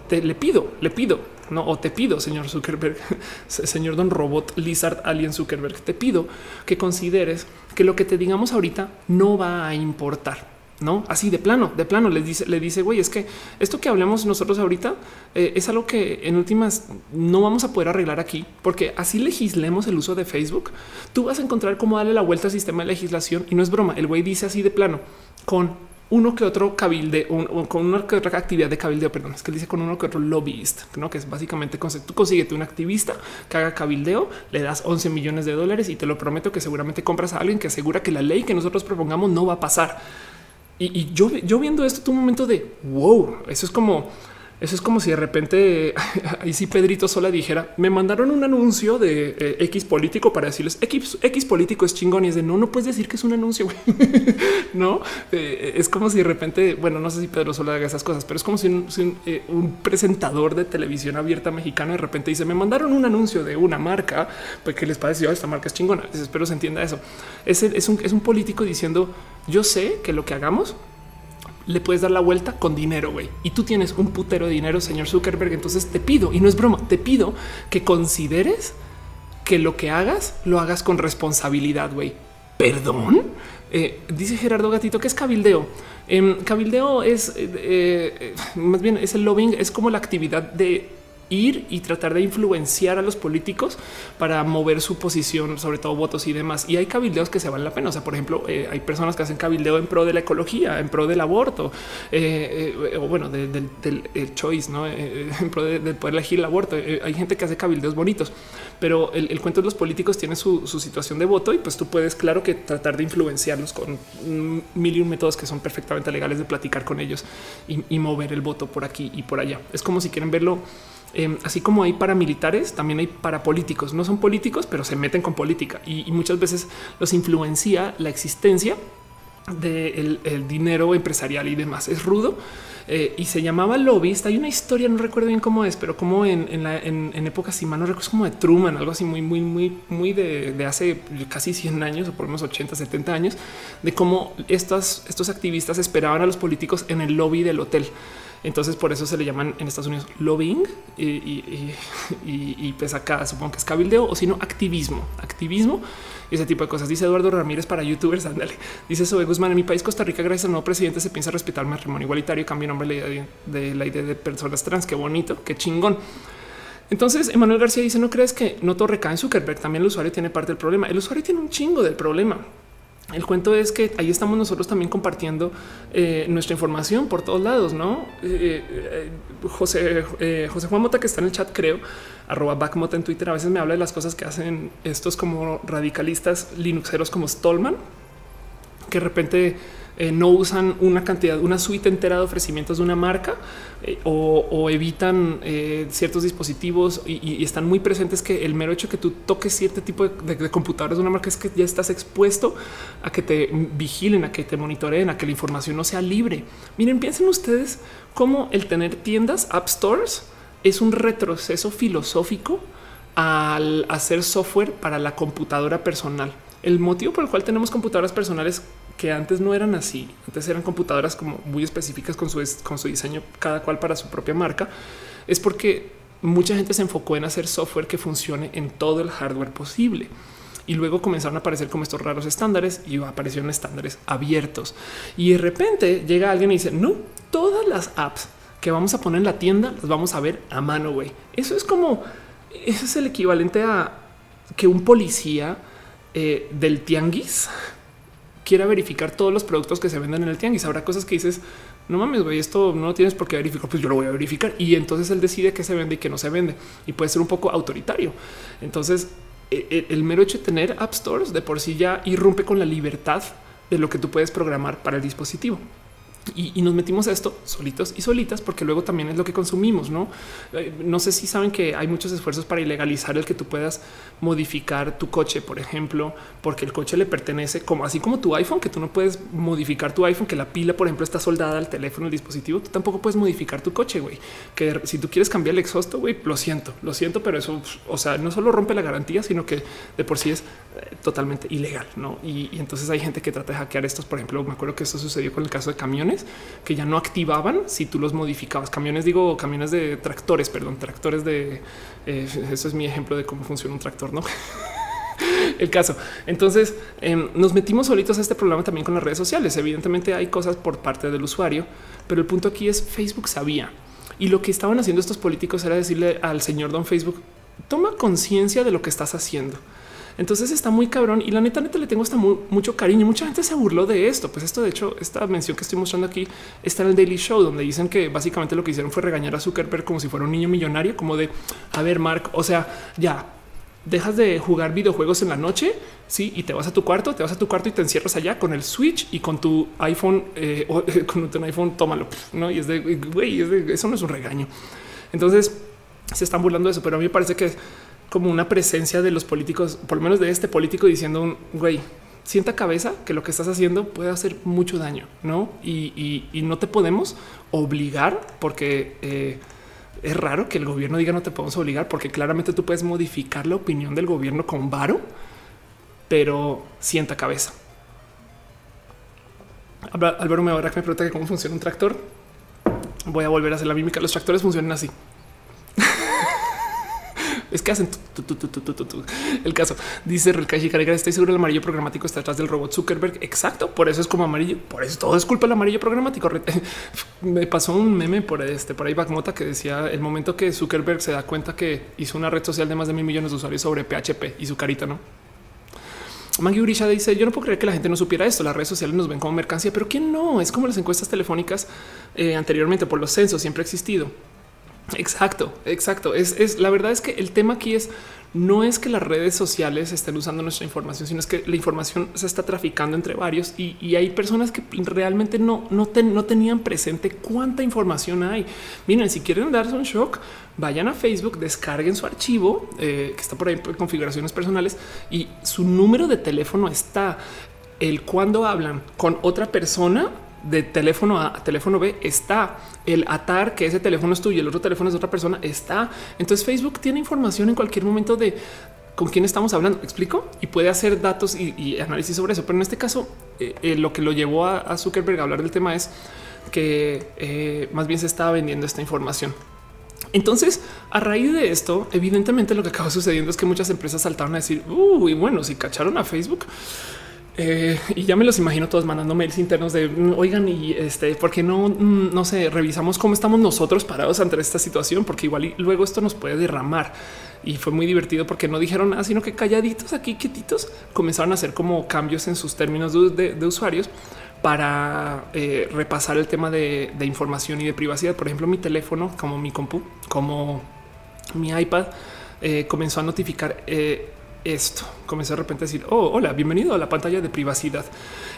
Speaker 1: te le pido, le pido, no, o te pido, señor Zuckerberg, señor Don Robot Lizard Alien Zuckerberg, te pido que consideres que lo que te digamos ahorita no va a importar no así de plano, de plano le dice, le dice, güey, es que esto que hablemos nosotros ahorita eh, es algo que en últimas no vamos a poder arreglar aquí, porque así legislemos el uso de Facebook. Tú vas a encontrar cómo darle la vuelta al sistema de legislación y no es broma. El güey dice así de plano con uno que otro cabilde, con una que otra actividad de cabildeo, perdón, es que dice con uno que otro lobbyist, ¿no? que es básicamente tú consíguete un activista que haga cabildeo, le das 11 millones de dólares y te lo prometo que seguramente compras a alguien que asegura que la ley que nosotros propongamos no va a pasar. Y, yo, yo viendo esto, tu momento de wow, eso es como Eso es como si de repente ahí sí Pedrito Sola dijera me mandaron un anuncio de eh, X político para decirles X, X político es chingón y es de no, no puedes decir que es un anuncio. no eh, es como si de repente, bueno, no sé si Pedro Sola haga esas cosas, pero es como si un, eh, presentador de televisión abierta mexicano de repente dice me mandaron un anuncio de una marca pues que les pareció esta marca es chingona. espero se entienda eso. Es, es, un, es un político diciendo yo sé que lo que hagamos le puedes dar la vuelta con dinero, güey. Y tú tienes un putero de dinero, señor Zuckerberg. Entonces te pido, y no es broma, te pido que consideres que lo que hagas lo hagas con responsabilidad, güey. Perdón. Eh, dice Gerardo Gatito que es cabildeo. Em, cabildeo es eh, eh, más bien es el lobbying, es como la actividad de ir y tratar de influenciar a los políticos para mover su posición, sobre todo votos y demás. Y hay cabildeos que se valen la pena. O sea, por ejemplo, eh, hay personas que hacen cabildeo en pro de la ecología, en pro del aborto, eh, eh, o bueno, del, choice, ¿no? en pro de, poder elegir el aborto. hay gente que hace cabildeos bonitos, pero el, cuento de los políticos tiene su, situación de voto y pues tú puedes, claro que tratar de influenciarlos con mil y un métodos que son perfectamente legales de platicar con ellos y mover el voto por aquí y por allá. Es como si quieren verlo Em, así como hay paramilitares, también hay parapolíticos. No son políticos, pero se meten con política y, muchas veces los influencia la existencia del dinero empresarial y demás. Es rudo eh, y se llamaba lobbyista. Hay una historia, no recuerdo bien cómo es, pero como en, en, la, en, épocas, si mal no recuerdo, como de Truman, algo así muy, muy, muy, muy de, de, hace casi 100 años o por menos 80, 70 años, de cómo estos activistas esperaban a los políticos en el lobby del hotel. Entonces por eso se le llaman en Estados Unidos lobbying y, y, pues acá supongo que es cabildeo o sino activismo, activismo y ese tipo de cosas. Dice Eduardo Ramírez para youtubers. Ándale. Dice Sobe Guzmán en mi país, Costa Rica, gracias al nuevo presidente se piensa respetar el matrimonio igualitario. Cambia nombre de, de la idea de personas trans. Qué bonito, qué chingón. Entonces, Emanuel García dice: No crees que no todo recae en Zuckerberg? También el usuario tiene parte del problema. El usuario tiene un chingo del problema. El cuento es que ahí estamos nosotros también compartiendo eh, nuestra información por todos lados, ¿no? Eh, eh, José, José Juan Mota, que está en el chat, creo, arroba backmota en Twitter, a veces me habla de las cosas que hacen estos como radicalistas linuxeros como Stallman, que de repente eh, no usan una cantidad, una suite entera de ofrecimientos de una marca eh, o, evitan eh, ciertos dispositivos y, están muy presentes que el mero hecho que tú toques cierto tipo de, computadoras de una marca es que ya estás expuesto a que te vigilen, a que te monitoreen, a que la información no sea libre. Miren, piensen ustedes cómo el tener tiendas, app stores, es un retroceso filosófico al hacer software para la computadora personal. El motivo por el cual tenemos computadoras personales que antes no eran así. Antes eran computadoras como muy específicas con su, con su diseño, cada cual para su propia marca. Es porque mucha gente se enfocó en hacer software que funcione en todo el hardware posible. Y luego comenzaron a aparecer como estos raros estándares y aparecieron estándares abiertos. Y de repente llega alguien y dice, no, todas las apps que vamos a poner en la tienda las vamos a ver a mano, güey. Eso es como, eso es el equivalente a que un policía eh, del tianguis quiera verificar todos los productos que se venden en el tianguis. Habrá cosas que dices, no mames, güey, esto no tienes por qué verificar, pues yo lo voy a verificar. Y entonces él decide qué se vende y qué no se vende. Y puede ser un poco autoritario. Entonces, e, e, el mero hecho de tener app stores de por sí ya irrumpe con la libertad de lo que tú puedes programar para el dispositivo. Y, nos metimos a esto solitos y solitas porque luego también es lo que consumimos. No, eh, no sé si saben que hay muchos esfuerzos para ilegalizar el que tú puedas modificar tu coche, por ejemplo, porque el coche le pertenece como así como tu iPhone, que tú no puedes modificar tu iPhone, que la pila, por ejemplo, está soldada al teléfono, el dispositivo. Tú tampoco puedes modificar tu coche, güey. Que si tú quieres cambiar el exhausto, güey, lo siento, lo siento, pero eso, o sea, no solo rompe la garantía, sino que de por sí es eh, totalmente ilegal. No, y, y entonces hay gente que trata de hackear estos. Por ejemplo, me acuerdo que esto sucedió con el caso de camiones que ya no activaban si tú los modificabas. Camiones, digo, camiones de tractores, perdón, tractores de eh, eso es mi ejemplo de cómo funciona un tractor, no? el caso. Entonces em, nos metimos solitos a este problema también con las redes sociales. Evidentemente hay cosas por parte del usuario, pero el punto aquí es Facebook sabía y lo que estaban haciendo estos políticos era decirle al señor don Facebook, toma conciencia de lo que estás haciendo. Entonces está muy cabrón y la neta, neta le tengo hasta mucho cariño. Mucha gente se burló de esto. Pues esto, de hecho, esta mención que estoy mostrando aquí está en el Daily Show, donde dicen que básicamente lo que hicieron fue regañar a Zuckerberg como si fuera un niño millonario, como de a ver, Mark, o sea, ya dejas de jugar videojuegos en la noche, sí, y te vas a tu cuarto, te vas a tu cuarto y te encierras allá con el Switch y con tu iPhone, eh, o, con tu iPhone, tómalo, no? Y es de güey, eso no es un regaño. Entonces se están burlando de eso, pero a mí me parece que como una presencia de los políticos, por lo menos de este político diciendo un güey, sienta cabeza que lo que estás haciendo puede hacer mucho daño, no? Y, no te podemos obligar porque eh, es raro que el gobierno diga no te podemos obligar, porque claramente tú puedes modificar la opinión del gobierno con varo, pero sienta cabeza. Álvaro me me pregunta que cómo funciona un tractor. Voy a volver a hacer la mímica. Los tractores funcionan así es que hacen el caso. Dice Relkashi Carega, estoy seguro el amarillo programático está atrás del robot Zuckerberg. Exacto, por eso es como amarillo, por eso todo es culpa del amarillo programático. Me pasó un meme por este, por ahí Backmota que decía el momento que Zuckerberg se da cuenta que hizo una red social de más de mil millones de usuarios sobre PHP y su carita, ¿no? Maggie Urisha dice: Yo no puedo creer que la gente no supiera esto. Las redes sociales nos ven como mercancía, pero quién no? Es como las encuestas telefónicas eh, anteriormente por los censos, siempre ha existido. Exacto, exacto. Es, la verdad es que el tema aquí es no es que las redes sociales estén usando nuestra información, sino es que la información se está traficando entre varios y, hay personas que realmente no, no, no, tenían presente cuánta información hay. Miren, si quieren darse un shock, vayan a Facebook, descarguen su archivo eh, que está por ahí en configuraciones personales y su número de teléfono está. El cuando hablan con otra persona de teléfono A a teléfono B está el atar que ese teléfono es tuyo y el otro teléfono es de otra persona está. Entonces Facebook tiene información en cualquier momento de con quién estamos hablando. explico y puede hacer datos y, análisis sobre eso. Pero en este caso, eh, eh, lo que lo llevó a, Zuckerberg a hablar del tema es que eh, más bien se estaba vendiendo esta información. Entonces, a raíz de esto, evidentemente lo que acaba sucediendo es que muchas empresas saltaron a decir, uy, bueno, si cacharon a Facebook, eh, y ya me los imagino todos mandando mails internos de mm, oigan y este, ¿por qué no, mm, no sé, revisamos cómo estamos nosotros parados ante esta situación? Porque igual luego esto nos puede derramar. Y fue muy divertido porque no dijeron nada, sino que calladitos aquí, quietitos, comenzaron a hacer como cambios en sus términos de, usuarios para eh, repasar el tema de, información y de privacidad. Por ejemplo, mi teléfono, como mi compu, como mi iPad, eh, comenzó a notificar esto. Comencé de repente a decir, oh, hola, bienvenido a la pantalla de privacidad.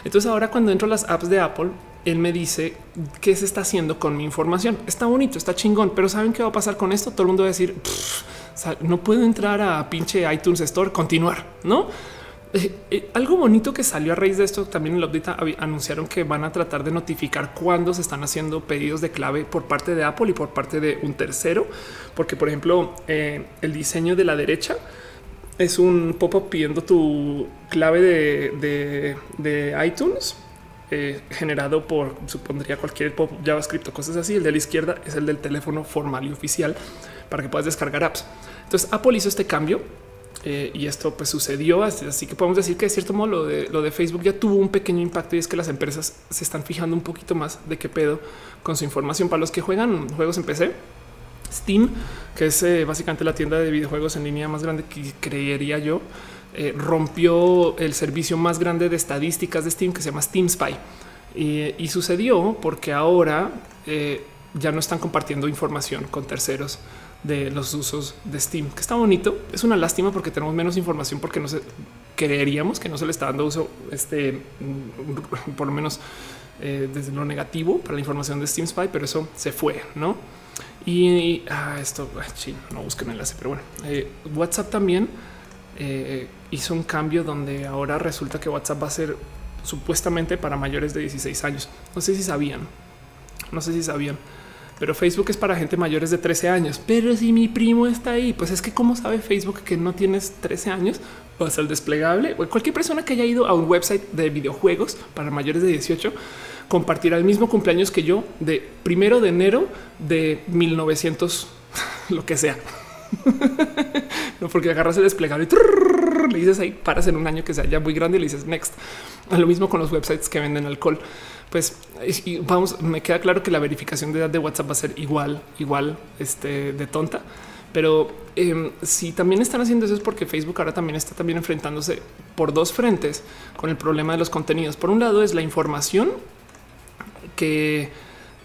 Speaker 1: Entonces ahora cuando entro a las apps de Apple, él me dice qué se está haciendo con mi información. Está bonito, está chingón, pero ¿saben qué va a pasar con esto? Todo el mundo va a decir, no puedo entrar a pinche iTunes Store, continuar, ¿no? Eh, eh, algo bonito que salió a raíz de esto también en la update anunciaron que van a tratar de notificar cuándo se están haciendo pedidos de clave por parte de Apple y por parte de un tercero, porque por ejemplo eh, el diseño de la derecha es un pop-up pidiendo tu clave de, iTunes eh, generado por supondría cualquier pop JavaScript o cosas así. El de la izquierda es el del teléfono formal y oficial para que puedas descargar apps. Entonces Apple hizo este cambio eh, y esto pues sucedió. Así que podemos decir que de cierto modo lo de, lo de Facebook ya tuvo un pequeño impacto y es que las empresas se están fijando un poquito más de qué pedo con su información para los que juegan juegos en PC Steam, que es eh, básicamente la tienda de videojuegos en línea más grande que creería yo, eh, rompió el servicio más grande de estadísticas de Steam que se llama Steam Spy. Y, sucedió porque ahora eh, ya no están compartiendo información con terceros de los usos de Steam, que está bonito. Es una lástima porque tenemos menos información porque no se creeríamos que no se le está dando uso, este, por lo menos desde lo negativo para la información de Steam Spy, pero eso se fue, no? Y ah, esto sí, no busquen enlace, pero bueno, eh, WhatsApp también eh, hizo un cambio donde ahora resulta que WhatsApp va a ser supuestamente para mayores de 16 años. No sé si sabían, no sé si sabían, pero Facebook es para gente mayores de 13 años. Pero si mi primo está ahí, pues es que cómo sabe Facebook que no tienes 13 años, vas al desplegable o cualquier persona que haya ido a un website de videojuegos para mayores de 18 compartirá el mismo cumpleaños que yo de primero de enero de 1900, lo que sea. no, porque agarras el desplegable y le dices ahí, paras en un año que sea ya muy grande y le dices next. Lo mismo con los websites que venden alcohol. Pues vamos, me queda claro que la verificación de edad de WhatsApp va a ser igual, igual este, de tonta. Pero em, si también están haciendo eso es porque Facebook ahora también está también enfrentándose por dos frentes con el problema de los contenidos. Por un lado es la información que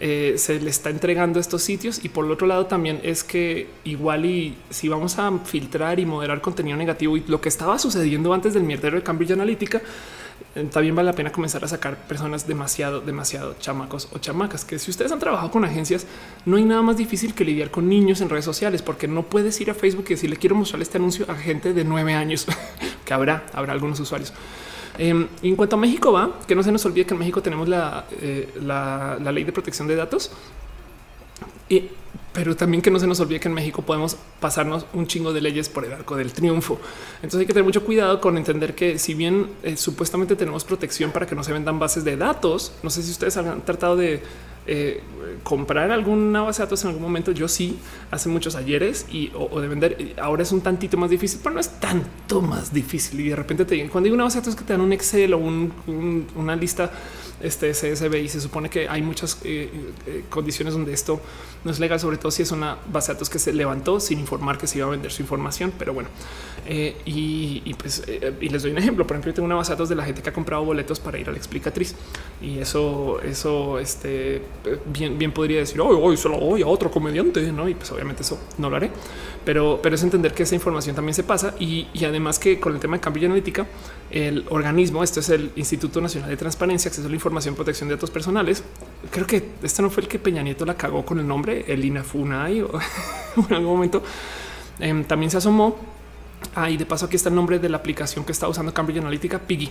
Speaker 1: eh, se le está entregando estos sitios y por el otro lado también es que igual y si vamos a filtrar y moderar contenido negativo y lo que estaba sucediendo antes del mierdero de Cambridge Analytica, eh, también vale la pena comenzar a sacar personas demasiado, demasiado chamacos o chamacas. Que si ustedes han trabajado con agencias, no hay nada más difícil que lidiar con niños en redes sociales, porque no puedes ir a Facebook y decirle quiero mostrar este anuncio a gente de nueve años, que habrá, habrá algunos usuarios. Em, en cuanto a México va, que no se nos olvide que en México tenemos la, eh, la, ley de protección de datos. Y, pero también que no se nos olvide que en México podemos pasarnos un chingo de leyes por el arco del triunfo. Entonces hay que tener mucho cuidado con entender que si bien eh, supuestamente tenemos protección para que no se vendan bases de datos, no sé si ustedes han tratado de eh, comprar alguna base de datos en algún momento. Yo sí, hace muchos ayeres y o, de vender. Ahora es un tantito más difícil, pero no es tanto más difícil. Y de repente te digan cuando hay una base de datos que te dan un Excel o una lista este CSV y se supone que hay muchas eh, eh, condiciones donde esto no es legal, sobre todo si es una base de datos que se levantó sin informar que se iba a vender su información. Pero bueno, y, pues y les doy un ejemplo. Por ejemplo, yo tengo una base de datos de la gente que ha comprado boletos para ir a la explicatriz y eso, eso, este bien, bien podría decir hoy, hoy solo voy a otro comediante, no? Y pues obviamente eso no lo haré, pero, pero es entender que esa información también se pasa y, además que con el tema de cambio analítica, el organismo, esto es el Instituto Nacional de Transparencia, Acceso a la Información, Protección de Datos Personales. Creo que este no fue el que Peña Nieto la cagó con el nombre, el INAFUNAI o en algún momento em, también se asomó. Ahí de paso aquí está el nombre de la aplicación que está usando Cambridge Analytica, Piggy.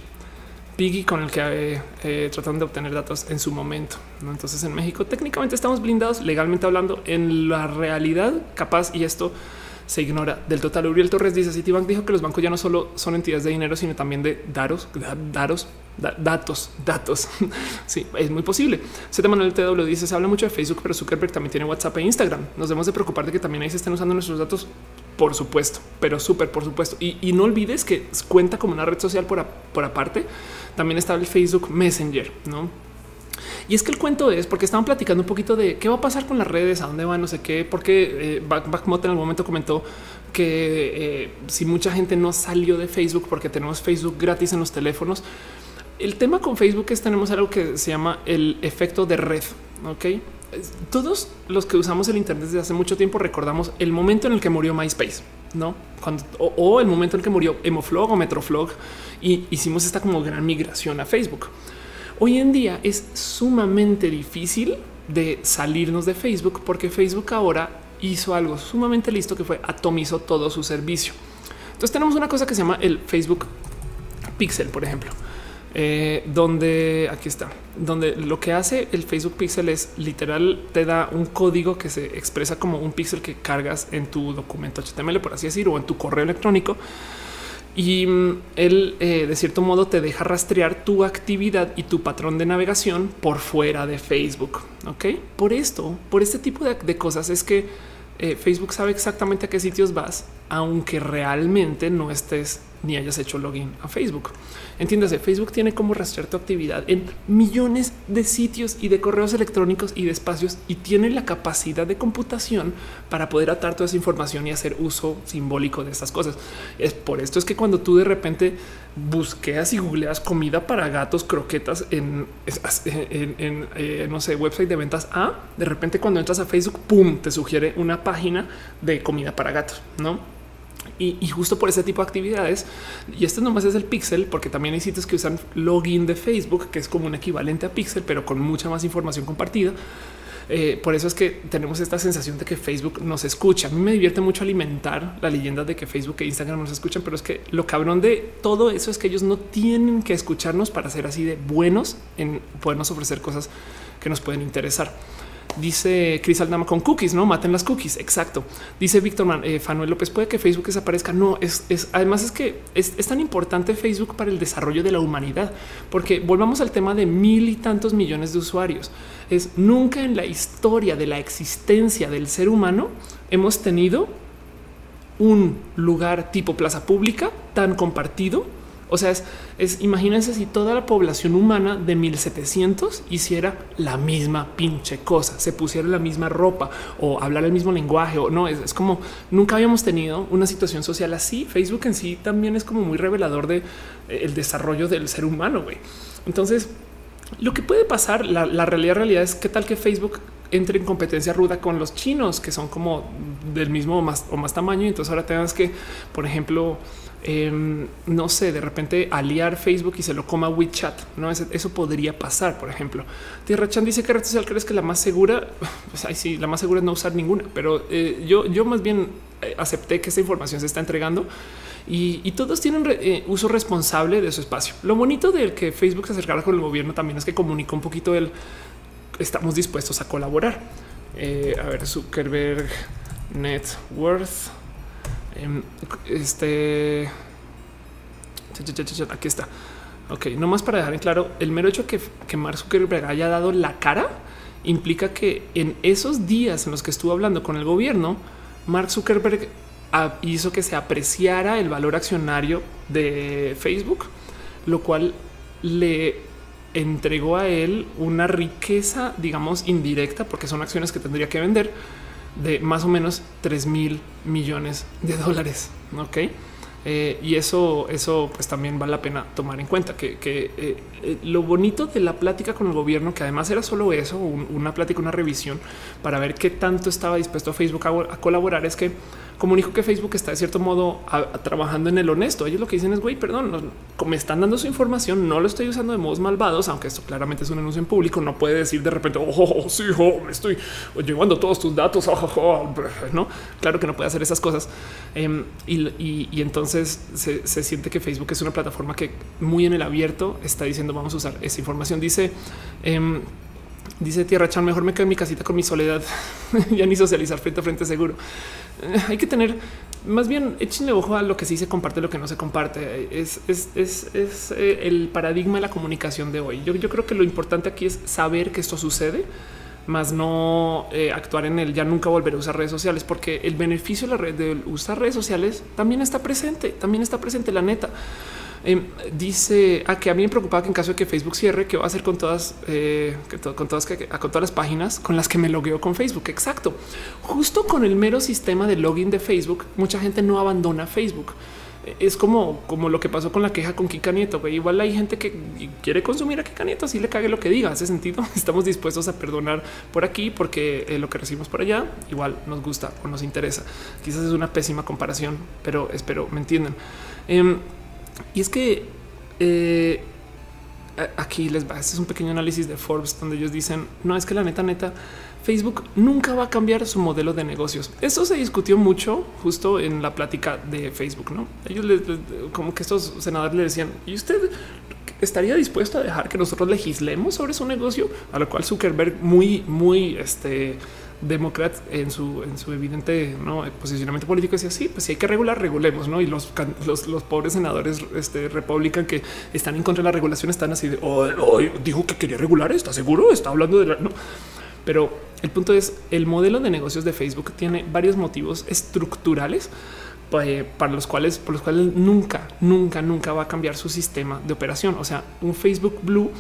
Speaker 1: Piggy con el que eh, eh, tratan de obtener datos en su momento. Entonces en México técnicamente estamos blindados legalmente hablando en la realidad capaz y esto se ignora del total. Uriel Torres dice Citibank dijo que los bancos ya no solo son entidades de dinero, sino también de daros, daros, datos, datos. sí, es muy posible. Z Manuel TW dice se habla mucho de Facebook, pero Zuckerberg también tiene WhatsApp e Instagram. Nos debemos de preocupar de que también ahí se estén usando nuestros datos por supuesto, pero súper por supuesto. Y, no olvides que cuenta como una red social por, aparte. También está el Facebook Messenger, no? Y es que el cuento es porque estaban platicando un poquito de qué va a pasar con las redes, a dónde van, no sé qué, porque eh, Backmot en algún momento comentó que eh, si mucha gente no salió de Facebook porque tenemos Facebook gratis en los teléfonos, el tema con Facebook es tenemos algo que se llama el efecto de red. Ok, todos los que usamos el Internet desde hace mucho tiempo recordamos el momento en el que murió MySpace, no? O, el momento en el que murió Emoflog o Metroflog y hicimos esta como gran migración a Facebook. Hoy en día es sumamente difícil de salirnos de Facebook porque Facebook ahora hizo algo sumamente listo que fue atomizó todo su servicio. Entonces tenemos una cosa que se llama el Facebook Pixel, por ejemplo. Eh, donde aquí está, donde lo que hace el Facebook Pixel es literal te da un código que se expresa como un pixel que cargas en tu documento HTML, por así decir, o en tu correo electrónico. Y mm, él eh, de cierto modo te deja rastrear tu actividad y tu patrón de navegación por fuera de Facebook. Ok, por esto, por este tipo de, cosas es que eh, Facebook sabe exactamente a qué sitios vas, aunque realmente no estés ni hayas hecho login a Facebook. Entiéndase, Facebook tiene como rastrear tu actividad en millones de sitios y de correos electrónicos y de espacios y tiene la capacidad de computación para poder atar toda esa información y hacer uso simbólico de estas cosas. Es por esto es que cuando tú de repente busqueas y googleas comida para gatos, croquetas en, eh, no sé, website de ventas A, de repente cuando entras a Facebook, pum, te sugiere una página de comida para gatos, no? Y, justo por ese tipo de actividades, y esto nomás es el Pixel, porque también hay sitios que usan login de Facebook, que es como un equivalente a Pixel, pero con mucha más información compartida. Eh, por eso es que tenemos esta sensación de que Facebook nos escucha. A mí me divierte mucho alimentar la leyenda de que Facebook e Instagram nos escuchan, pero es que lo cabrón de todo eso es que ellos no tienen que escucharnos para ser así de buenos en podernos ofrecer cosas que nos pueden interesar. Dice Cris Aldama con cookies, no maten las cookies. Exacto. Dice Víctor eh, Fanuel López, puede que Facebook desaparezca. No es, además es que es, tan importante Facebook para el desarrollo de la humanidad, porque volvamos al tema de mil y tantos millones de usuarios. Es nunca en la historia de la existencia del ser humano hemos tenido un lugar tipo plaza pública tan compartido o sea, es, imagínense si toda la población humana de 1700 hiciera la misma pinche cosa, se pusiera la misma ropa o hablar el mismo lenguaje o no. Es, como nunca habíamos tenido una situación social así. Facebook en sí también es como muy revelador de eh, el desarrollo del ser humano. Entonces, lo que puede pasar, la, la realidad, realidad es qué tal que Facebook entre en competencia ruda con los chinos, que son como del mismo o más, o más tamaño. Y entonces ahora tengas que, por ejemplo, Em, no sé, de repente aliar Facebook y se lo coma WeChat. No, eso, podría pasar. Por ejemplo, Tierra Chan dice que red social crees que la más segura, pues sí, la más segura es no usar ninguna, pero eh, yo, yo más bien eh, acepté que esta información se está entregando y, todos tienen eh, uso responsable de su espacio. Lo bonito de que Facebook se acercara con el gobierno también es que comunicó un poquito el estamos dispuestos a colaborar. a ver, Zuckerberg Net Worth este aquí está. Ok, no más para dejar en claro el mero hecho que, que Mark Zuckerberg haya dado la cara implica que en esos días en los que estuvo hablando con el gobierno, Mark Zuckerberg hizo que se apreciara el valor accionario de Facebook, lo cual le entregó a él una riqueza, digamos, indirecta, porque son acciones que tendría que vender de más o menos 3 mil millones de dólares. Ok. Eh, y eso, eso pues también vale la pena tomar en cuenta que, eh, eh, lo bonito de la plática con el gobierno, que además era solo eso, una plática, una revisión para ver qué tanto estaba dispuesto Facebook a colaborar, es que comunico que Facebook está de cierto modo trabajando en el honesto. Ellos lo que dicen es, güey, perdón, me están dando su información, no lo estoy usando de modos malvados, aunque esto claramente es un anuncio en público, no puede decir de repente, oh, oh, oh sí, oh, me estoy llevando todos tus datos, no, claro que no puede hacer esas cosas. Em, y, entonces se, siente que Facebook es una plataforma que muy en el abierto está diciendo, vamos a usar esa información. Dice, em, Dice Tierra Chan, mejor me quedo en mi casita con mi soledad. ya ni socializar frente a frente seguro. Hay que tener más bien échenle ojo a lo que sí se comparte, lo que no se comparte. Es, eh, el paradigma de la comunicación de hoy. Yo, creo que lo importante aquí es saber que esto sucede, más no eh, actuar en el ya nunca volver a usar redes sociales, porque el beneficio de la red de usar redes sociales también está presente, también está presente la neta. Em, dice a ah, que a mí me preocupaba que en caso de que Facebook cierre, ¿qué va a hacer con todas, eh, con todas, con todas las páginas con las que me logueo con Facebook? Exacto. Justo con el mero sistema de login de Facebook, mucha gente no abandona Facebook. Es como, como lo que pasó con la queja con Kika Nieto. Igual hay gente que quiere consumir a Kika Nieto, así le cague lo que diga. Hace sentido. Estamos dispuestos a perdonar por aquí porque eh, lo que recibimos por allá igual nos gusta o nos interesa. Quizás es una pésima comparación, pero espero me entiendan. Em, y es que eh, aquí les va. Este es un pequeño análisis de Forbes donde ellos dicen no es que la neta, neta, Facebook nunca va a cambiar su modelo de negocios. Eso se discutió mucho justo en la plática de Facebook. No, ellos como que estos senadores le decían y usted estaría dispuesto a dejar que nosotros legislemos sobre su negocio, a lo cual Zuckerberg muy, muy este demócrata en su, en su evidente posicionamiento político decía sí, pues si hay que regular, regulemos, ¿no? Y los, los, pobres senadores este, republican que están en contra de la regulación están así de, dijo que quería regular, ¿está seguro? Está hablando de la... No. Pero el punto es, el modelo de negocios de Facebook tiene varios motivos estructurales eh, para los cuales, por los cuales nunca, nunca, nunca va a cambiar su sistema de operación. O sea, un Facebook Blue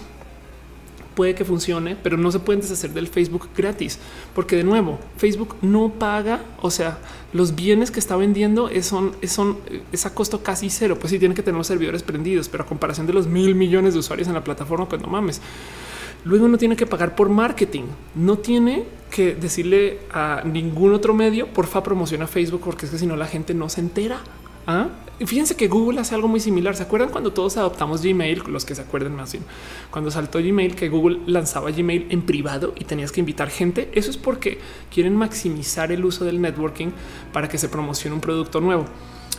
Speaker 1: puede que funcione, pero no se pueden deshacer del Facebook gratis, porque de nuevo, Facebook no paga, o sea, los bienes que está vendiendo son, son es a costo casi cero, pues sí tiene que tener los servidores prendidos, pero a comparación de los mil millones de usuarios en la plataforma, pues no mames. Luego no tiene que pagar por marketing, no tiene que decirle a ningún otro medio, porfa, promociona Facebook, porque es que si no la gente no se entera. ¿Ah? Fíjense que Google hace algo muy similar. ¿Se acuerdan cuando todos adoptamos Gmail? Los que se acuerden más bien. Cuando saltó Gmail, que Google lanzaba Gmail en privado y tenías que invitar gente. Eso es porque quieren maximizar el uso del networking para que se promocione un producto nuevo.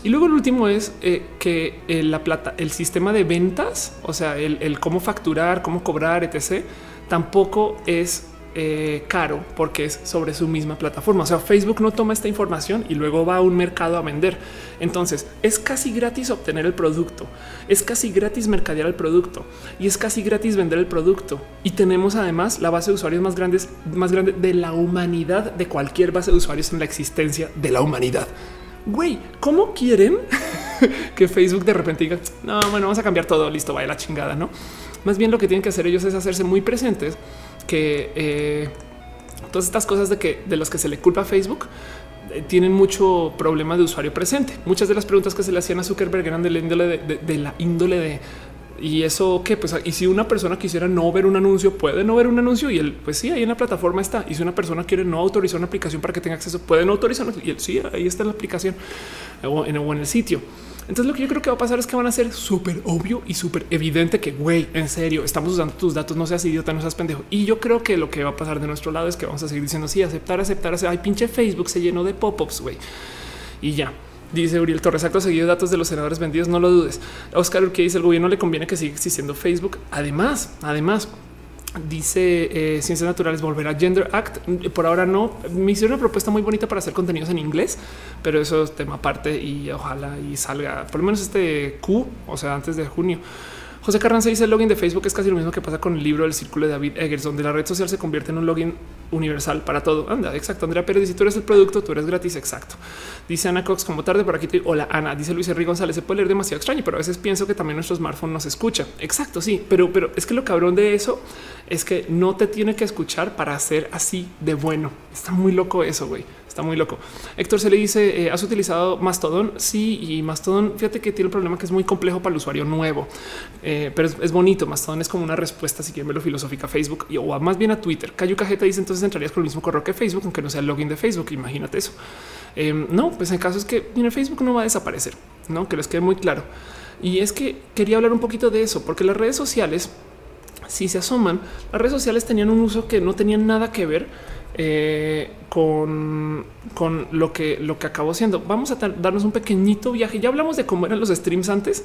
Speaker 1: Y luego el último es eh, que eh, la plata, el sistema de ventas, o sea, el cómo facturar, cómo cobrar, etc., tampoco es eh, caro porque es sobre su misma plataforma. O sea, Facebook no toma esta información y luego va a un mercado a vender. Entonces es casi gratis obtener el producto, es casi gratis mercadear el producto y es casi gratis vender el producto. Y tenemos además la base de usuarios más grandes, más grande de la humanidad, de cualquier base de usuarios en la existencia de la humanidad. Güey, ¿cómo quieren que Facebook de repente diga, no, bueno, vamos a cambiar todo, listo, vaya la chingada, ¿no? Más bien lo que tienen que hacer ellos es hacerse muy presentes que eh, todas estas cosas de que de los que se le culpa a Facebook eh, tienen mucho problema de usuario presente. Muchas de las preguntas que se le hacían a Zuckerberg eran de la índole de, la índole de y eso que pues y si una persona quisiera no ver un anuncio, puede no ver un anuncio y él pues sí, ahí en la plataforma está. Y si una persona quiere no autorizar una aplicación para que tenga acceso, puede no autorizarlo y él sí, ahí está la aplicación en, o en el sitio. Entonces lo que yo creo que va a pasar es que van a ser súper obvio y súper evidente que, güey, en serio, estamos usando tus datos, no seas idiota, no seas pendejo. Y yo creo que lo que va a pasar de nuestro lado es que vamos a seguir diciendo, sí, aceptar, aceptar, aceptar. Ay, pinche Facebook se llenó de pop-ups, güey. Y ya. Dice Uriel Torres, acto seguido datos de los senadores vendidos, no lo dudes. Oscar, que dice el gobierno le conviene que siga existiendo Facebook. Además, además, Dice eh, Ciencias Naturales volverá Gender Act. Por ahora no. Me hicieron una propuesta muy bonita para hacer contenidos en inglés, pero eso es tema aparte y ojalá y salga por lo menos este Q, o sea, antes de junio. José Carranza dice el login de Facebook es casi lo mismo que pasa con el libro del círculo de David Eggers, donde la red social se convierte en un login universal para todo. Anda, exacto. Andrea Pérez, si tú eres el producto, tú eres gratis. Exacto. Dice Ana Cox, como tarde por aquí. Hola, Ana. Dice Luis Henry González, se puede leer demasiado extraño, pero a veces pienso que también nuestro smartphone nos escucha. Exacto, sí, pero, pero es que lo cabrón de eso es que no te tiene que escuchar para ser así de bueno. Está muy loco eso, güey. Está muy loco. Héctor se le dice, eh, ¿has utilizado Mastodon? Sí, y Mastodon, fíjate que tiene un problema que es muy complejo para el usuario nuevo, eh, pero es, bonito. Mastodon es como una respuesta, si quieren verlo filosófica a Facebook y, o más bien a Twitter. Cayu Cajeta dice, entonces entrarías con el mismo correo que Facebook, aunque no sea el login de Facebook. Imagínate eso. Eh, no, pues en caso es que mira, Facebook no va a desaparecer, no que les quede muy claro. Y es que quería hablar un poquito de eso, porque las redes sociales, si se asoman, las redes sociales tenían un uso que no tenían nada que ver eh, con, con lo que lo que acabó siendo. Vamos a darnos un pequeñito viaje. Ya hablamos de cómo eran los streams antes.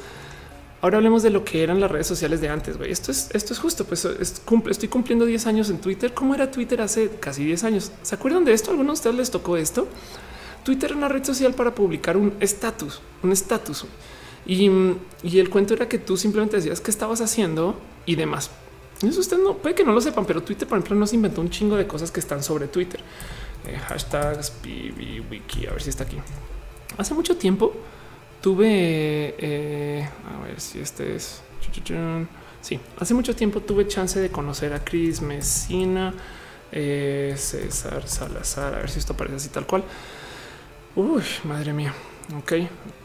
Speaker 1: Ahora hablemos de lo que eran las redes sociales de antes. Esto es, esto es justo. Pues estoy cumpliendo 10 años en Twitter. ¿Cómo era Twitter hace casi 10 años? ¿Se acuerdan de esto? ¿Alguno de ustedes les tocó esto? Twitter era una red social para publicar un estatus, un estatus. Y, y el cuento era que tú simplemente decías qué estabas haciendo y demás. Eso usted no puede que no lo sepan, pero Twitter, por ejemplo, nos inventó un chingo de cosas que están sobre Twitter. Eh, hashtags, PB, wiki, a ver si está aquí. Hace mucho tiempo tuve, eh, a ver si este es. Sí, hace mucho tiempo tuve chance de conocer a Chris Messina, eh, César Salazar, a ver si esto parece así tal cual. Uy, madre mía. Ok,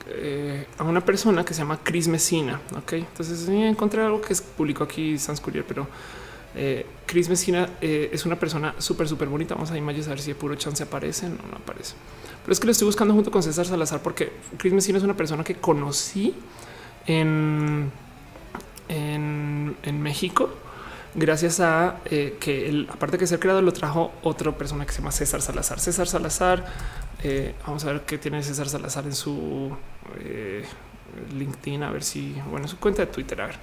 Speaker 1: eh, a una persona que se llama Chris Messina. Ok, entonces encontré algo que publicó aquí Sans Courier, pero eh, Chris Messina eh, es una persona súper, súper bonita. Vamos a imágenes a ver si de puro chance aparece. No, no aparece, pero es que lo estoy buscando junto con César Salazar porque Chris Messina es una persona que conocí en, en, en México gracias a que él, aparte de ser creador, lo trajo otra persona que se llama César Salazar. César Salazar eh, vamos a ver qué tiene César Salazar en su eh, LinkedIn, a ver si, bueno, su cuenta de Twitter, a ver.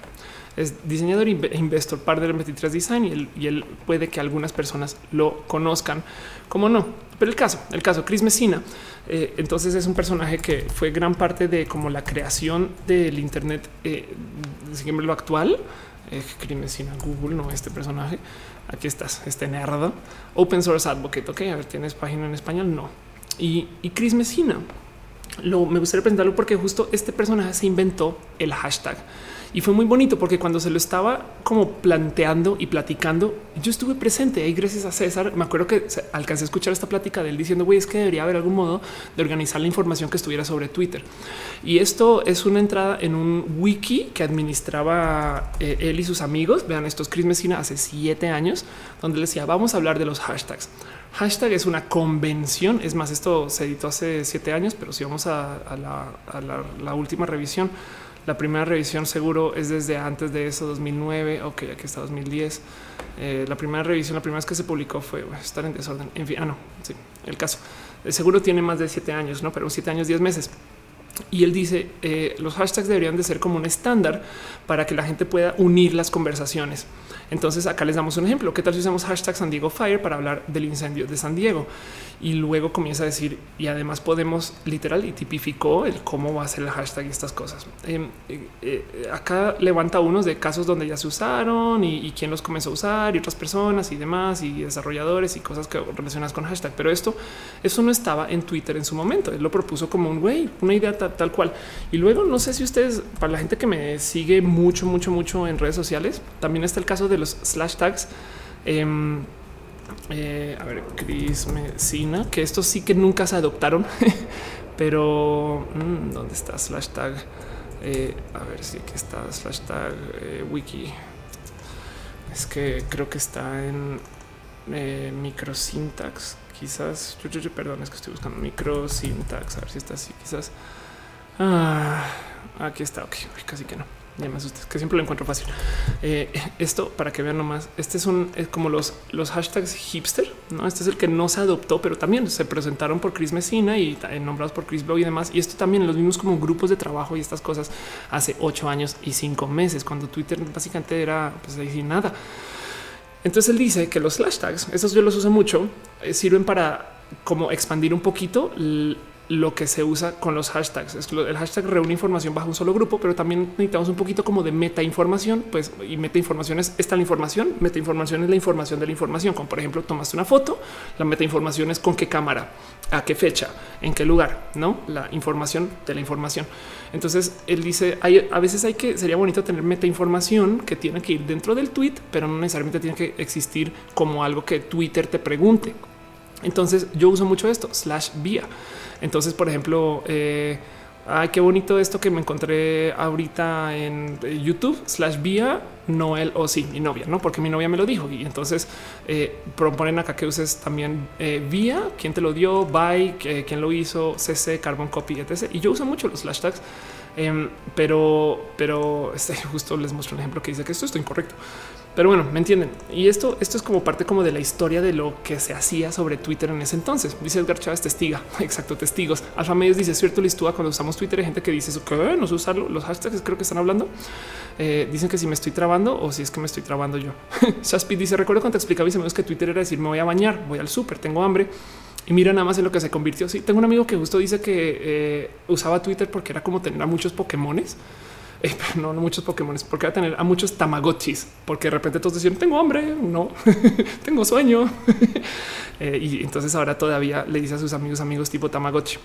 Speaker 1: Es diseñador e investor partner en 23 Design y él, y él, puede que algunas personas lo conozcan, como no. Pero el caso, el caso, Chris Messina, eh, entonces es un personaje que fue gran parte de como la creación del Internet, eh, lo actual. Eh, Chris Messina, Google, no este personaje. Aquí estás, este nerd, open source advocate. Ok, a ver, tienes página en español? No, y, Chris Messina. Lo, me gustaría presentarlo porque justo este personaje se inventó el hashtag y fue muy bonito porque cuando se lo estaba como planteando y platicando, yo estuve presente y gracias a César me acuerdo que alcancé a escuchar esta plática de él diciendo güey, es que debería haber algún modo de organizar la información que estuviera sobre Twitter. Y esto es una entrada en un wiki que administraba eh, él y sus amigos. Vean, estos Chris Messina hace siete años, donde decía vamos a hablar de los hashtags. Hashtag es una convención. Es más, esto se editó hace siete años, pero si vamos a, la, última revisión, la primera revisión seguro es desde antes de eso, 2009. Ok, aquí está 2010. Eh, la primera revisión, la primera vez que se publicó fue estar en desorden. En fin, ah, no, sí, el caso. El seguro tiene más de siete años, no, pero siete años, diez meses. Y él dice eh, los hashtags deberían de ser como un estándar para que la gente pueda unir las conversaciones. Entonces acá les damos un ejemplo. ¿Qué tal si usamos hashtag San Diego Fire para hablar del incendio de San Diego? Y luego comienza a decir y además podemos literal y tipificó el cómo va a ser el hashtag y estas cosas. Em, eh, eh, acá levanta unos de casos donde ya se usaron y, quién los comenzó a usar y otras personas y demás y desarrolladores y cosas que relacionadas con hashtag. Pero esto, eso no estaba en Twitter en su momento. Él lo propuso como un güey, una idea tal cual. Y luego no sé si ustedes, para la gente que me sigue mucho, mucho, mucho en redes sociales, también está el caso de los slash tags. Em, eh, a ver, Chris Messina, que estos sí que nunca se adoptaron, pero mm, ¿dónde está slash tag? Eh, a ver si aquí está hashtag eh, wiki. Es que creo que está en microsyntax. Quizás, perdón, es que estoy buscando microsyntax. A ver si está así. Quizás. Ah, aquí está. Ok, casi que no ya me asusté, que siempre lo encuentro fácil. Eh, esto para que vean nomás, este es un es como los, los hashtags hipster, no? Este es el que no se adoptó, pero también se presentaron por Chris Messina y nombrados por Chris Blog y demás. Y esto también los vimos como grupos de trabajo y estas cosas hace ocho años y cinco meses, cuando Twitter básicamente era pues ahí sin nada. Entonces él dice que los hashtags, esos yo los uso mucho, eh, sirven para como expandir un poquito lo que se usa con los hashtags. Es que el hashtag reúne información bajo un solo grupo, pero también necesitamos un poquito como de meta información, pues y meta información es esta la información, meta información es la información de la información, como por ejemplo tomaste una foto, la meta información es con qué cámara, a qué fecha, en qué lugar, no la información de la información. Entonces él dice hay, a veces hay que sería bonito tener meta información que tiene que ir dentro del tweet, pero no necesariamente tiene que existir como algo que Twitter te pregunte. Entonces yo uso mucho esto slash vía. Entonces, por ejemplo, eh, qué bonito esto que me encontré ahorita en eh, YouTube slash vía Noel o sí, mi novia, no porque mi novia me lo dijo. Y entonces eh, proponen acá que uses también vía, quién te lo dio, by, quién lo hizo, cc, carbon copy, etc. Y yo uso mucho los hashtags, em, pero, pero este, justo les muestro un ejemplo que dice que esto está incorrecto. Pero bueno, me entienden. Y esto, esto es como parte como de la historia de lo que se hacía sobre Twitter en ese entonces. Dice Edgar Chávez testiga. Exacto, testigos. Alfa Medios dice cierto listúa cuando usamos Twitter hay gente que dice que no sé usarlo. Los hashtags creo que están hablando. Eh, dicen que si me estoy trabando o si es que me estoy trabando yo. Shaspi dice recuerdo cuando te explicaba mis amigos que Twitter era decir me voy a bañar, voy al súper, tengo hambre. Y mira nada más en lo que se convirtió. Sí, tengo un amigo que justo dice que eh, usaba Twitter porque era como tener a muchos Pokémones eh, no, no muchos Pokémon, porque va a tener a muchos Tamagotchis, porque de repente todos decían tengo hambre, no tengo sueño. Eh, y entonces ahora todavía le dice a sus amigos, amigos tipo Tamagotchi.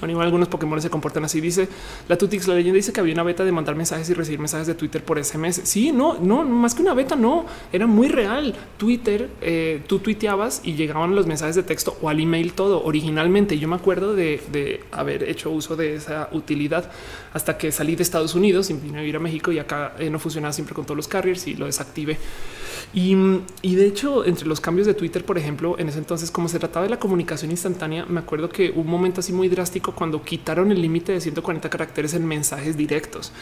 Speaker 1: Bueno, algunos Pokémon se comportan así. Dice la Tutix, la leyenda dice que había una beta de mandar mensajes y recibir mensajes de Twitter por SMS. Sí, no, no, más que una beta, no era muy real. Twitter, eh, tú tuiteabas y llegaban los mensajes de texto o al email todo originalmente. Yo me acuerdo de, haber hecho uso de esa utilidad hasta que salí de Estados Unidos y vine a vivir a México y acá eh, no funcionaba siempre con todos los carriers y lo desactivé. Y, y, de hecho, entre los cambios de Twitter, por ejemplo, en ese entonces, como se trataba de la comunicación instantánea, me acuerdo que un momento así muy drástico cuando quitaron el límite de 140 caracteres en mensajes directos.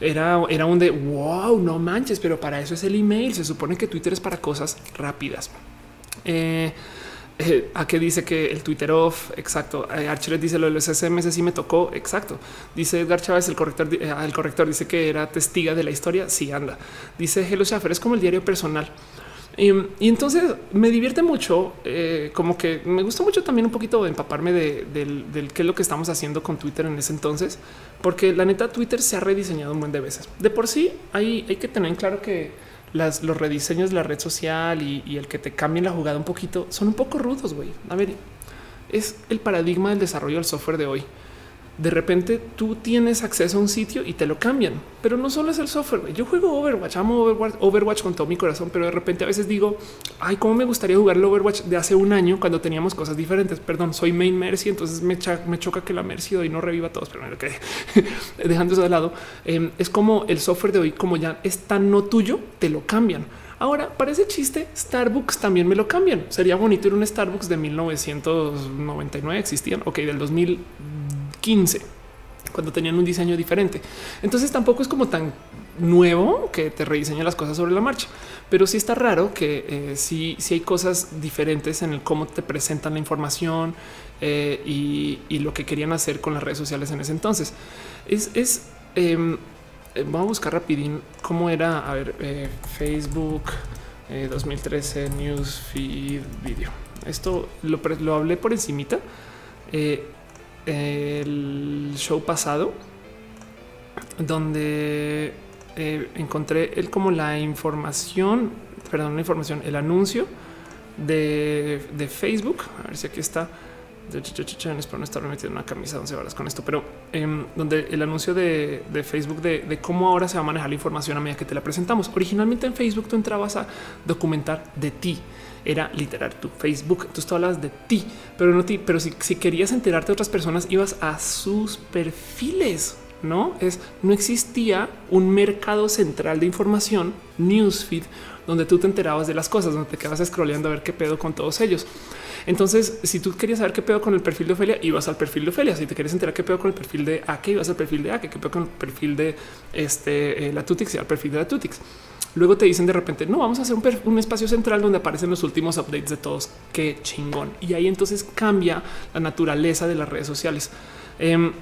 Speaker 1: Era, era un de wow, no manches, pero para eso es el email. Se supone que Twitter es para cosas rápidas. Eh, eh, a qué dice que el Twitter off. Exacto. Eh, Archer dice lo de los SMS. Sí me tocó. Exacto. Dice Edgar Chávez, el corrector. el corrector dice que era testiga de la historia. Sí, anda. Dice Hello Schaffer es como el diario personal. Y, entonces me divierte mucho, eh, como que me gusta mucho también un poquito empaparme de, del, qué es lo que estamos haciendo con Twitter en ese entonces, porque la neta Twitter se ha rediseñado un buen de veces. De por sí hay, hay que tener en claro que las, los rediseños de la red social y, y el que te cambien la jugada un poquito son un poco rudos, güey. A ver, es el paradigma del desarrollo del software de hoy de repente tú tienes acceso a un sitio y te lo cambian, pero no solo es el software. Yo juego Overwatch, amo Overwatch, con todo mi corazón, pero de repente a veces digo, ay, cómo me gustaría jugar el Overwatch de hace un año cuando teníamos cosas diferentes. Perdón, soy main Mercy, entonces me, choca que la Mercy hoy no reviva a todos, pero que dejando eso de lado, em, es como el software de hoy, como ya es tan no tuyo, te lo cambian. Ahora, parece chiste, Starbucks también me lo cambian. Sería bonito ir a un Starbucks de 1999, existían, ok, del 2000 15 cuando tenían un diseño diferente. Entonces tampoco es como tan nuevo que te rediseña las cosas sobre la marcha, pero sí está raro que eh, sí, hay cosas diferentes en el cómo te presentan la información eh, y, lo que querían hacer con las redes sociales en ese entonces. Es, em, eh, vamos a buscar rapidín cómo era, a ver, Facebook 2013 News Feed Video. Esto lo, lo hablé por encimita el show pasado, donde eh, encontré el como la información, perdón, la información, el anuncio de, Facebook. A ver si aquí está. Espero no estar metiendo una camisa 11 horas con esto, pero em, donde el anuncio de, Facebook de, de, cómo ahora se va a manejar la información a medida que te la presentamos. Originalmente en Facebook tú entrabas a documentar de ti era literal tu Facebook. Entonces tú hablas de ti, pero no ti. Pero si, querías enterarte de otras personas, ibas a sus perfiles. no es, no existía un mercado central de información, newsfeed, donde tú te enterabas de las cosas, donde te quedabas scrolleando a ver qué pedo con todos ellos. Entonces, si tú querías saber qué pedo con el perfil de Ofelia, ibas al perfil de Ofelia. Si te querías enterar qué pedo con el perfil de Ake, ibas al perfil de Ake, qué pedo con el perfil de este, eh, la Tutix y al perfil de la Tutix. Luego te dicen de repente, no, vamos a hacer un, espacio central donde aparecen los últimos updates de todos. Qué chingón. Y ahí entonces cambia la naturaleza de las redes sociales. Em,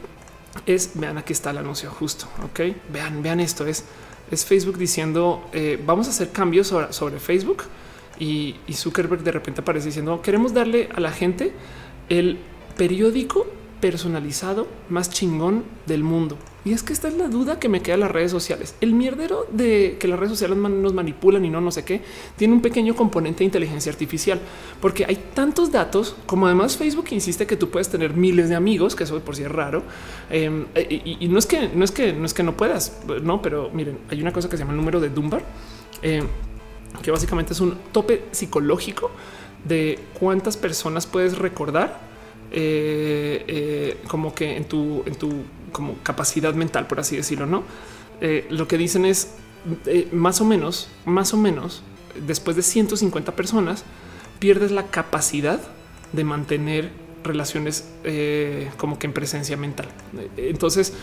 Speaker 1: es, vean, aquí está el anuncio justo, ok. Vean, vean esto, es, es Facebook diciendo, eh, vamos a hacer cambios sobre Facebook y, Zuckerberg de repente aparece diciendo queremos darle a la gente el periódico personalizado más chingón del mundo. Y es que esta es la duda que me queda en las redes sociales. El mierdero de que las redes sociales nos manipulan y no no sé qué, tiene un pequeño componente de inteligencia artificial, porque hay tantos datos, como además Facebook insiste que tú puedes tener miles de amigos, que eso por sí es raro. Em, y, no es que no es que no es que no puedas, no, pero miren, hay una cosa que se llama el número de Dunbar. Eh, que básicamente es un tope psicológico de cuántas personas puedes recordar eh, eh, como que en tu, en tu como capacidad mental, por así decirlo, no? Eh, lo que dicen es más o menos, más o menos, después de 150 personas, pierdes la capacidad de mantener relaciones eh, como que en presencia mental. Entonces,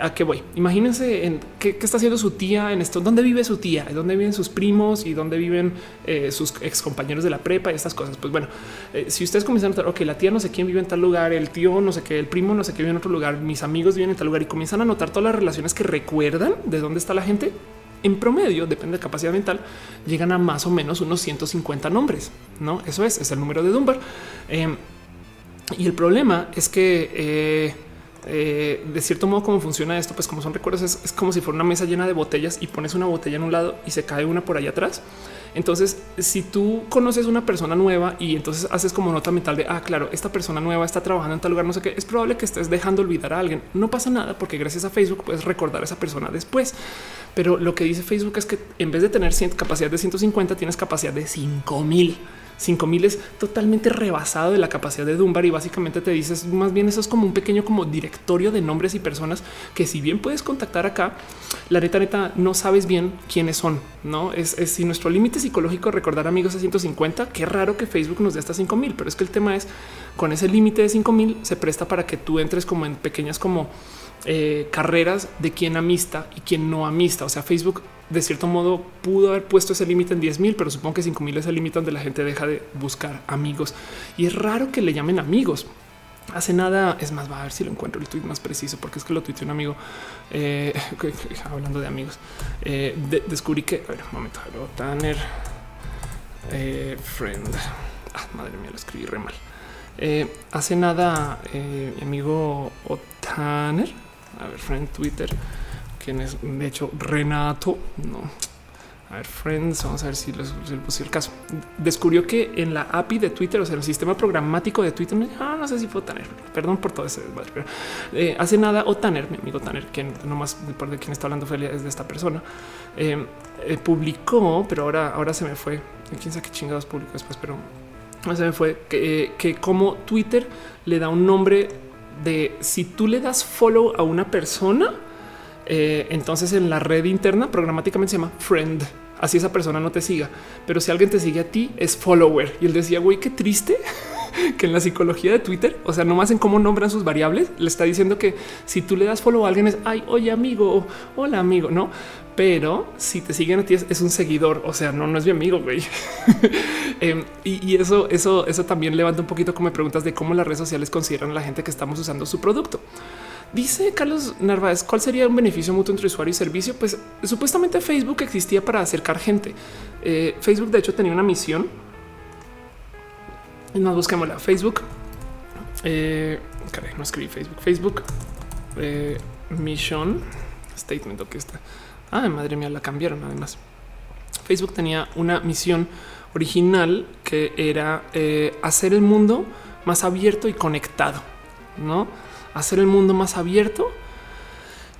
Speaker 1: ¿a qué voy? Imagínense en qué, está haciendo su tía en esto, dónde vive su tía, dónde viven sus primos y dónde viven eh, sus ex compañeros de la prepa y estas cosas. Pues bueno, eh, si ustedes comienzan a notar, ok, la tía no sé quién vive en tal lugar, el tío no sé qué, el primo no sé qué vive en otro lugar, mis amigos viven en tal lugar y comienzan a notar todas las relaciones que recuerdan de dónde está la gente, en promedio, depende de capacidad mental, llegan a más o menos unos 150 nombres. No, eso es, es el número de Dunbar. Em, y el problema es que eh, eh, de cierto modo, cómo funciona esto, pues como son recuerdos, es, como si fuera una mesa llena de botellas y pones una botella en un lado y se cae una por allá atrás. Entonces, si tú conoces una persona nueva y entonces haces como nota mental de, ah, claro, esta persona nueva está trabajando en tal lugar, no sé qué, es probable que estés dejando olvidar a alguien. No pasa nada porque gracias a Facebook puedes recordar a esa persona después. Pero lo que dice Facebook es que en vez de tener capacidad de 150, tienes capacidad de 5000. 5000 es totalmente rebasado de la capacidad de Dunbar y básicamente te dices más bien eso es como un pequeño como directorio de nombres y personas que si bien puedes contactar acá, la neta neta no sabes bien quiénes son, no es, si nuestro límite psicológico recordar amigos a 150, qué raro que Facebook nos dé hasta 5000, pero es que el tema es con ese límite de 5000 se presta para que tú entres como en pequeñas como eh, carreras de quién amista y quién no amista. O sea, Facebook de cierto modo pudo haber puesto ese límite en 10 mil, pero supongo que 5 mil es el límite donde la gente deja de buscar amigos. Y es raro que le llamen amigos. Hace nada, es más, va a ver si lo encuentro el tweet más preciso, porque es que lo tuiteó un amigo eh, hablando de amigos. Eh, descubrí que, a ver, un momento, Tanner, friend. Ah, madre mía, lo escribí re mal. hace nada, mi amigo Otaner, a ver, friend Twitter, quien es de hecho Renato, no. A ver, friends, vamos a ver si les, puse el caso. Descubrió que en la API de Twitter, o sea, el sistema programático de Twitter, ah, no sé si fue Tanner, perdón por todo ese pero eh, hace nada, o Tanner, mi amigo Tanner, quien nomás por de quien está hablando es de esta persona, eh, eh, publicó, pero ahora, ahora se me fue. Quién sabe qué chingados publicó después, pero se me fue que, que como Twitter le da un nombre de si tú le das follow a una persona, eh, entonces en la red interna programáticamente se llama friend. Así esa persona no te siga, pero si alguien te sigue a ti es follower. Y él decía, güey, qué triste que en la psicología de Twitter, o sea, nomás en cómo nombran sus variables, le está diciendo que si tú le das follow a alguien es, ay, oye amigo, hola amigo, no, pero si te siguen a ti es, un seguidor, o sea, no, no es mi amigo, güey. Em, y, eso, eso, eso también levanta un poquito como preguntas de cómo las redes sociales consideran a la gente que estamos usando su producto. Dice Carlos Narváez, ¿cuál sería un beneficio mutuo entre usuario y servicio? Pues supuestamente Facebook existía para acercar gente. Eh, Facebook de hecho tenía una misión. Nos busquemos la Facebook. Eh, no escribí Facebook. Facebook eh, Mission Statement. que está. Ah, madre mía, la cambiaron además. Facebook tenía una misión original que era eh, hacer el mundo más abierto y conectado, no? hacer el mundo más abierto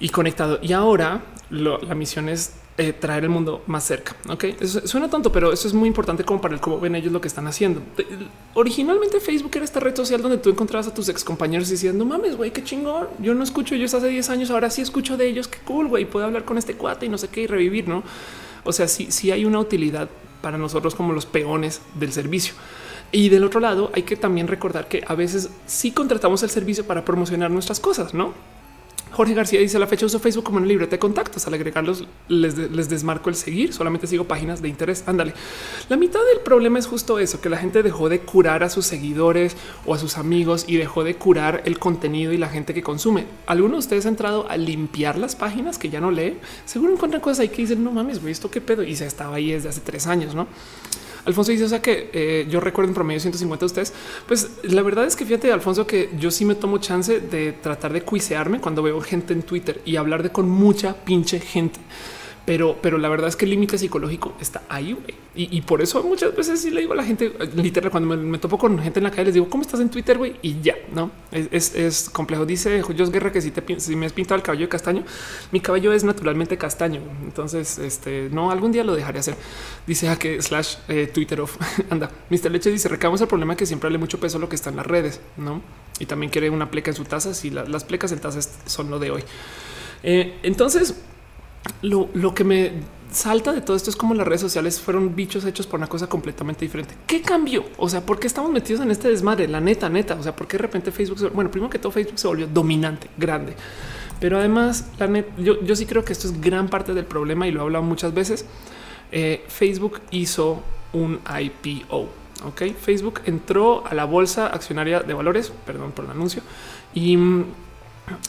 Speaker 1: y conectado. Y ahora la misión es eh, traer el mundo más cerca. Ok, suena tonto, pero eso es muy importante como para el cómo ven ellos lo que están haciendo. Originalmente Facebook era esta red social donde tú encontrabas a tus ex compañeros diciendo mames, güey, qué chingón. Yo no escucho ellos hace 10 años. Ahora sí escucho de ellos. Qué cool, güey. Puedo hablar con este cuate y no sé qué y revivir, no? O sea, sí, sí hay una utilidad para nosotros como los peones del servicio. Y del otro lado, hay que también recordar que a veces sí contratamos el servicio para promocionar nuestras cosas, no? Jorge García dice la fecha uso Facebook como una libreta de contactos. Al agregarlos les, les, desmarco el seguir. Solamente sigo páginas de interés. Ándale. La mitad del problema es justo eso, que la gente dejó de curar a sus seguidores o a sus amigos y dejó de curar el contenido y la gente que consume. ¿Alguno de ustedes ha entrado a limpiar las páginas que ya no lee? Seguro encuentran cosas ahí que dicen no mames, güey, esto qué pedo y se estaba ahí desde hace tres años, no? Alfonso dice, o sea que eh, yo recuerdo en promedio 150 de ustedes. Pues la verdad es que fíjate, Alfonso, que yo sí me tomo chance de tratar de cuisearme cuando veo gente en Twitter y hablar de con mucha pinche gente pero, pero la verdad es que el límite psicológico está ahí y, por eso muchas veces sí le digo a la gente literal cuando me, topo con gente en la calle les digo cómo estás en Twitter güey y ya no es, es, complejo. Dice Julio Guerra que si te si me has pintado el cabello de castaño, mi cabello es naturalmente castaño. Entonces, este no algún día lo dejaré hacer. Dice a que slash eh, Twitter off anda. Mr. Leche dice recabamos el problema que siempre le mucho peso a lo que está en las redes, no? Y también quiere una pleca en su taza. Si las plecas en tazas son lo de hoy. Eh, entonces, lo, que me salta de todo esto es como las redes sociales fueron bichos hechos por una cosa completamente diferente. ¿Qué cambió? O sea, ¿por qué estamos metidos en este desmadre? La neta, neta. O sea, ¿por qué de repente Facebook? bueno, primero que todo Facebook se volvió dominante, grande. Pero además, la net, yo, sí creo que esto es gran parte del problema y lo he hablado muchas veces. Eh, Facebook hizo un IPO. Ok, Facebook entró a la bolsa accionaria de valores, perdón por el anuncio, y mm,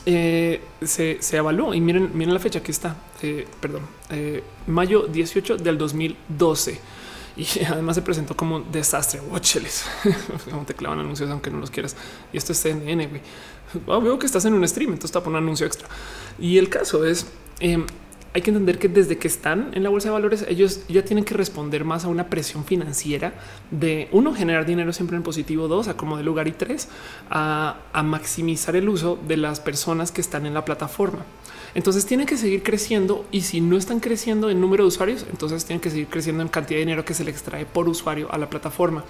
Speaker 1: eh, se, se, evaluó y miren, miren la fecha que está, eh, perdón, eh, mayo 18 del 2012 y además se presentó como un desastre. Watcheles, como te clavan anuncios aunque no los quieras. Y esto es CNN. Güey. Oh, veo que estás en un stream, entonces por un anuncio extra. Y el caso es em, hay que entender que desde que están en la bolsa de valores, ellos ya tienen que responder más a una presión financiera de uno, generar dinero siempre en positivo, dos, a como de lugar y tres, a maximizar el uso de las personas que están en la plataforma. Entonces tienen que seguir creciendo y si no están creciendo en número de usuarios, entonces tienen que seguir creciendo en cantidad de dinero que se le extrae por usuario a la plataforma.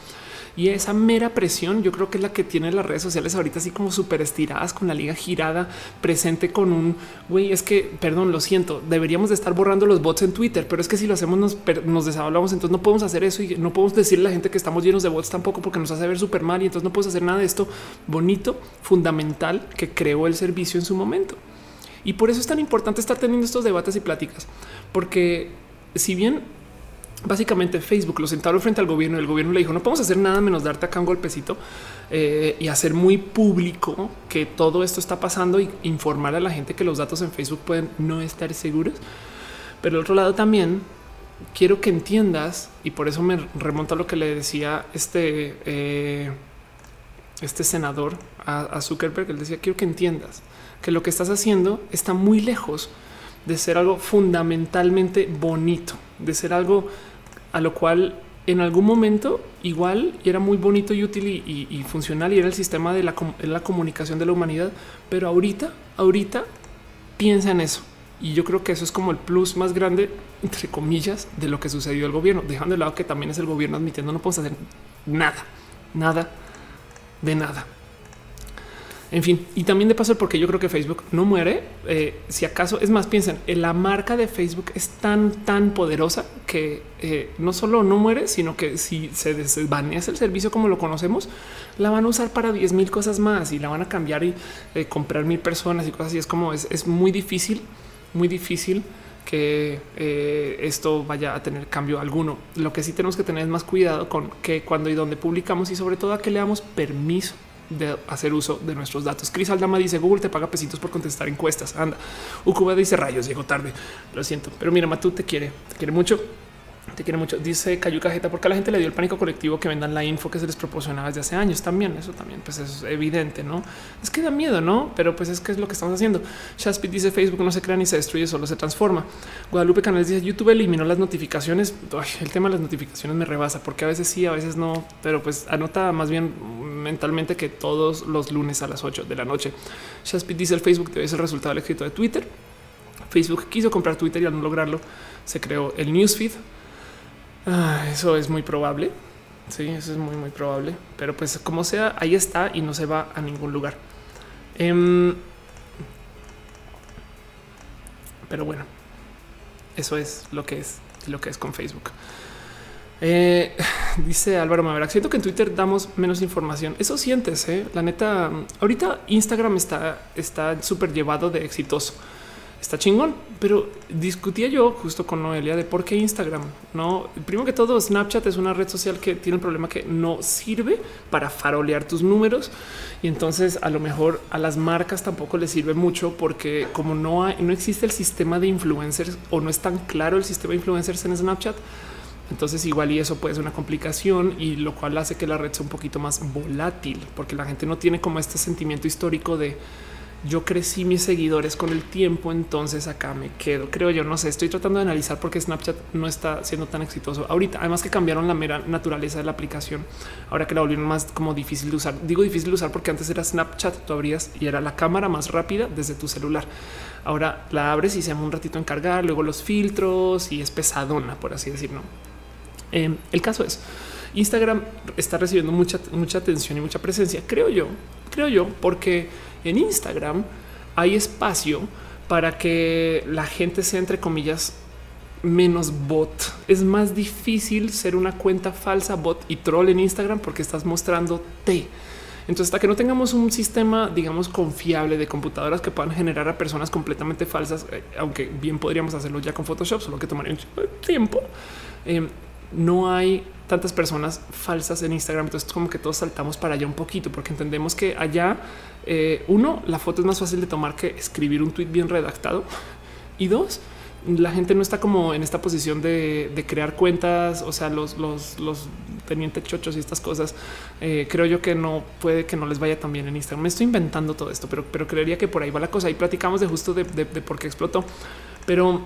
Speaker 1: Y esa mera presión yo creo que es la que tiene las redes sociales ahorita así como súper estiradas con la liga girada presente con un güey es que perdón lo siento deberíamos de estar borrando los bots en Twitter pero es que si lo hacemos nos, nos desablamos entonces no podemos hacer eso y no podemos decirle a la gente que estamos llenos de bots tampoco porque nos hace ver súper mal y entonces no podemos hacer nada de esto bonito fundamental que creó el servicio en su momento. Y por eso es tan importante estar teniendo estos debates y pláticas, porque si bien básicamente Facebook lo sentaron frente al gobierno. El gobierno le dijo no podemos hacer nada menos darte acá un golpecito eh, y hacer muy público que todo esto está pasando y informar a la gente que los datos en Facebook pueden no estar seguros. Pero al otro lado también quiero que entiendas y por eso me remonto a lo que le decía este, eh, este senador a, a Zuckerberg. Él decía quiero que entiendas que lo que estás haciendo está muy lejos de ser algo fundamentalmente bonito, de ser algo a lo cual en algún momento igual era muy bonito y útil y, funcional y era el sistema de la, la, comunicación de la humanidad. Pero ahorita, ahorita piensa en eso. Y yo creo que eso es como el plus más grande, entre comillas, de lo que sucedió al gobierno, dejando de lado que también es el gobierno admitiendo no podemos hacer nada, nada de nada. En fin, y también de paso, porque yo creo que Facebook no muere. Eh, si acaso es más, piensen, eh, la marca de Facebook es tan, tan poderosa que eh, no solo no muere, sino que si se desvanece el servicio como lo conocemos, la van a usar para 10 mil cosas más y la van a cambiar y comprar mil personas y cosas así. Es como es, es muy difícil, muy difícil que esto vaya a tener cambio alguno. Lo que sí tenemos que tener es más cuidado con que cuando y dónde publicamos y sobre todo a que le damos permiso de hacer uso de nuestros datos. Cris Aldama dice Google te paga pesitos por contestar encuestas. Anda. Ucuba dice rayos, llegó tarde. Lo siento, pero mira, Matú te quiere, te quiere mucho. Te quiere mucho. Dice Cayu Cajeta, porque a la gente le dio el pánico colectivo que vendan la info que se les proporcionaba desde hace años. También eso también pues es evidente, no es que da miedo, no? Pero pues es que es lo que estamos haciendo. Shaspit dice Facebook no se crea ni se destruye, solo se transforma. Guadalupe Canales dice YouTube eliminó las notificaciones. el tema de las notificaciones me rebasa porque a veces sí, a veces no, pero pues anota más bien mentalmente que todos los lunes a las 8 de la noche. Shaspit dice el Facebook debe ser el resultado del escrito de Twitter. Facebook quiso comprar Twitter y al no lograrlo se creó el newsfeed. Ah, eso es muy probable. Sí, eso es muy, muy probable. Pero pues como sea, ahí está y no se va a ningún lugar. Em, pero bueno, eso es lo que es lo que es con Facebook. Eh, dice Álvaro Maverack, siento que en Twitter damos menos información. Eso sientes, ¿eh? la neta. Ahorita Instagram está está súper llevado de exitoso está chingón, pero discutía yo justo con Noelia de por qué Instagram. No, primero que todo, Snapchat es una red social que tiene el problema que no sirve para farolear tus números y entonces a lo mejor a las marcas tampoco les sirve mucho porque como no hay, no existe el sistema de influencers o no es tan claro el sistema de influencers en Snapchat. Entonces igual y eso puede ser una complicación y lo cual hace que la red sea un poquito más volátil porque la gente no tiene como este sentimiento histórico de yo crecí mis seguidores con el tiempo, entonces acá me quedo. Creo yo, no sé, estoy tratando de analizar por qué Snapchat no está siendo tan exitoso ahorita. Además que cambiaron la mera naturaleza de la aplicación. Ahora que la volvieron más como difícil de usar. Digo difícil de usar porque antes era Snapchat, tú abrías y era la cámara más rápida desde tu celular. Ahora la abres y se llama un ratito en cargar, luego los filtros y es pesadona, por así decirlo. Eh, el caso es, Instagram está recibiendo mucha, mucha atención y mucha presencia, creo yo, creo yo, porque en Instagram hay espacio para que la gente sea, entre comillas, menos bot. Es más difícil ser una cuenta falsa bot y troll en Instagram porque estás mostrando T. Entonces, hasta que no tengamos un sistema, digamos, confiable de computadoras que puedan generar a personas completamente falsas, eh, aunque bien podríamos hacerlo ya con Photoshop, solo que tomaría tiempo. Eh, no hay tantas personas falsas en Instagram. Entonces, como que todos saltamos para allá un poquito, porque entendemos que allá, eh, uno, la foto es más fácil de tomar que escribir un tweet bien redactado. Y dos, la gente no está como en esta posición de, crear cuentas, o sea, los, los, los tenientes chochos y estas cosas. Eh, creo yo que no puede que no les vaya tan bien en Instagram. Me estoy inventando todo esto, pero, pero creería que por ahí va la cosa. Y platicamos de justo de, por qué explotó. Pero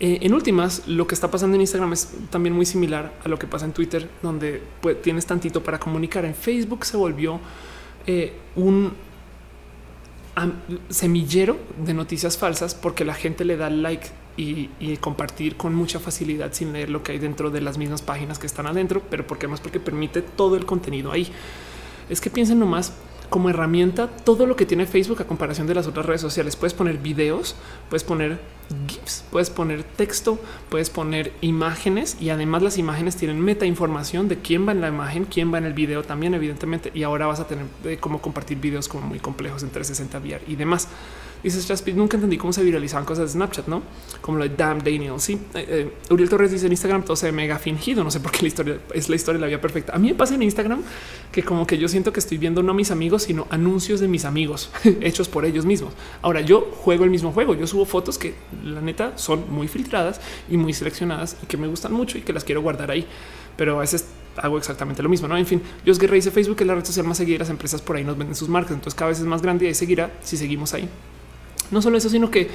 Speaker 1: eh, en últimas, lo que está pasando en Instagram es también muy similar a lo que pasa en Twitter, donde pues, tienes tantito para comunicar. En Facebook se volvió un semillero de noticias falsas porque la gente le da like y, compartir con mucha facilidad sin leer lo que hay dentro de las mismas páginas que están adentro, pero porque más porque permite todo el contenido ahí. Es que piensen nomás como herramienta todo lo que tiene Facebook a comparación de las otras redes sociales. Puedes poner videos, puedes poner GIFs, puedes poner texto, puedes poner imágenes y además las imágenes tienen meta información de quién va en la imagen, quién va en el video también, evidentemente. Y ahora vas a tener cómo compartir videos como muy complejos en 360 VR y demás. Dices Jasper, nunca entendí cómo se viralizaban cosas de Snapchat, no como lo de Damn Daniel. Sí, eh, eh, Uriel Torres dice en Instagram todo se mega fingido. No sé por qué la historia es la historia de la vida perfecta. A mí me pasa en Instagram que como que yo siento que estoy viendo no mis amigos, sino anuncios de mis amigos hechos por ellos mismos. Ahora yo juego el mismo juego. Yo subo fotos que la neta son muy filtradas y muy seleccionadas y que me gustan mucho y que las quiero guardar ahí. Pero a veces hago exactamente lo mismo. No, en fin, yo Guerra dice Facebook es la red social más seguida. Las empresas por ahí nos venden sus marcas. Entonces cada vez es más grande y seguirá si seguimos ahí. No solo eso, sino que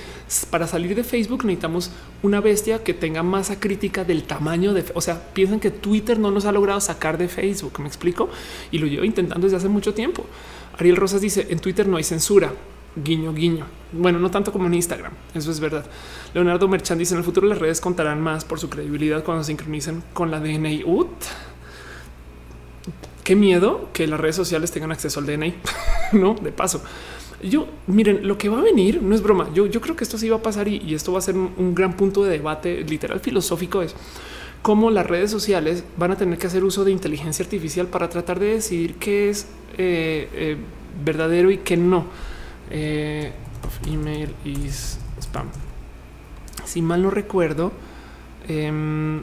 Speaker 1: para salir de Facebook necesitamos una bestia que tenga masa crítica del tamaño de, o sea, piensan que Twitter no nos ha logrado sacar de Facebook. Me explico y lo llevo intentando desde hace mucho tiempo. Ariel Rosas dice en Twitter no hay censura. Guiño, guiño. Bueno, no tanto como en Instagram. Eso es verdad. Leonardo Merchand dice en el futuro las redes contarán más por su credibilidad cuando se sincronicen con la DNI. Ut. Qué miedo que las redes sociales tengan acceso al DNI. no, de paso. Yo miren lo que va a venir, no es broma. Yo, yo creo que esto sí va a pasar y, esto va a ser un, gran punto de debate literal filosófico. Es cómo las redes sociales van a tener que hacer uso de inteligencia artificial para tratar de decidir qué es eh, eh, verdadero y qué no. Eh, email is spam. Si mal no recuerdo, em,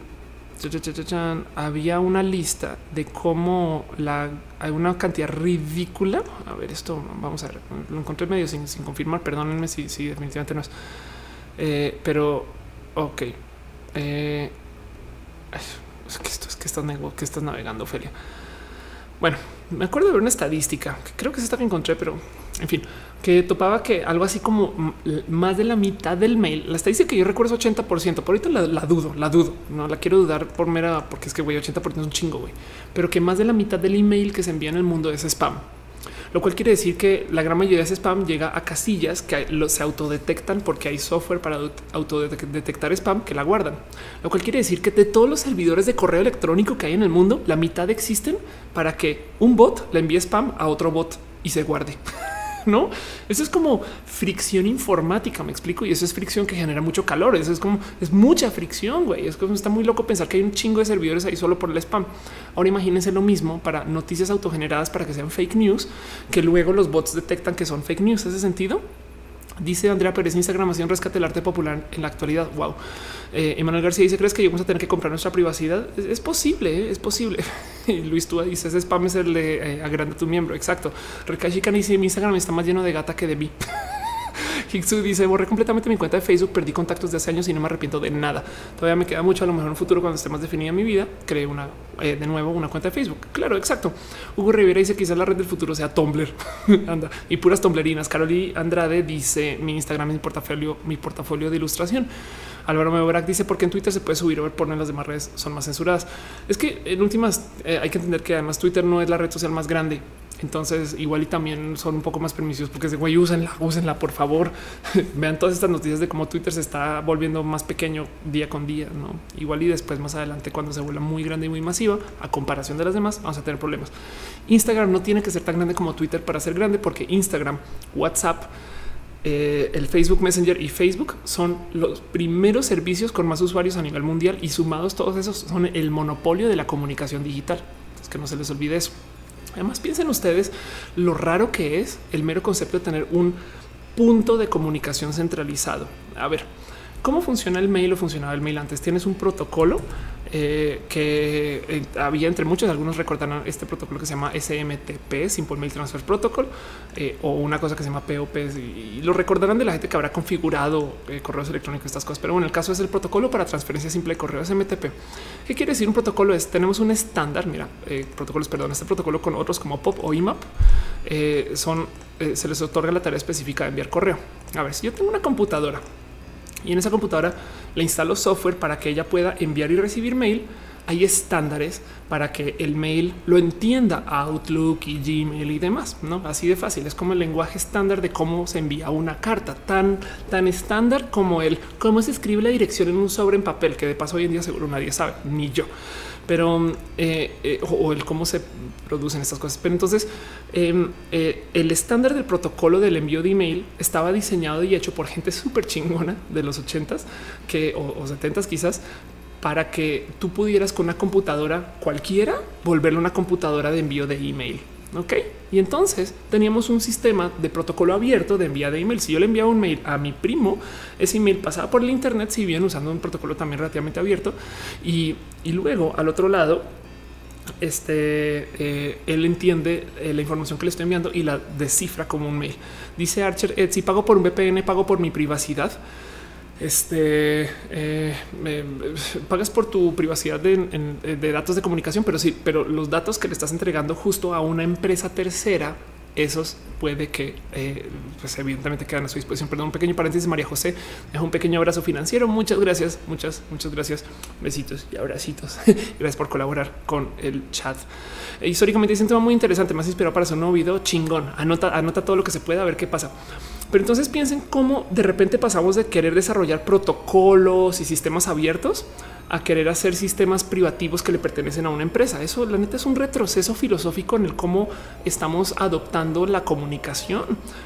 Speaker 1: había una lista de cómo la hay una cantidad ridícula. A ver, esto vamos a ver, lo encontré medio sin, confirmar. Perdónenme si, si, definitivamente no es, eh, pero ok. Eh, es que esto es que estás, que estás navegando, Ophelia. Bueno, me acuerdo de una estadística que creo que es esta que encontré, pero en fin, que topaba que algo así como más de la mitad del mail, la estadística que yo recuerdo es 80 por ciento. Por ahorita la, dudo, la dudo, no la quiero dudar por mera, porque es que güey, 80 por ciento es un chingo, güey, pero que más de la mitad del email que se envía en el mundo es spam. lo cual quiere decir que la gran mayoría de ese spam llega a casillas que se autodetectan porque hay software para autodetectar spam que la guardan, lo cual quiere decir que de todos los servidores de correo electrónico que hay en el mundo, la mitad existen para que un bot le envíe spam a otro bot y se guarde. no? Eso es como fricción informática, me explico. Y eso es fricción que genera mucho calor. Eso es como es mucha fricción. güey. Es como está muy loco pensar que hay un chingo de servidores ahí solo por el spam. Ahora imagínense lo mismo para noticias autogeneradas para que sean fake news, que luego los bots detectan que son fake news. ¿Ese sentido? Dice Andrea Pérez, Instagram un rescate el arte popular en la actualidad. Wow. Eh, Emanuel García dice, ¿crees que vamos a tener que comprar nuestra privacidad? Es, posible, ¿eh? es posible. Luis Túa dice, ese spam es el de eh, agranda tu miembro. Exacto. Recachi dice, mi Instagram está más lleno de gata que de mí. Hiksu dice borré completamente mi cuenta de Facebook, perdí contactos de hace años y no me arrepiento de nada. Todavía me queda mucho a lo mejor en un futuro cuando esté más definida mi vida. Creé una eh, de nuevo una cuenta de Facebook. Claro, exacto. Hugo Rivera dice quizás la red del futuro sea Tumblr. Anda y puras tumblerinas. Caroli Andrade dice mi Instagram es mi portafolio, mi portafolio de ilustración. Álvaro Mebrac dice porque en Twitter se puede subir o ver porno en las demás redes son más censuradas. Es que en últimas eh, hay que entender que además Twitter no es la red social más grande entonces, igual y también son un poco más permisivos porque es de güey, úsenla, úsenla, por favor. Vean todas estas noticias de cómo Twitter se está volviendo más pequeño día con día. No igual y después, más adelante, cuando se vuelva muy grande y muy masiva, a comparación de las demás, vamos a tener problemas. Instagram no tiene que ser tan grande como Twitter para ser grande, porque Instagram, WhatsApp, eh, el Facebook Messenger y Facebook son los primeros servicios con más usuarios a nivel mundial y sumados todos esos son el monopolio de la comunicación digital. Es que no se les olvide eso. Además, piensen ustedes lo raro que es el mero concepto de tener un punto de comunicación centralizado. A ver, ¿cómo funciona el mail o funcionaba el mail antes? Tienes un protocolo eh, que eh, había entre muchos, algunos recordarán este protocolo que se llama SMTP, Simple Mail Transfer Protocol, eh, o una cosa que se llama POP, y, lo recordarán de la gente que habrá configurado correos electrónicos, estas cosas. Pero bueno, el caso es el protocolo para transferencia simple de correo SMTP. ¿Qué quiere decir un protocolo? Es tenemos un estándar, mira, protocolos, perdón, este protocolo con otros como POP o IMAP son, se les otorga la tarea específica de enviar correo. A ver, si yo tengo una computadora y en esa computadora le instalo software para que ella pueda enviar y recibir mail. Hay estándares para que el mail lo entienda Outlook y Gmail y demás. No así de fácil. Es como el lenguaje estándar de cómo se envía una carta tan, tan estándar como el cómo se escribe la dirección en un sobre en papel, que de paso hoy en día seguro nadie sabe, ni yo pero eh, eh, o, el cómo se producen estas cosas. Pero entonces em, eh, el estándar del protocolo del envío de email estaba diseñado y hecho por gente súper chingona de los ochentas que o, setentas quizás para que tú pudieras con una computadora cualquiera volverlo una computadora de envío de email. Ok. Y entonces teníamos un sistema de protocolo abierto de envía de email. Si yo le enviaba un mail a mi primo, ese email pasaba por el Internet, si bien usando un protocolo también relativamente abierto. Y, luego al otro lado, este eh, él entiende eh, la información que le estoy enviando y la descifra como un mail. Dice Archer: si pago por un VPN, pago por mi privacidad este eh, pagas por tu privacidad de, datos de comunicación, pero sí, pero los datos que le estás entregando justo a una empresa tercera, esos puede que eh, pues evidentemente quedan a su disposición. Perdón, un pequeño paréntesis. María José es un pequeño abrazo financiero. Muchas gracias, muchas, muchas gracias. Besitos y abracitos. gracias por colaborar con el chat. Históricamente es un tema muy interesante, más inspirado para un nuevo video chingón. Anota, anota todo lo que se pueda, a ver qué pasa. Pero entonces piensen cómo de repente pasamos de querer desarrollar protocolos y sistemas abiertos a querer hacer sistemas privativos que le pertenecen a una empresa. Eso la neta es un retroceso filosófico en el cómo estamos adoptando la comunicación.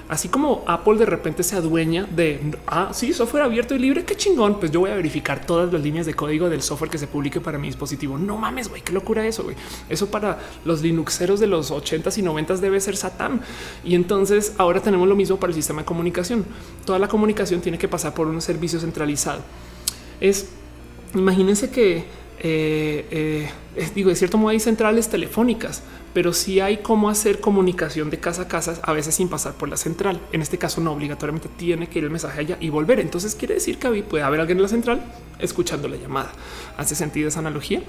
Speaker 1: Así como Apple de repente se adueña de ah, sí, software abierto y libre. Qué chingón. Pues yo voy a verificar todas las líneas de código del software que se publique para mi dispositivo. No mames, güey, qué locura eso. güey. Eso para los Linuxeros de los 80s y 90s debe ser Satán. Y entonces ahora tenemos lo mismo para el sistema de comunicación. Toda la comunicación tiene que pasar por un servicio centralizado. Es imagínense que eh, eh, digo, de cierto modo hay centrales telefónicas, pero sí hay cómo hacer comunicación de casa a casa, a veces sin pasar por la central. En este caso, no obligatoriamente tiene que ir el mensaje allá y volver. Entonces quiere decir que puede haber alguien en la central escuchando la llamada. Hace sentido esa analogía.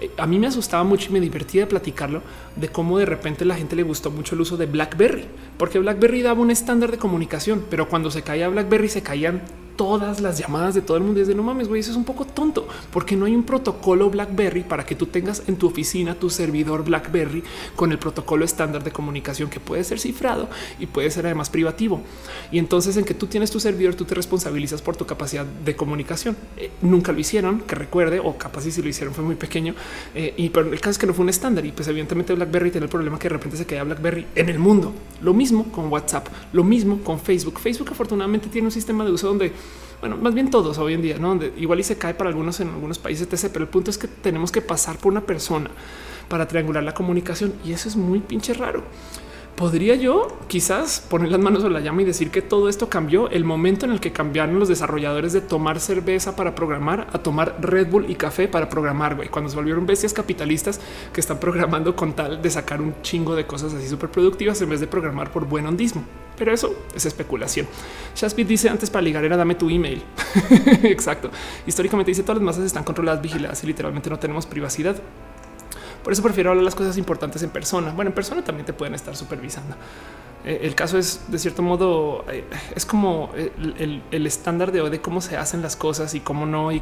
Speaker 1: Eh, a mí me asustaba mucho y me divertía de platicarlo de cómo de repente la gente le gustó mucho el uso de BlackBerry, porque BlackBerry daba un estándar de comunicación, pero cuando se caía BlackBerry se caían todas las llamadas de todo el mundo. Y es de no mames, güey, eso es un poco tonto porque no hay un protocolo BlackBerry para que tú tengas en tu oficina tu servidor BlackBerry con el protocolo estándar de comunicación que puede ser cifrado y puede ser además privativo. Y entonces en que tú tienes tu servidor, tú te responsabilizas por tu capacidad de comunicación. Eh, nunca lo hicieron, que recuerde, o capaz si lo hicieron fue muy pequeño. Eh, y pero el caso es que no fue un estándar y pues evidentemente BlackBerry tiene el problema que de repente se queda BlackBerry en el mundo. Lo mismo con WhatsApp, lo mismo con Facebook. Facebook afortunadamente tiene un sistema de uso donde bueno, más bien todos hoy en día, ¿no? Donde igual y se cae para algunos en algunos países, etc. Pero el punto es que tenemos que pasar por una persona para triangular la comunicación y eso es muy pinche raro. Podría yo quizás poner las manos en la llama y decir que todo esto cambió el momento en el que cambiaron los desarrolladores de tomar cerveza para programar a tomar Red Bull y café para programar, güey, cuando se volvieron bestias capitalistas que están programando con tal de sacar un chingo de cosas así súper productivas en vez de programar por buen hondismo. Pero eso es especulación. Shaspit dice antes para ligar era dame tu email. Exacto. Históricamente dice todas las masas están controladas, vigiladas y literalmente no tenemos privacidad. Por eso prefiero hablar las cosas importantes en persona. Bueno, en persona también te pueden estar supervisando. Eh, el caso es, de cierto modo, eh, es como el, estándar de, de cómo se hacen las cosas y cómo no, y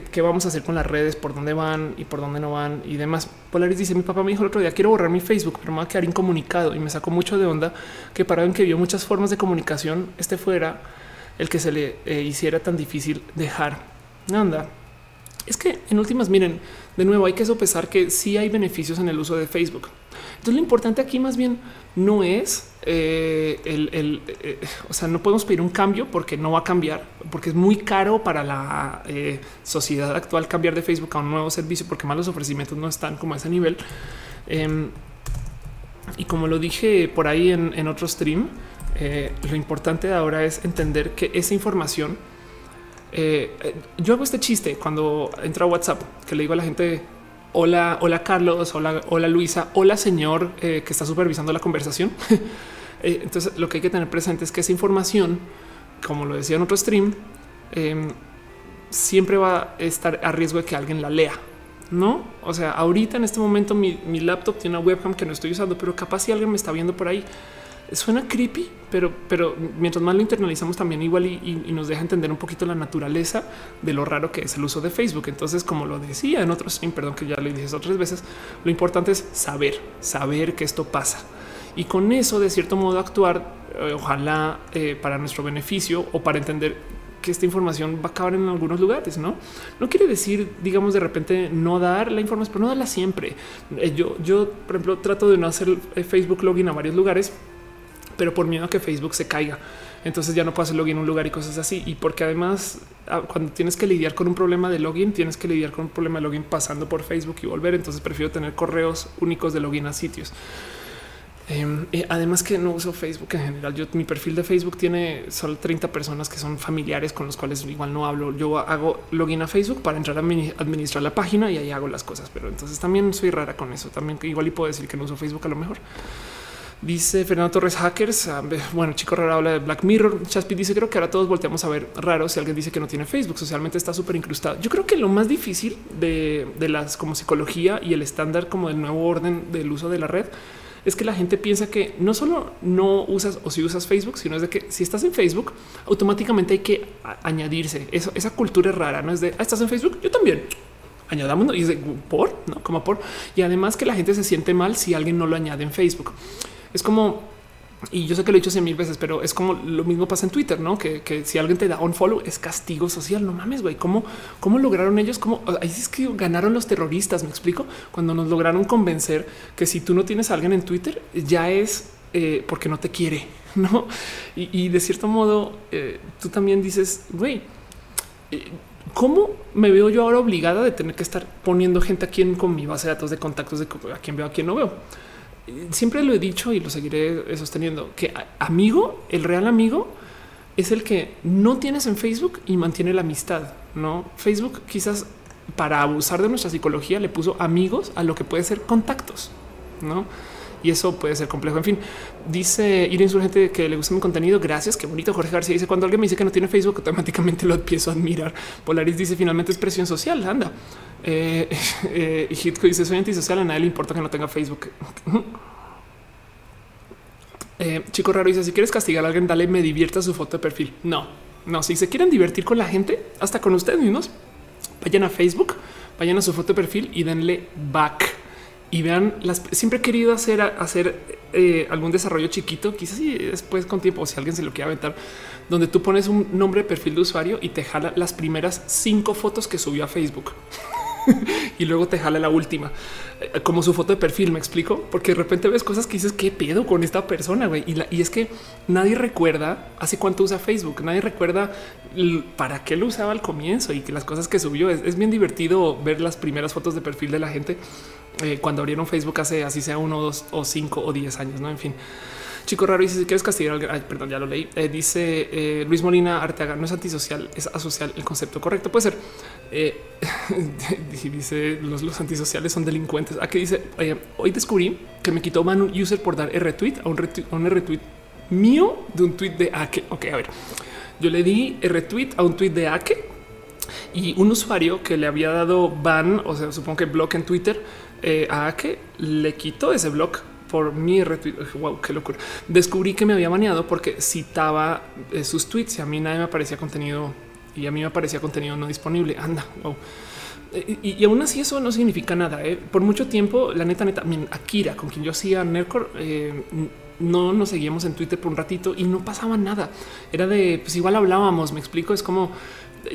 Speaker 1: qué, vamos a hacer con las redes, por dónde van y por dónde no van y demás. Polaris dice: Mi papá me dijo el otro día, quiero borrar mi Facebook, pero me va a quedar incomunicado y me sacó mucho de onda que para en que vio muchas formas de comunicación, este fuera el que se le eh, hiciera tan difícil dejar. Anda, es que en últimas, miren, de nuevo hay que sopesar que sí hay beneficios en el uso de Facebook. Entonces lo importante aquí más bien no es eh, el, eh, o sea, no podemos pedir un cambio porque no va a cambiar, porque es muy caro para la eh, sociedad actual cambiar de Facebook a un nuevo servicio, porque más los ofrecimientos no están como a ese nivel. Em, y como lo dije por ahí en, en otro stream, lo importante ahora es entender que esa información yo hago este chiste cuando entro a WhatsApp que le digo a la gente hola, hola Carlos, hola, hola Luisa, hola señor eh, que está supervisando la conversación. Eh, entonces lo que hay que tener presente es que esa información, como lo decía en otro stream, em, siempre va a estar a riesgo de que alguien la lea. No, o sea, ahorita en este momento mi, mi laptop tiene una webcam que no estoy usando, pero capaz si alguien me está viendo por ahí, suena creepy, pero, pero mientras más lo internalizamos también igual y, nos deja entender un poquito la naturaleza de lo raro que es el uso de Facebook. Entonces, como lo decía en otros, perdón que ya le dije otras veces, lo importante es saber, saber que esto pasa y con eso de cierto modo actuar, eh, ojalá eh, para nuestro beneficio o para entender que esta información va a acabar en algunos lugares, no? No quiere decir, digamos, de repente no dar la información, pero no darla siempre. Eh, yo, yo, por ejemplo, trato de no hacer Facebook login a varios lugares pero por miedo a que Facebook se caiga. Entonces ya no puedo hacer login en un lugar y cosas así. Y porque además, ah, cuando tienes que lidiar con un problema de login, tienes que lidiar con un problema de login pasando por Facebook y volver. Entonces prefiero tener correos únicos de login a sitios. Em, además que no uso Facebook en general. Yo mi perfil de Facebook tiene solo 30 personas que son familiares con los cuales igual no hablo. Yo hago login a Facebook para entrar a administrar la página y ahí hago las cosas. Pero entonces también soy rara con eso. También igual y puedo decir que no uso Facebook a lo mejor. Dice Fernando Torres Hackers. Ah, bueno, chico raro habla de Black Mirror. Chaspi dice: Creo que ahora todos volteamos a ver raro si alguien dice que no tiene Facebook. Socialmente está súper incrustado. Yo creo que lo más difícil de, las como psicología y el estándar como del nuevo orden del uso de la red es que la gente piensa que no solo no usas o si usas Facebook, sino es de que si estás en Facebook, automáticamente hay que añadirse. Esa cultura es rara. No es de ah, estás en Facebook. Yo también añadamos y es de por no como por y además que la gente se siente mal si alguien no lo añade en Facebook. Es como y yo sé que lo he dicho cien mil veces, pero es como lo mismo pasa en Twitter, no? Que, si alguien te da un follow es castigo social. No mames, güey. ¿Cómo, cómo lograron ellos? Cómo ahí es que ganaron los terroristas. Me explico cuando nos lograron convencer que si tú no tienes a alguien en Twitter, ya es eh, porque no te quiere, no? Y, de cierto modo, eh, tú también dices, güey, eh, ¿cómo me veo yo ahora obligada de tener que estar poniendo gente aquí en, con mi base de datos de contactos de a quién veo, a quién no veo? Siempre lo he dicho y lo seguiré sosteniendo, que amigo, el real amigo, es el que no tienes en Facebook y mantiene la amistad. No Facebook quizás para abusar de nuestra psicología le puso amigos a lo que puede ser contactos, no? Y eso puede ser complejo. En fin, dice ir insurgente que le gusta mi contenido. Gracias. Qué bonito. Jorge García dice cuando alguien me dice que no tiene Facebook, automáticamente lo empiezo a admirar. Polaris dice finalmente es presión social. Anda. Eh, eh, Hitco dice soy antisocial. A nadie le importa que no tenga Facebook. Eh, chico raro dice si quieres castigar a alguien, dale me divierta su foto de perfil. No, No, si se quieren divertir con la gente, hasta con ustedes mismos, vayan a Facebook, vayan a su foto de perfil y denle back y vean las siempre he querido hacer hacer eh, algún desarrollo chiquito, quizás si después con tiempo, si alguien se lo quiere aventar, donde tú pones un nombre de perfil de usuario y te jala las primeras cinco fotos que subió a Facebook. y luego te jala la última eh, como su foto de perfil. Me explico porque de repente ves cosas que dices qué pedo con esta persona. güey Y, es que nadie recuerda hace cuánto usa Facebook, nadie recuerda para qué lo usaba al comienzo y que las cosas que subió es, bien divertido ver las primeras fotos de perfil de la gente eh, cuando abrieron Facebook hace así sea uno, dos o cinco o diez años. No, en fin. Chico raro dice si quieres castigar, ay, perdón, ya lo leí. Eh, dice Luis Molina Arteaga, no es antisocial, es asocial. El concepto correcto puede ser. Eh, dice los, los, antisociales son delincuentes. Aquí dice hoy descubrí que me quitó man un user por dar retweet a un retweet, a un retweet mío de un tweet de Ake. Ok, a ver, yo le di retweet a un tweet de Ake y un usuario que le había dado ban, o sea, supongo que blog en Twitter eh, a Ake le quitó ese blog por mi retweet. Wow, qué locura. Descubrí que me había baneado porque citaba eh, sus tweets y a mí nadie me aparecía contenido y a mí me parecía contenido no disponible. Anda, Y, aún así eso no significa nada. ¿eh? Por mucho tiempo, la neta, neta, Akira, con quien yo hacía Nercor, eh, no nos seguíamos en Twitter por un ratito y no pasaba nada. Era de, pues igual hablábamos, me explico, es como,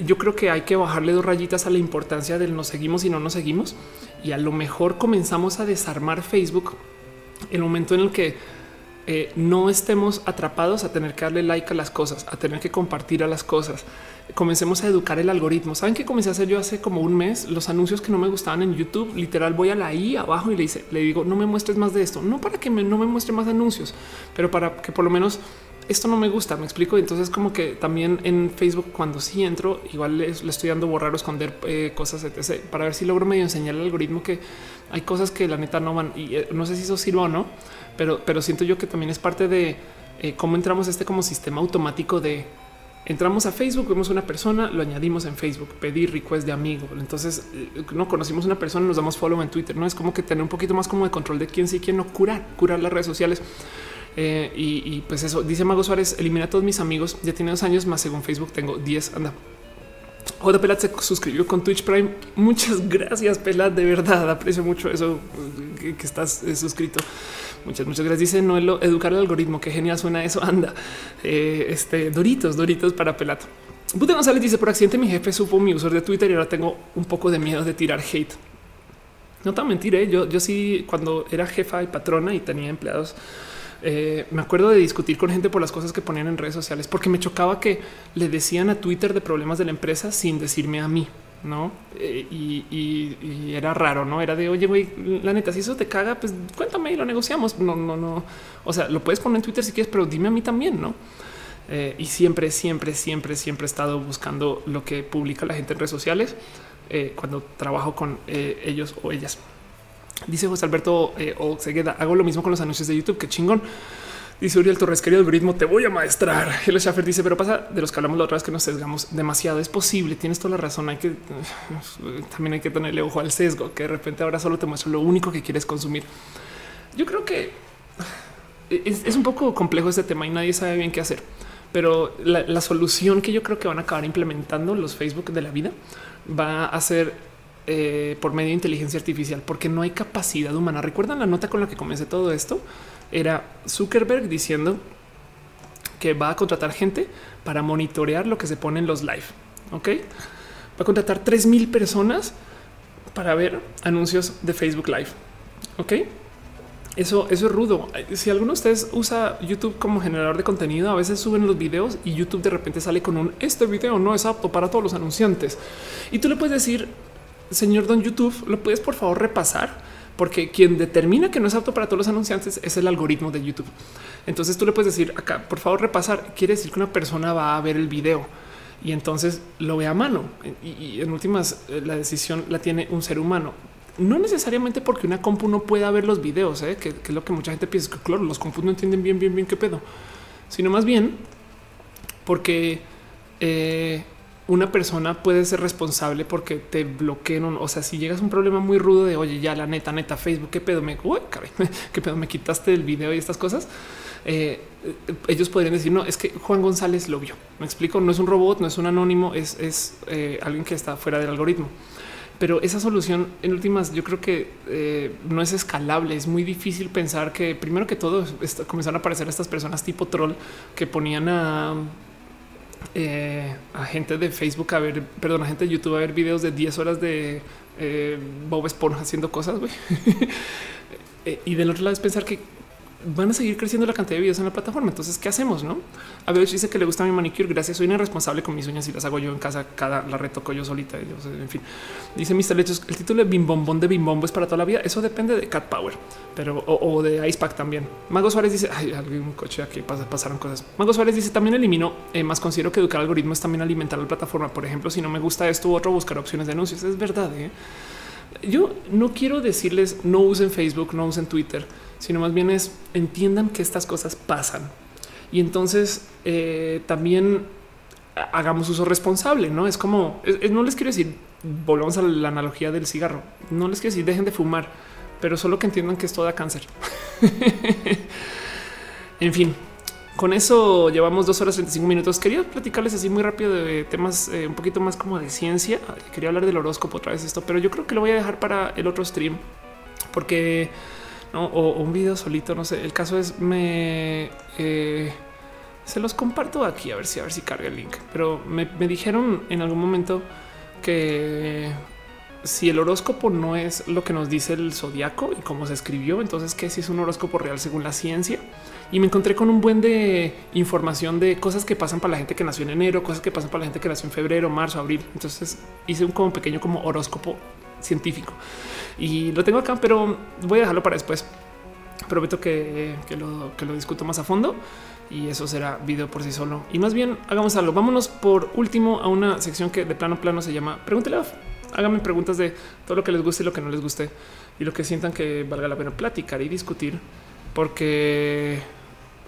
Speaker 1: yo creo que hay que bajarle dos rayitas a la importancia del nos seguimos y no nos seguimos. Y a lo mejor comenzamos a desarmar Facebook el momento en el que eh, no estemos atrapados a tener que darle like a las cosas, a tener que compartir a las cosas. Comencemos a educar el algoritmo. Saben que comencé a hacer yo hace como un mes los anuncios que no me gustaban en YouTube. Literal, voy a la I abajo y le dice, le digo, no me muestres más de esto, no para que no me muestre más anuncios, pero para que por lo menos esto no me gusta. Me explico. Entonces, como que también en Facebook, cuando sí entro, igual le, estoy dando borrar o esconder eh, cosas etc. para ver si logro medio enseñar al algoritmo que hay cosas que la neta no van y eh, no sé si eso sirva o no pero, pero siento yo que también es parte de eh, cómo entramos a este como sistema automático de entramos a Facebook, vemos una persona, lo añadimos en Facebook, pedir request de amigo. Entonces eh, no conocimos una persona, nos damos follow en Twitter. No es como que tener un poquito más como de control de quién sí, quién no curar, curar las redes sociales. Eh, y, pues eso dice Mago Suárez, elimina a todos mis amigos. Ya tiene dos años más. Según Facebook, tengo 10. Anda. J. Pelat se suscribió con Twitch Prime. Muchas gracias, Pelat. De verdad, aprecio mucho eso que, que estás suscrito. Muchas, muchas gracias. Dice Noelo, educar el algoritmo. Qué genial suena eso. Anda, eh, este Doritos, Doritos para Pelato. Bute González dice por accidente mi jefe supo mi usuario de Twitter y ahora tengo un poco de miedo de tirar hate. No tan mentira. ¿eh? Yo, yo sí, cuando era jefa y patrona y tenía empleados, eh, me acuerdo de discutir con gente por las cosas que ponían en redes sociales, porque me chocaba que le decían a Twitter de problemas de la empresa sin decirme a mí no? Eh, y, era raro, no era de oye, güey, la neta, si eso te caga, pues cuéntame y lo negociamos. No, no, no. O sea, lo puedes poner en Twitter si quieres, pero dime a mí también, no? Eh, y siempre, siempre, siempre, siempre he estado buscando lo que publica la gente en redes sociales cuando trabajo con ellos o ellas. Dice José Alberto o Segueda, hago lo mismo con los anuncios de YouTube, que chingón. Dice Uriel Torres, querido algoritmo, te voy a maestrar. Hello Schaffer dice, pero pasa de los que hablamos la otra vez que nos sesgamos demasiado. Es posible, tienes toda la razón. Hay que también hay que tenerle ojo al sesgo, que de repente ahora solo te muestra lo único que quieres consumir. Yo creo que es, un poco complejo este tema y nadie sabe bien qué hacer. Pero la, solución que yo creo que van a acabar implementando los Facebook de la vida va a ser eh, por medio de inteligencia artificial, porque no hay capacidad humana. ¿Recuerdan la nota con la que comencé todo esto? era Zuckerberg diciendo que va a contratar gente para monitorear lo que se pone en los live. Ok, va a contratar 3000 personas para ver anuncios de Facebook Live. Ok, eso, eso es rudo. Si alguno de ustedes usa YouTube como generador de contenido, a veces suben los videos y YouTube de repente sale con un este video no es apto para todos los anunciantes. Y tú le puedes decir, señor Don YouTube, lo puedes por favor repasar porque quien determina que no es apto para todos los anunciantes es el algoritmo de YouTube. Entonces tú le puedes decir acá, por favor, repasar. Quiere decir que una persona va a ver el video y entonces lo ve a mano. Y, en últimas, eh, la decisión la tiene un ser humano. No necesariamente porque una compu no pueda ver los videos, ¿eh? que, es lo que mucha gente piensa que, los compus no entienden bien, bien, bien qué pedo, sino más bien porque eh, una persona puede ser responsable porque te bloqueen. O sea, si llegas a un problema muy rudo de oye, ya la neta, neta, Facebook, qué pedo me, qué pedo me quitaste el video y estas cosas. Eh, eh, ellos podrían decir, no, es que Juan González lo vio. Me explico, no es un robot, no es un anónimo, es, es eh, alguien que está fuera del algoritmo. Pero esa solución en últimas yo creo que no es escalable. Es muy difícil pensar que primero que todo comenzaron a aparecer estas personas tipo troll que ponían a, a gente de Facebook a ver, perdón, a gente de YouTube a ver videos de 10 horas de Bob Esponja haciendo cosas. y del otro lado es pensar que van a seguir creciendo la cantidad de videos en la plataforma. Entonces, ¿qué hacemos? No a ver, dice que le gusta mi manicure. Gracias. Soy una responsable con mis uñas y las hago yo en casa. Cada la retoco yo solita. en fin, dice Mr. Lechos. El título de Bimbombón de Bimbombo es para toda la vida. Eso depende de Cat Power, pero o, de Ice Pack también. Mago Suárez dice: Hay algún coche aquí pasaron cosas. Mago Suárez dice: También eliminó. Eh, más considero que educar algoritmos también alimentar la plataforma. Por ejemplo, si no me gusta esto, otro buscar opciones de anuncios. Es verdad. ¿eh? Yo no quiero decirles no usen Facebook, no usen Twitter sino más bien es entiendan que estas cosas pasan. Y entonces eh, también hagamos uso responsable, ¿no? Es como, no les quiero decir, volvamos a la analogía del cigarro, no les quiero decir dejen de fumar, pero solo que entiendan que esto da cáncer. en fin, con eso llevamos dos horas 35 minutos. Quería platicarles así muy rápido de temas eh, un poquito más como de ciencia. Quería hablar del horóscopo otra vez esto, pero yo creo que lo voy a dejar para el otro stream porque o, un video solito. No sé. El caso es me eh, se los comparto aquí a ver si a ver si carga el link. Pero me, dijeron en algún momento que si el horóscopo no es lo que nos dice el zodiaco y cómo se escribió, entonces que si es un horóscopo real según la ciencia. Y me encontré con un buen de información de cosas que pasan para la gente que nació en enero, cosas que pasan para la gente que nació en febrero, marzo, abril. Entonces hice un como pequeño como horóscopo científico y lo tengo acá, pero voy a dejarlo para después. Prometo que, lo, que lo discuto más a fondo y eso será video por sí solo. Y más bien hagamos algo. Vámonos por último a una sección que de plano plano se llama Pregúntele Háganme preguntas de todo lo que les guste y lo que no les guste y lo que sientan que valga la pena platicar y discutir, porque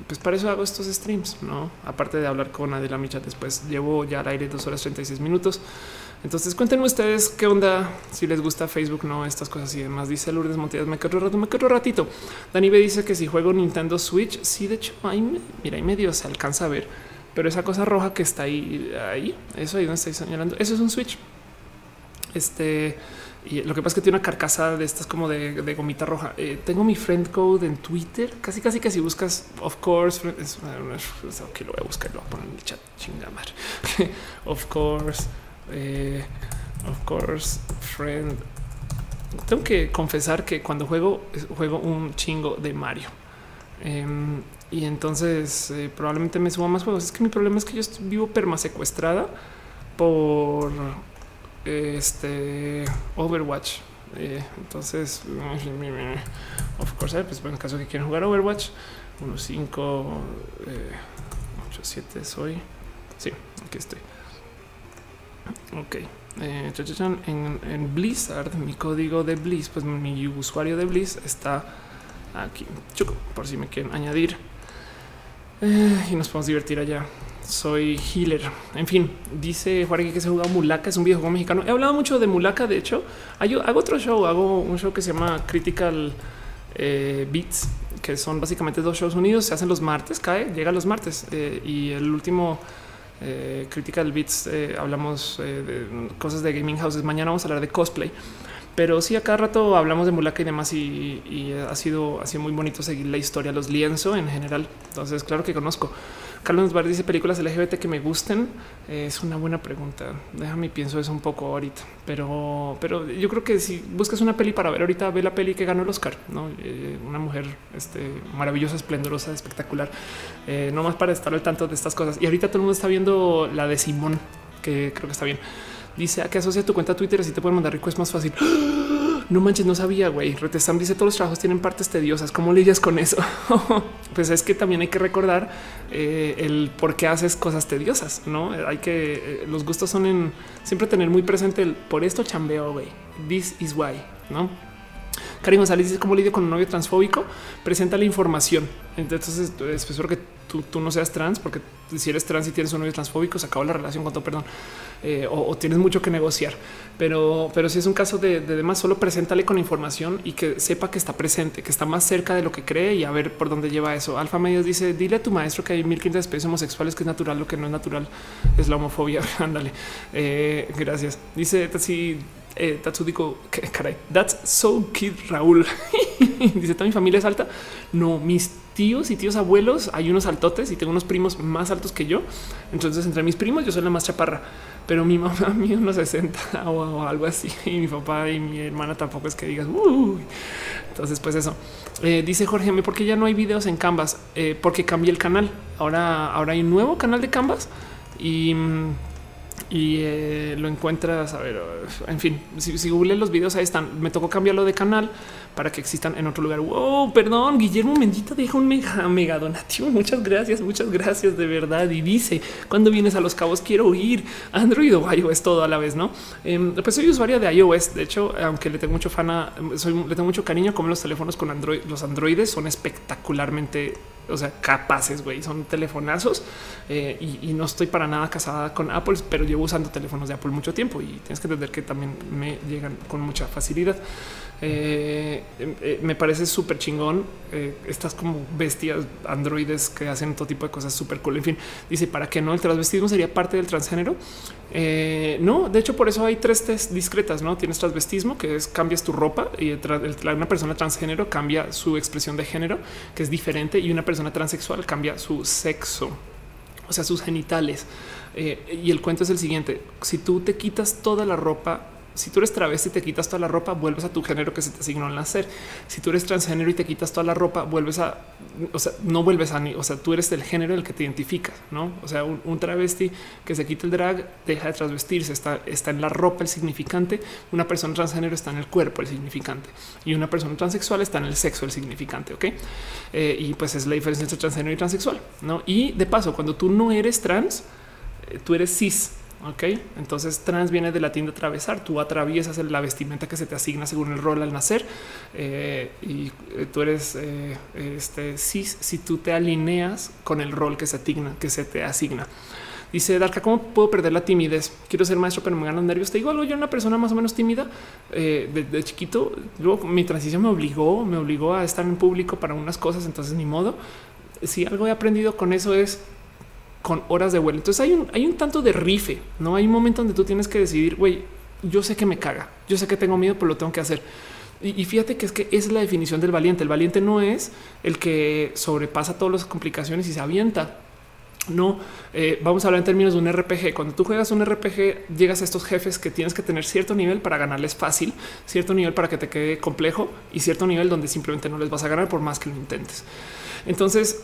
Speaker 1: pues para eso hago estos streams, no? Aparte de hablar con Adela Micha después, llevo ya al aire dos horas 36 minutos. Entonces cuéntenme ustedes qué onda, si les gusta Facebook, no estas cosas y demás. Dice Lourdes Montiel, me quedo rato, me quedo ratito. Dani B dice que si juego Nintendo Switch, sí, de hecho, ahí mira, ahí medio se alcanza a ver, pero esa cosa roja que está ahí, ahí, eso ahí donde estoy señalando, eso es un Switch. Este, y lo que pasa es que tiene una carcasa de estas como de, gomita roja. Eh, tengo mi friend code en Twitter. Casi, casi que si buscas, of course, es, lo voy a buscar, lo voy a poner en el chat. Chingamar. of course. Eh, of course, friend. Tengo que confesar que cuando juego, juego un chingo de Mario. Em, y entonces eh, probablemente me suba más juegos. Es que mi problema es que yo vivo perma secuestrada por este Overwatch. Eh, entonces, of course, pues en caso que quieran jugar Overwatch, 1, 5, 8, 7 soy. Sí, aquí estoy. Ok. Eh, en, en, Blizzard, mi código de Blizz, pues mi usuario de Blizz está aquí. por si me quieren añadir. Eh, y nos podemos divertir allá. Soy healer. En fin, dice Juárez que se juega Mulaka, es un videojuego mexicano. He hablado mucho de Mulaka, de hecho. hago otro show, hago un show que se llama Critical eh, Beats, que son básicamente dos shows unidos. Se hacen los martes, cae, llega los martes. y el último eh, Critical Beats, eh, hablamos eh, de cosas de gaming houses. Mañana vamos a hablar de cosplay, pero sí, a cada rato hablamos de Mulaka y demás. Y, ha sido, ha sido muy bonito seguir la historia, los lienzo en general. Entonces, claro que conozco. Carlos Bar dice películas LGBT que me gusten. es una buena pregunta. Déjame pienso eso un poco ahorita, pero, pero yo creo que si buscas una peli para ver ahorita, ve la peli que ganó el Oscar. ¿no? Eh, una mujer este, maravillosa, esplendorosa, espectacular. Eh, no más para estar al tanto de estas cosas. Y ahorita todo el mundo está viendo la de Simón, que creo que está bien. Dice a qué asocia tu cuenta Twitter así te pueden mandar rico es más fácil. No manches, no sabía, güey. Retestam dice todos los trabajos tienen partes tediosas. ¿Cómo lidias con eso? pues es que también hay que recordar eh, el por qué haces cosas tediosas, ¿no? Hay que, eh, los gustos son en siempre tener muy presente el por esto chambeo, güey. This is why, ¿no? Karim González dice cómo lidio con un novio transfóbico. Presenta la información. Entonces, espero que tú, no seas trans, porque si eres trans y tienes un novio transfóbico, se acaba la relación con tu perdón eh, o, tienes mucho que negociar. Pero, pero si es un caso de, demás, solo preséntale con información y que sepa que está presente, que está más cerca de lo que cree y a ver por dónde lleva eso. Alfa Medios dice: Dile a tu maestro que hay 1500 especies homosexuales, que es natural, lo que no es natural es la homofobia. Ándale. Eh, gracias. Dice si eh, Tatsudico, caray, that's so kid Raúl. Dice, ¿toda mi familia es alta? No, mis tíos y tíos abuelos hay unos altotes y tengo unos primos más altos que yo. Entonces, entre mis primos, yo soy la más chaparra, pero mi mamá mide unos 60 o, algo así. Y mi papá y mi hermana tampoco es que digas, Uy. entonces, pues eso. Eh, dice Jorge, ¿por qué ya no hay videos en Canvas? Eh, porque cambié el canal. Ahora, ahora hay un nuevo canal de Canvas y mm, y eh, lo encuentras. A ver, en fin, si, si los videos, ahí están. Me tocó cambiarlo de canal para que existan en otro lugar. Wow, perdón, Guillermo Mendita deja un mega, mega donativo. Muchas gracias, muchas gracias de verdad. Y dice: Cuando vienes a los cabos, quiero ir Android o iOS todo a la vez, no? Em, pues soy usuaria de iOS. De hecho, aunque le tengo mucho soy, le tengo mucho cariño, como los teléfonos con Android, los androides son espectacularmente o sea, capaces, güey, son telefonazos eh, y, no estoy para nada casada con Apple, pero llevo usando teléfonos de Apple mucho tiempo y tienes que entender que también me llegan con mucha facilidad. Eh, eh, me parece súper chingón. estas como bestias androides que hacen todo tipo de cosas súper cool. En fin, dice para que no el transvestismo sería parte del transgénero. no, de hecho, por eso hay tres test discretas. No tienes transvestismo, que es cambias tu ropa y una persona transgénero cambia su expresión de género, que es diferente, y una persona transexual cambia su sexo, o sea, sus genitales. Eh, y el cuento es el siguiente: si tú te quitas toda la ropa si tú eres travesti y te quitas toda la ropa, vuelves a tu género que se te asignó al nacer. Si tú eres transgénero y te quitas toda la ropa, vuelves a, o sea, no vuelves a ni, o sea, tú eres del género el que te identificas, no? O sea, un, travesti que se quita el drag deja de transvestirse, está, está en la ropa el significante. Una persona transgénero está en el cuerpo el significante y una persona transexual está en el sexo el significante. Ok, eh, y pues es la diferencia entre transgénero y transexual, no? Y de paso, cuando tú no eres trans, eh, tú eres cis Ok, entonces trans viene de latín de atravesar. Tú atraviesas la vestimenta que se te asigna según el rol al nacer eh, y eh, tú eres eh, este cis si tú te alineas con el rol que se asigna, que se te asigna. Dice Darka, ¿cómo puedo perder la timidez? Quiero ser maestro, pero me ganan nervios. Te digo algo, yo era una persona más o menos tímida de, chiquito. Luego mi transición me obligó, me obligó a estar en público para unas cosas, entonces ni modo. Si algo he aprendido con eso es con horas de vuelo. Entonces hay un, hay un tanto de rife, no hay un momento donde tú tienes que decidir, güey, yo sé que me caga, yo sé que tengo miedo, pero lo tengo que hacer. Y, fíjate que es que es la definición del valiente. El valiente no es el que sobrepasa todas las complicaciones y se avienta. No, eh, vamos a hablar en términos de un RPG. Cuando tú juegas un RPG, llegas a estos jefes que tienes que tener cierto nivel para ganarles fácil, cierto nivel para que te quede complejo y cierto nivel donde simplemente no les vas a ganar por más que lo intentes. Entonces,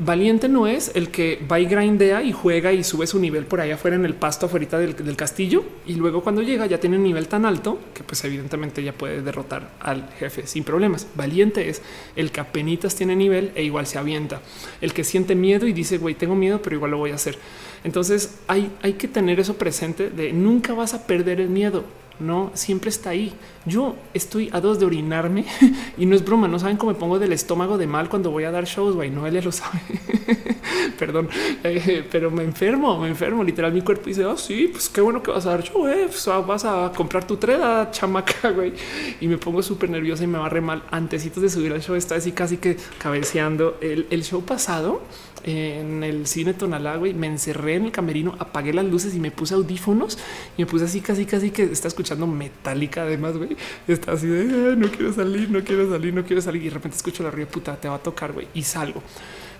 Speaker 1: Valiente no es el que va y grindea y juega y sube su nivel por ahí afuera en el pasto afuera del, del, castillo y luego cuando llega ya tiene un nivel tan alto que pues evidentemente ya puede derrotar al jefe sin problemas. Valiente es el que apenas tiene nivel e igual se avienta. El que siente miedo y dice güey tengo miedo pero igual lo voy a hacer. Entonces hay, hay que tener eso presente de nunca vas a perder el miedo no siempre está ahí. Yo estoy a dos de orinarme y no es broma. No saben cómo me pongo del estómago de mal cuando voy a dar shows. Güey, no él lo sabe. Perdón, eh, pero me enfermo, me enfermo. Literal, mi cuerpo dice: Oh, sí, pues qué bueno que vas a dar show. Eh, pues, ah, vas a comprar tu treda, chamaca. Güey, y me pongo súper nerviosa y me va re mal. Antecitos de subir al show, está así casi que cabeceando el, el show pasado en el cine Tonalá, güey, me encerré en el camerino, apagué las luces y me puse audífonos y me puse así casi casi que está escuchando metálica además, güey. Está así de no quiero salir, no quiero salir, no quiero salir y de repente escucho la ría puta, te va a tocar, güey, y salgo.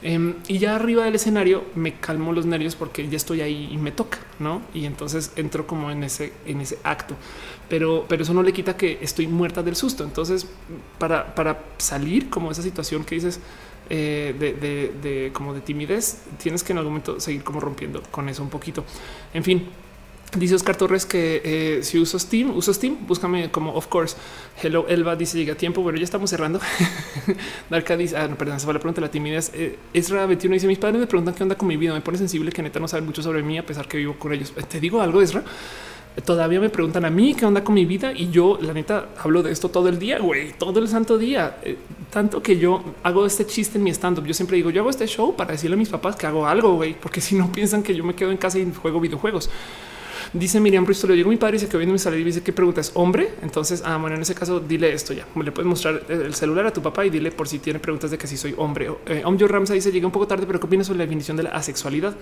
Speaker 1: Em, y ya arriba del escenario me calmo los nervios porque ya estoy ahí y me toca, ¿no? Y entonces entro como en ese, en ese acto. Pero, pero eso no le quita que estoy muerta del susto. Entonces, para, para salir como esa situación que dices, eh, de, como de timidez, tienes que en algún momento seguir como rompiendo con eso un poquito. En fin, Dice Oscar Torres que eh, si uso Steam, uso Steam, búscame como of course. Hello Elba dice llega tiempo. Bueno, ya estamos cerrando. Darka dice, ah, no, perdón, se va la pregunta la timidez. Eh, Ezra 21 dice: Mis padres me preguntan qué onda con mi vida. Me pone sensible que neta no saben mucho sobre mí, a pesar que vivo con ellos. Te digo algo, Ezra todavía me preguntan a mí qué onda con mi vida y yo la neta hablo de esto todo el día, güey, todo el santo día. Eh, tanto que yo hago este chiste en mi stand up. Yo siempre digo, yo hago este show para decirle a mis papás que hago algo, güey, porque si no piensan que yo me quedo en casa y juego videojuegos. Dice Miriam Bristol, llegó mi padre y dice que viene mi salida y dice qué pregunta es hombre. Entonces, ah, bueno, en ese caso, dile esto ya. Le puedes mostrar el celular a tu papá y dile por si tiene preguntas de que si soy hombre. Eh, Omjo Ramsa dice llega un poco tarde, pero ¿qué opinas sobre la definición de la asexualidad?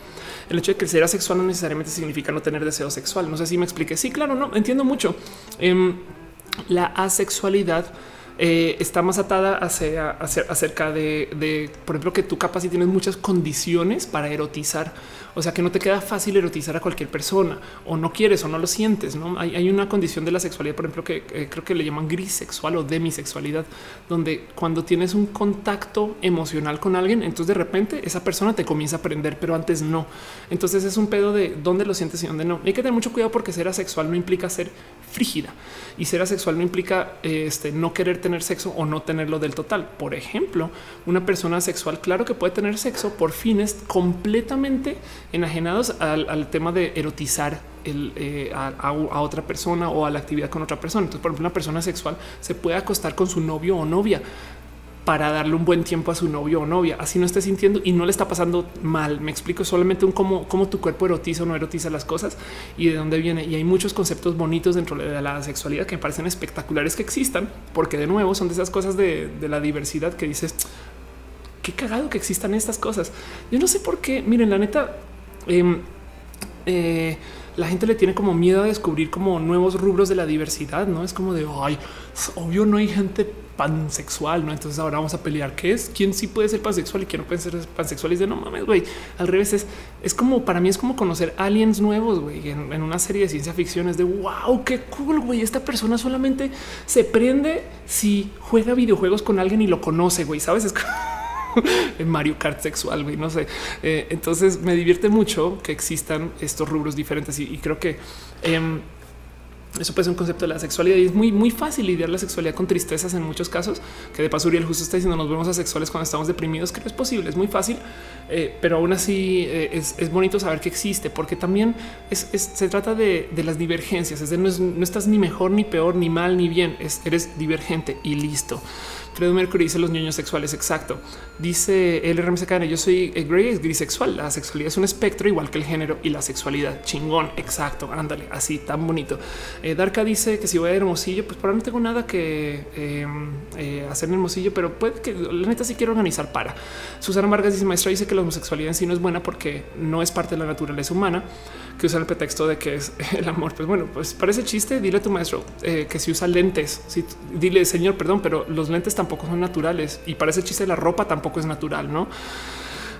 Speaker 1: El hecho de que ser asexual no necesariamente significa no tener deseo sexual. No sé si me expliqué. Sí, claro, no entiendo mucho. Em, la asexualidad eh, está más atada hacia, acerca de, de, por ejemplo, que tú capaz y tienes muchas condiciones para erotizar o sea que no te queda fácil erotizar a cualquier persona o no quieres o no lo sientes. No hay, una condición de la sexualidad, por ejemplo, que eh, creo que le llaman gris sexual o demisexualidad, donde cuando tienes un contacto emocional con alguien, entonces de repente esa persona te comienza a aprender, pero antes no. Entonces es un pedo de dónde lo sientes y dónde no. Hay que tener mucho cuidado porque ser asexual no implica ser frígida y ser asexual no implica este, no querer tener sexo o no tenerlo del total. Por ejemplo, una persona sexual, claro que puede tener sexo por fines completamente enajenados al, tema de erotizar eh, a, otra persona o a la actividad con otra persona. Entonces, por ejemplo, una persona sexual se puede acostar con su novio o novia para darle un buen tiempo a su novio o novia. Así no esté sintiendo y no le está pasando mal. Me explico solamente un cómo, cómo tu cuerpo erotiza o no erotiza las cosas y de dónde viene. Y hay muchos conceptos bonitos dentro de la sexualidad que me parecen espectaculares que existan, porque de nuevo son de esas cosas de, de la diversidad que dices, qué cagado que existan estas cosas. Yo no sé por qué. Miren, la neta, Em, eh, la gente le tiene como miedo a descubrir como nuevos rubros de la diversidad, no es como de ay, obvio no hay gente pansexual, no? Entonces ahora vamos a pelear qué es, quién sí puede ser pansexual y quién no puede ser pansexual. Y de no mames, güey. Al revés es, es como para mí es como conocer aliens nuevos, güey, en, una serie de ciencia ficción. Es de wow, qué cool, güey. Esta persona solamente se prende si juega videojuegos con alguien y lo conoce, güey. Sabes? Es Mario Kart sexual, güey, no sé. Eh, entonces me divierte mucho que existan estos rubros diferentes y, creo que em, eso puede ser un concepto de la sexualidad y es muy, muy fácil lidiar la sexualidad con tristezas en muchos casos. Que de paso, Uriel justo está diciendo nos vemos asexuales cuando estamos deprimidos, que es posible, es muy fácil, eh, pero aún así eh, es, bonito saber que existe, porque también se trata de, las divergencias. Es de no, no, estás ni mejor, ni peor, ni mal, ni bien, eres divergente y listo. Fredo Mercury dice los niños sexuales. Exacto. Dice el RMCK. Yo soy gray, es grisexual. La sexualidad es un espectro igual que el género y la sexualidad. Chingón. Exacto. Ándale, así tan bonito. Eh, Darka dice que si voy a Hermosillo, pues por ahora no tengo nada que em, eh, hacer en Hermosillo, pero puede que la neta sí quiero organizar para. Susana Vargas dice maestra dice que la homosexualidad en sí no es buena porque no es parte de la naturaleza humana que usa el pretexto de que es el amor. Pues bueno, pues parece chiste. Dile a tu maestro eh, que si usa lentes, si, dile señor, perdón, pero los lentes tampoco son naturales y parece chiste la ropa tampoco es natural, no?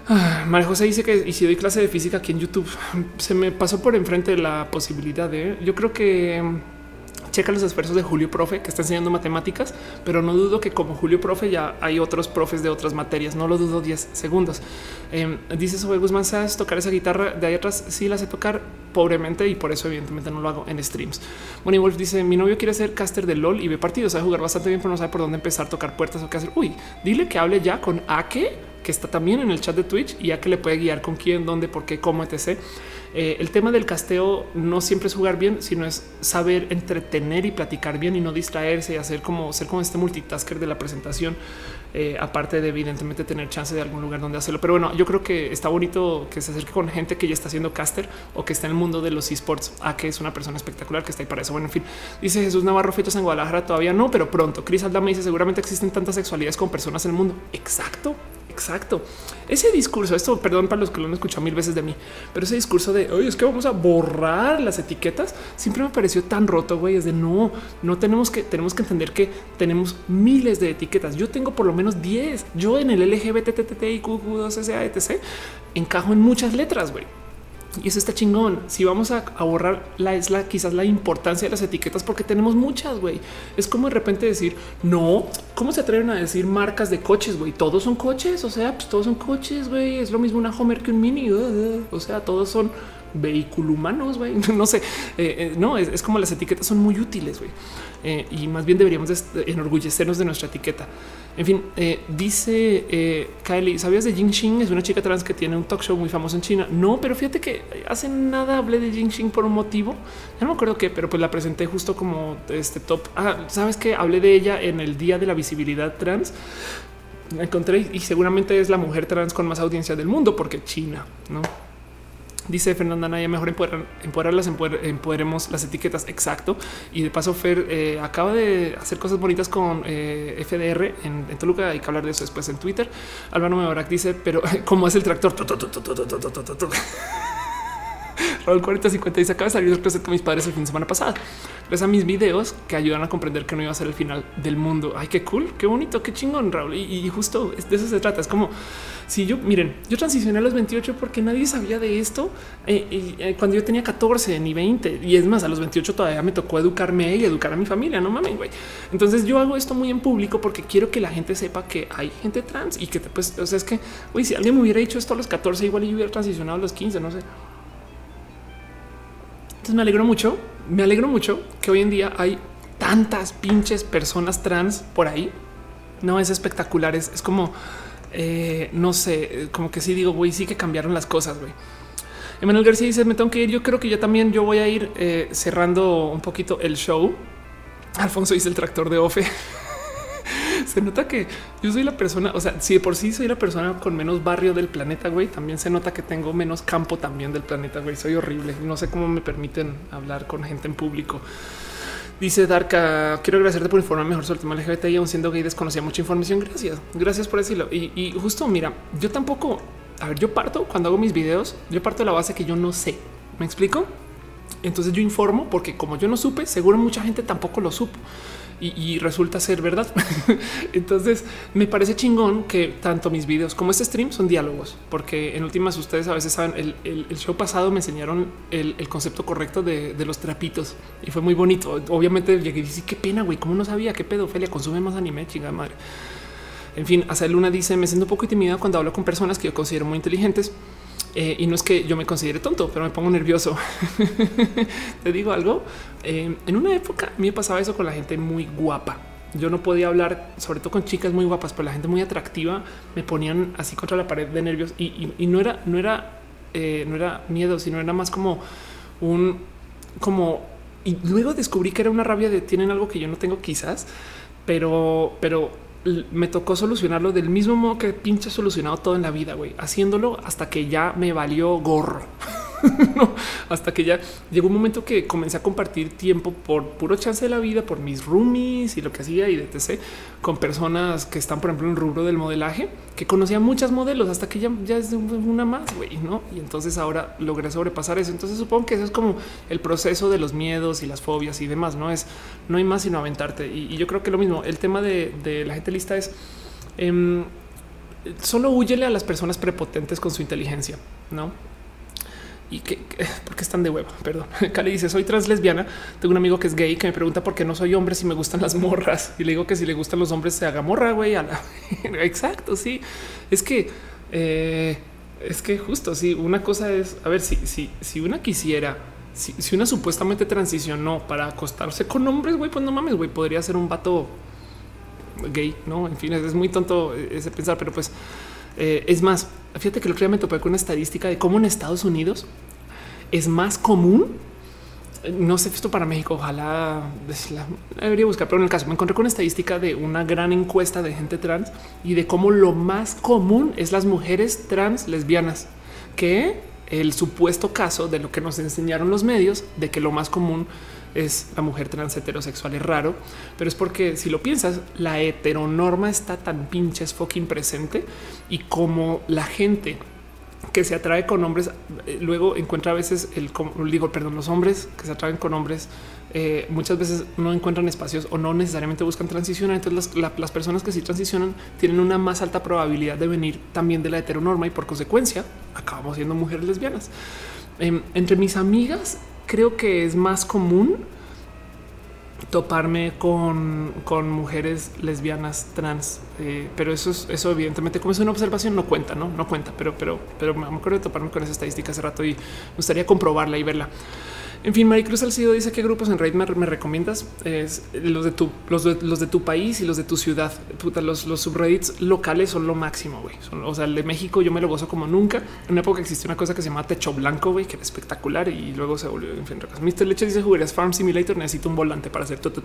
Speaker 1: Ah, María José dice que si doy clase de física aquí en YouTube, se me pasó por enfrente la posibilidad de yo creo que checa los esfuerzos de Julio Profe que está enseñando matemáticas, pero no dudo que como Julio Profe ya hay otros profes de otras materias. No lo dudo 10 segundos. Eh, dice sobre Guzmán, ¿sabes tocar esa guitarra de ahí atrás? Sí, la sé tocar pobremente y por eso evidentemente no lo hago en streams. Bonnie Wolf dice, mi novio quiere ser caster de LOL y ve partidos, sabe jugar bastante bien, pero no sabe por dónde empezar a tocar puertas o qué hacer. Uy, dile que hable ya con Ake que está también en el chat de Twitch y ya que le puede guiar con quién, dónde, por qué, cómo, etc. Eh, el tema del casteo no siempre es jugar bien, sino es saber entretener y platicar bien y no distraerse y hacer como ser como este multitasker de la presentación. Eh, aparte de evidentemente tener chance de algún lugar donde hacerlo. Pero bueno, yo creo que está bonito que se acerque con gente que ya está haciendo caster o que está en el mundo de los esports, a que es una persona espectacular que está ahí para eso. Bueno, en fin, dice Jesús Navarro, feitos en Guadalajara todavía no, pero pronto. Cris Aldama dice seguramente existen tantas sexualidades con personas en el mundo. Exacto. Exacto. Ese discurso, esto, perdón para los que lo han escuchado mil veces de mí, pero ese discurso de hoy es que vamos a borrar las etiquetas siempre me pareció tan roto. Güey, es de no, no tenemos que, tenemos que entender que tenemos miles de etiquetas. Yo tengo por lo menos 10. Yo en el LGBT, y Q2, etc. encajo en muchas letras. Güey y eso está chingón. Si vamos a, borrar la es la quizás la importancia de las etiquetas porque tenemos muchas, güey. Es como de repente decir, no, ¿cómo se atreven a decir marcas de coches, güey? Todos son coches, o sea, pues todos son coches, güey. Es lo mismo una Homer que un Mini, o sea, todos son vehículo humanos, güey. No sé, eh, eh, no, es, como las etiquetas son muy útiles, güey. Eh, y más bien deberíamos enorgullecernos de nuestra etiqueta. En fin, dice Kylie, ¿sabías de Jing Es una chica trans que tiene un talk show muy famoso en China. No, pero fíjate que hace nada hablé de Jing por un motivo. Ya no me acuerdo qué, pero pues la presenté justo como este top. Ah, sabes que hablé de ella en el día de la visibilidad trans. La encontré y seguramente es la mujer trans con más audiencia del mundo porque China, no? Dice Fernanda Naya, mejor empoderar, empoderarlas, empoderemos las etiquetas. Exacto. Y de paso, Fer eh, acaba de hacer cosas bonitas con eh, FDR en, Toluca. Hay que hablar de eso después en Twitter. Álvaro Mebarak dice, pero ¿cómo es el tractor? Raúl 4050 dice acaba de salir el closet con mis padres el fin de semana pasado. Gracias a mis videos que ayudan a comprender que no iba a ser el final del mundo. Ay, qué cool, qué bonito, qué chingón, Raúl. Y, justo de eso se trata. Es como si yo, miren, yo transicioné a los 28 porque nadie sabía de esto eh, eh, cuando yo tenía 14 ni 20. Y es más, a los 28 todavía me tocó educarme y educar a mi familia. No mames, güey. Entonces yo hago esto muy en público porque quiero que la gente sepa que hay gente trans y que pues, o sea, es que, güey, si alguien me hubiera dicho esto a los 14, igual yo hubiera transicionado a los 15, no sé. Entonces me alegro mucho, me alegro mucho que hoy en día hay tantas pinches personas trans por ahí. No es espectacular, es, como, eh, no sé, como que sí digo, güey, sí que cambiaron las cosas, güey. Emanuel García dice, me tengo que ir, yo creo que yo también, yo voy a ir eh, cerrando un poquito el show. Alfonso dice el tractor de Ofe. se nota que yo soy la persona, o sea, si de por sí soy la persona con menos barrio del planeta, güey, también se nota que tengo menos campo también del planeta, güey. Soy horrible. No sé cómo me permiten hablar con gente en público. Dice Darka, quiero agradecerte por informar mejor sobre el tema LGBT y aún siendo gay desconocía mucha información. Gracias, gracias por decirlo. Y, y justo mira, yo tampoco, a ver, yo parto cuando hago mis videos, yo parto de la base que yo no sé. ¿Me explico? Entonces yo informo porque como yo no supe, seguro mucha gente tampoco lo supo y, resulta ser verdad. Entonces me parece chingón que tanto mis videos como este stream son diálogos, porque en últimas ustedes a veces saben, el, show pasado me enseñaron el, concepto correcto de, los trapitos y fue muy bonito. Obviamente llegué y dije, qué pena, güey, cómo no sabía qué pedofilia consume más anime, chingada madre. En fin, hasta Luna dice, me siento un poco intimidado cuando hablo con personas que yo considero muy inteligentes. Eh, y no es que yo me considere tonto, pero me pongo nervioso. Te digo algo. Eh, en una época me pasaba eso con la gente muy guapa. Yo no podía hablar, sobre todo con chicas muy guapas, pero la gente muy atractiva me ponían así contra la pared de nervios y, no era, no era, eh, no era miedo, sino era más como un, como. Y luego descubrí que era una rabia de tienen algo que yo no tengo, quizás, pero, pero me tocó solucionarlo del mismo modo que pinche solucionado todo en la vida, güey, haciéndolo hasta que ya me valió gorro. no, hasta que ya llegó un momento que comencé a compartir tiempo por puro chance de la vida, por mis roomies y lo que hacía y etc. con personas que están, por ejemplo, en el rubro del modelaje, que conocía muchas modelos hasta que ya, ya es una más, güey, no? Y entonces ahora logré sobrepasar eso. Entonces supongo que eso es como el proceso de los miedos y las fobias y demás. No es, no hay más sino aventarte. Y, yo creo que lo mismo. El tema de, la gente lista es em, solo huyele a las personas prepotentes con su inteligencia, no? Y que porque están de hueva. Perdón. Cali dice soy trans lesbiana. Tengo un amigo que es gay que me pregunta por qué no soy hombre si me gustan las morras y le digo que si le gustan los hombres se haga morra. Güey, exacto. Sí, es que eh, es que justo sí. Una cosa es a ver si, si, si una quisiera, si, si una supuestamente transicionó para acostarse con hombres, güey, pues no mames, güey, podría ser un vato gay. No, en fin, es muy tonto ese pensar, pero pues eh, es más, fíjate que el otro día me topé con una estadística de cómo en Estados Unidos es más común. No sé esto para México, ojalá debería buscar, pero en el caso me encontré con una estadística de una gran encuesta de gente trans y de cómo lo más común es las mujeres trans lesbianas, que el supuesto caso de lo que nos enseñaron los medios de que lo más común es la mujer trans heterosexual es raro, pero es porque si lo piensas, la heteronorma está tan pinches fucking presente y como la gente que se atrae con hombres, eh, luego encuentra a veces el digo, perdón, los hombres que se atraen con hombres eh, muchas veces no encuentran espacios o no necesariamente buscan transicionar. Entonces las, personas que sí transicionan tienen una más alta probabilidad de venir también de la heteronorma y por consecuencia acabamos siendo mujeres lesbianas. Em, entre mis amigas creo que es más común toparme con, con mujeres lesbianas trans, eh, pero eso es eso evidentemente como es una observación no cuenta, no, no cuenta, pero, pero, pero me acuerdo de toparme con esa estadística hace rato y me gustaría comprobarla y verla. En fin, Maricruz Salcido dice que grupos en Raid me, recomiendas es los de tu, país y los de tu ciudad. Puta, los, subreddits locales son lo máximo. güey. o sea, el de México yo me lo gozo como nunca. En una época existió una cosa que se llama Techo Blanco, güey, que era espectacular y luego se volvió en fin. Mr. Leche dice jugarías Farm Simulator. Necesito un volante para hacer todo.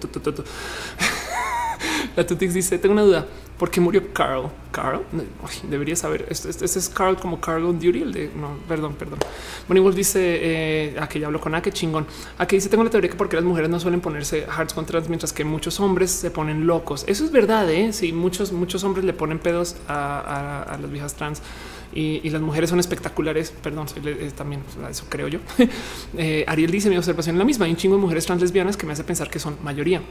Speaker 1: La Tutix dice: Tengo una duda. ¿Por qué murió Carl? Carl debería saber. Este, es Carl como Carl on Duty. El de no, perdón, perdón. Bonnie Wolf dice: eh, a que ya hablo con A, que chingón. Aquí dice: Tengo la teoría que porque las mujeres no suelen ponerse hearts con trans, mientras que muchos hombres se ponen locos. Eso es verdad. Eh? Sí, muchos, muchos hombres le ponen pedos a, las viejas trans. Y, las mujeres son espectaculares. Perdón, soy, eh, también eso creo yo. Eh, Ariel dice mi observación es la misma. Hay un chingo de mujeres trans lesbianas que me hace pensar que son mayoría.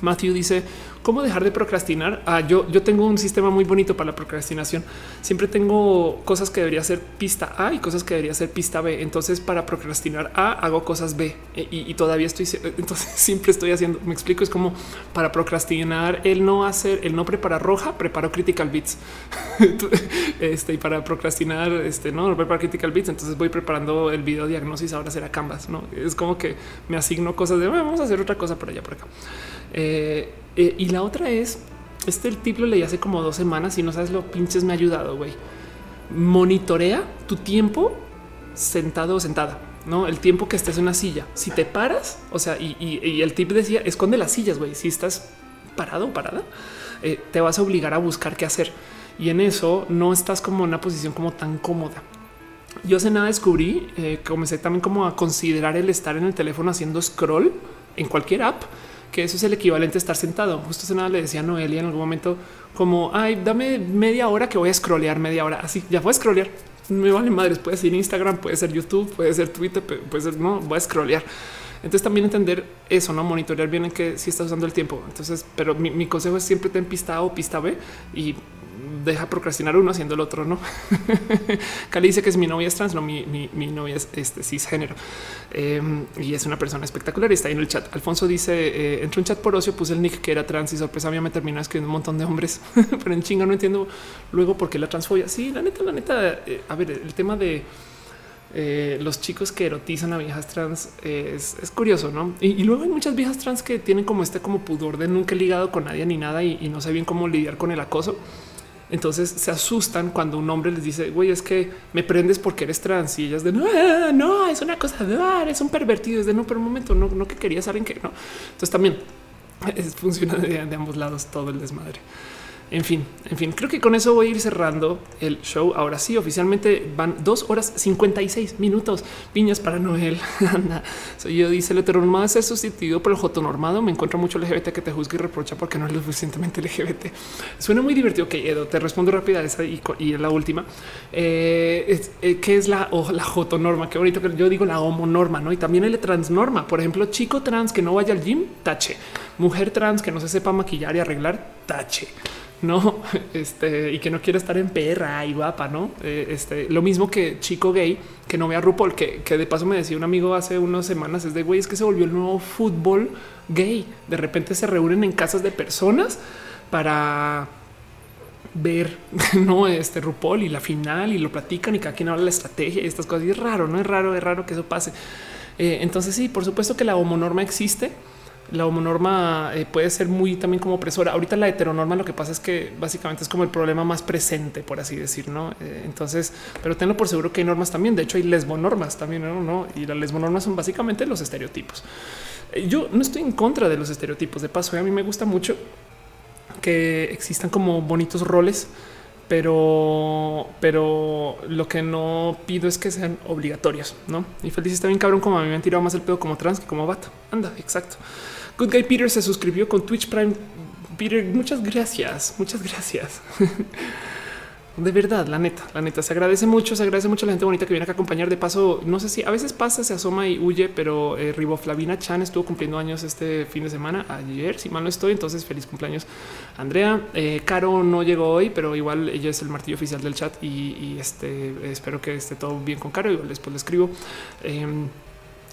Speaker 1: Matthew dice cómo dejar de procrastinar. Ah, yo, yo tengo un sistema muy bonito para la procrastinación. Siempre tengo cosas que debería ser pista A y cosas que debería ser pista B. Entonces, para procrastinar A, hago cosas B e, y, todavía estoy. Entonces, siempre estoy haciendo. Me explico. Es como para procrastinar el no hacer, el no preparar roja, preparo critical bits. este y para procrastinar, este no, no preparo critical bits. Entonces, voy preparando el video diagnosis. Ahora será Canvas. No es como que me asigno cosas de vamos a hacer otra cosa por allá por acá. Eh, eh, y la otra es, este el tip lo leí hace como dos semanas y no sabes lo pinches me ha ayudado, güey. Monitorea tu tiempo sentado o sentada, no el tiempo que estés en una silla. Si te paras, o sea, y, el tip decía esconde las sillas, güey. Si estás parado o parada, eh, te vas a obligar a buscar qué hacer y en eso no estás como en una posición como tan cómoda. Yo hace nada descubrí, comencé también como a considerar el estar en el teléfono haciendo scroll en cualquier app que eso es el equivalente a estar sentado. Justo hace nada le decía a Noelia en algún momento como ay, dame media hora que voy a scrollear media hora. Así ya voy a scrollear. Me vale madres. Puede ser Instagram, puede ser YouTube, puede ser Twitter, puede ser no voy a scrollear. Entonces también entender eso, no monitorear bien en que si estás usando el tiempo. Entonces, pero mi, consejo es siempre ten pista A o pista B y deja procrastinar uno haciendo el otro, no? Cali dice que es mi novia es trans, no, mi, mi, novia es este cisgénero em, y es una persona espectacular y está ahí en el chat. Alfonso dice, eh, un chat por ocio puse el nick que era trans y sorpresa me terminó escribiendo un montón de hombres, pero en chinga no entiendo luego por qué la transfobia. Sí, la neta, la neta, eh, a ver, el tema de eh, los chicos que erotizan a viejas trans es, curioso, ¿no? Y, luego hay muchas viejas trans que tienen como este como pudor de nunca ligado con nadie ni nada y, y no sé bien cómo lidiar con el acoso. Entonces se asustan cuando un hombre les dice, güey, es que me prendes porque eres trans y ellas de no, no, es una cosa de dar, es un pervertido, es de no, pero un momento, no, no que querías alguien que no. Entonces también funciona de ambos lados todo el desmadre. En fin, en fin, creo que con eso voy a ir cerrando el show. Ahora sí, oficialmente van dos horas 56 minutos. Piñas para Noel. Anda, soy yo. Dice el heteronormado es ser sustituido por el jotonormado. Me encuentro mucho LGBT que te juzga y reprocha porque no es lo suficientemente LGBT. Suena muy divertido. Ok, Edo, te respondo rápida esa y, y la última. Eh, eh, ¿Qué es la, o la jotonorma? Qué bonito que yo digo la homonorma, no? Y también el transnorma. Por ejemplo, chico trans que no vaya al gym, tache. Mujer trans que no se sepa maquillar y arreglar, tache no, este, y que no quiere estar en perra y guapa, no? Eh, este, lo mismo que chico gay que no vea RuPaul, que, que de paso me decía un amigo hace unas semanas, es de güey, es que se volvió el nuevo fútbol gay. De repente se reúnen en casas de personas para ver no este RuPaul y la final y lo platican y cada quien habla la estrategia y estas cosas. Y es raro, no es raro, es raro que eso pase. Eh, entonces, sí, por supuesto que la homonorma existe la homonorma eh, puede ser muy también como opresora. Ahorita la heteronorma lo que pasa es que básicamente es como el problema más presente, por así decir, ¿no? Eh, entonces, pero tenlo por seguro que hay normas también. De hecho, hay lesbonormas también, ¿no? Y las lesbonormas son básicamente los estereotipos. Eh, yo no estoy en contra de los estereotipos. De paso, a mí me gusta mucho que existan como bonitos roles pero, pero lo que no pido es que sean obligatorios, no? Y feliz está bien cabrón como a mí me han tirado más el pedo como trans que como vato. Anda, exacto. Good Guy Peter se suscribió con Twitch Prime. Peter, muchas gracias, muchas gracias. De verdad, la neta, la neta, se agradece mucho, se agradece mucho a la gente bonita que viene a acompañar. De paso, no sé si a veces pasa, se asoma y huye, pero eh, Riboflavina Chan estuvo cumpliendo años este fin de semana, ayer, si mal no estoy, entonces feliz cumpleaños. Andrea, eh, Caro no llegó hoy, pero igual ella es el martillo oficial del chat y, este espero que esté todo bien con Caro, y después le escribo. Em,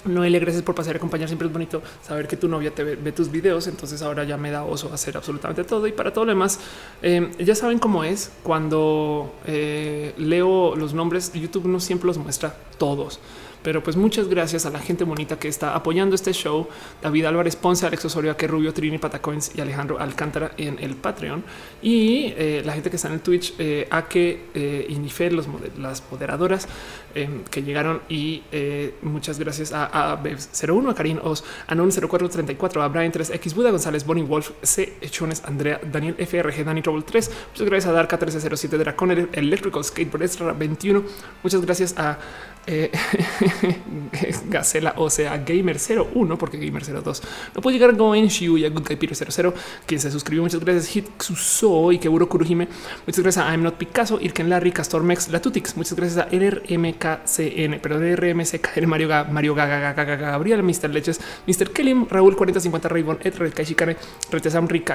Speaker 1: Noelia, gracias por pasar a acompañar. Siempre es bonito saber que tu novia te ve, tus videos. Entonces ahora ya me da oso hacer absolutamente todo. Y para todo lo demás, eh, ya saben cómo es cuando eh, leo los nombres. YouTube no siempre los muestra todos. Pero pues muchas gracias a la gente bonita que está apoyando este show. David Álvarez Ponce, Alex Osorio, que Rubio, Trini Patacoins y Alejandro Alcántara en el Patreon. Y eh, la gente que está en el Twitch, eh, a que eh, Inifer, las moderadoras em, que llegaron. Y eh, muchas gracias a, a 01, a Karin Os, a Non 0434, a Brian 3X, Buda González, Bonnie Wolf, C. Echones, Andrea, Daniel FRG, Dani Trouble 3. Muchas gracias a Darka 1307, Dracon, Electrical Skateboard Extra 21. Muchas gracias a eh, Gacela, o sea, Gamer 01, porque Gamer 02 no puede llegar Goen Shiuya, Good Guy 00, quien se suscribió. Muchas gracias, Hit Suso y Keburo Kuruhime. Muchas gracias a I'm Not Picasso, Irken Larry, Castor Mex, Latutix. Muchas gracias a RMKCN, perdón, RMCK, Mario Gaga, Mario Gaga, Gabriel, Mr. Leches, Mr. Kelim, Raúl 4050, Raybon, Ed, Kaishikane, Retesam, Rick,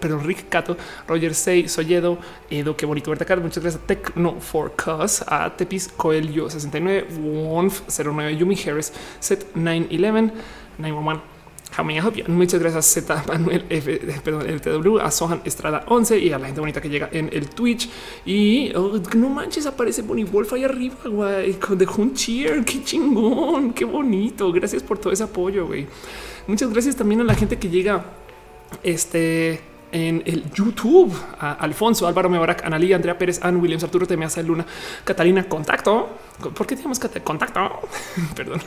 Speaker 1: perdón, Rick Cato, Roger 6, Soyedo, Edo, qué bonito verte acá. Muchas gracias a Tecno for Cause, a Tepis Coelho 69. Wonf 09 Yumi Harris Set 911 911 Muchas gracias Z Manuel F, perdón, el TW, a Sohan Estrada 11 y a la gente bonita que llega en el Twitch. Y oh, no manches, aparece Bonnie Wolf ahí arriba, güey. Dejó un cheer. Qué chingón, qué bonito. Gracias por todo ese apoyo, güey. Muchas gracias también a la gente que llega. Este en el YouTube. A Alfonso, Álvaro Mebarak, Analí, Andrea Pérez, Ann Williams, Arturo Temeaza, Luna, Catalina, contacto. ¿Por qué tenemos contacto? Perdón.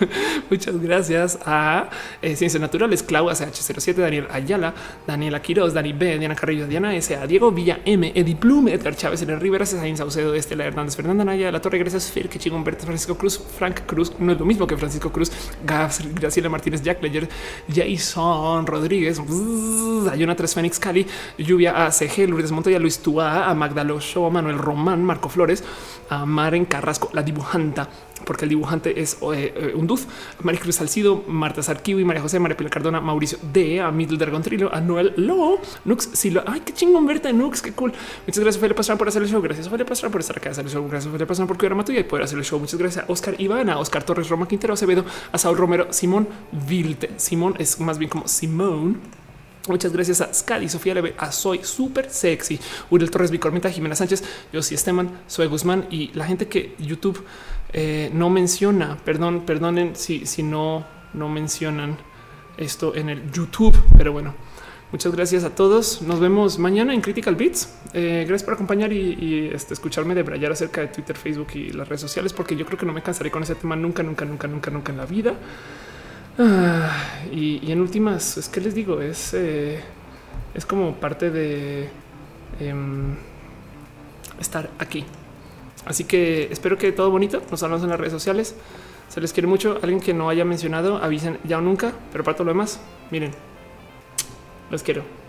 Speaker 1: Muchas gracias a eh, Ciencias Naturales, Clau, CH07, Daniel Ayala, Daniela Quiroz, Dani B, Diana Carrillo, Diana S, a Diego Villa M, Eddie Plume, Edgar Chávez, Ener Rivera, César Saucedo, Estela Hernández, Fernanda Naya, La Torre, gracias, Fer, que chingón verte, Francisco Cruz, Frank Cruz, no es lo mismo que Francisco Cruz, Gabs, Graciela Martínez, Jack Ledger, Jason Rodríguez, Ayuna 3 Fénix Cali, Lluvia ACG, Lourdes Montoya, Luis Tua, a Magdalo Show, Manuel Román, Marco Flores, a Maren Carrasco, la dibujanta, porque el dibujante es eh, eh, un duz, María Cruz Salcido, Marta y María José, María Pilar Cardona, Mauricio D, a Middle Dragon Trillo, a Noel Lo, Nux, Silo, ay, qué chingón verte, Nux, qué cool. Muchas gracias, Felipe Pastrana, por hacer el show. Gracias, Felipe Pastrana, por estar acá, hacer el show. Gracias, Felipe Pastrana, por cuidar a tuya y poder hacer el show. Muchas gracias a Oscar Ivana, Oscar Torres, Roma Quintero, Acevedo, a Saúl Romero, Simón Vilte. Simón es más bien como Simón. Muchas gracias a Scali, Sofía Leve, a Soy Súper Sexy, Uriel Torres, Vicormenta, Jimena Sánchez, Josi Esteman, Soy Guzmán y la gente que YouTube eh, no menciona. Perdón, perdonen si, si no, no mencionan esto en el YouTube, pero bueno. Muchas gracias a todos. Nos vemos mañana en Critical Beats. Eh, gracias por acompañar y, este, escucharme de brayar acerca de Twitter, Facebook y las redes sociales, porque yo creo que no me cansaré con ese tema nunca, nunca, nunca, nunca, nunca en la vida. Ah, y, en últimas, es que les digo, es, eh, es como parte de em, estar aquí. Así que espero que todo bonito. Nos hablamos en las redes sociales. Se les quiere mucho. Alguien que no haya mencionado, avisen ya o nunca. Pero para todo lo demás, miren, los quiero.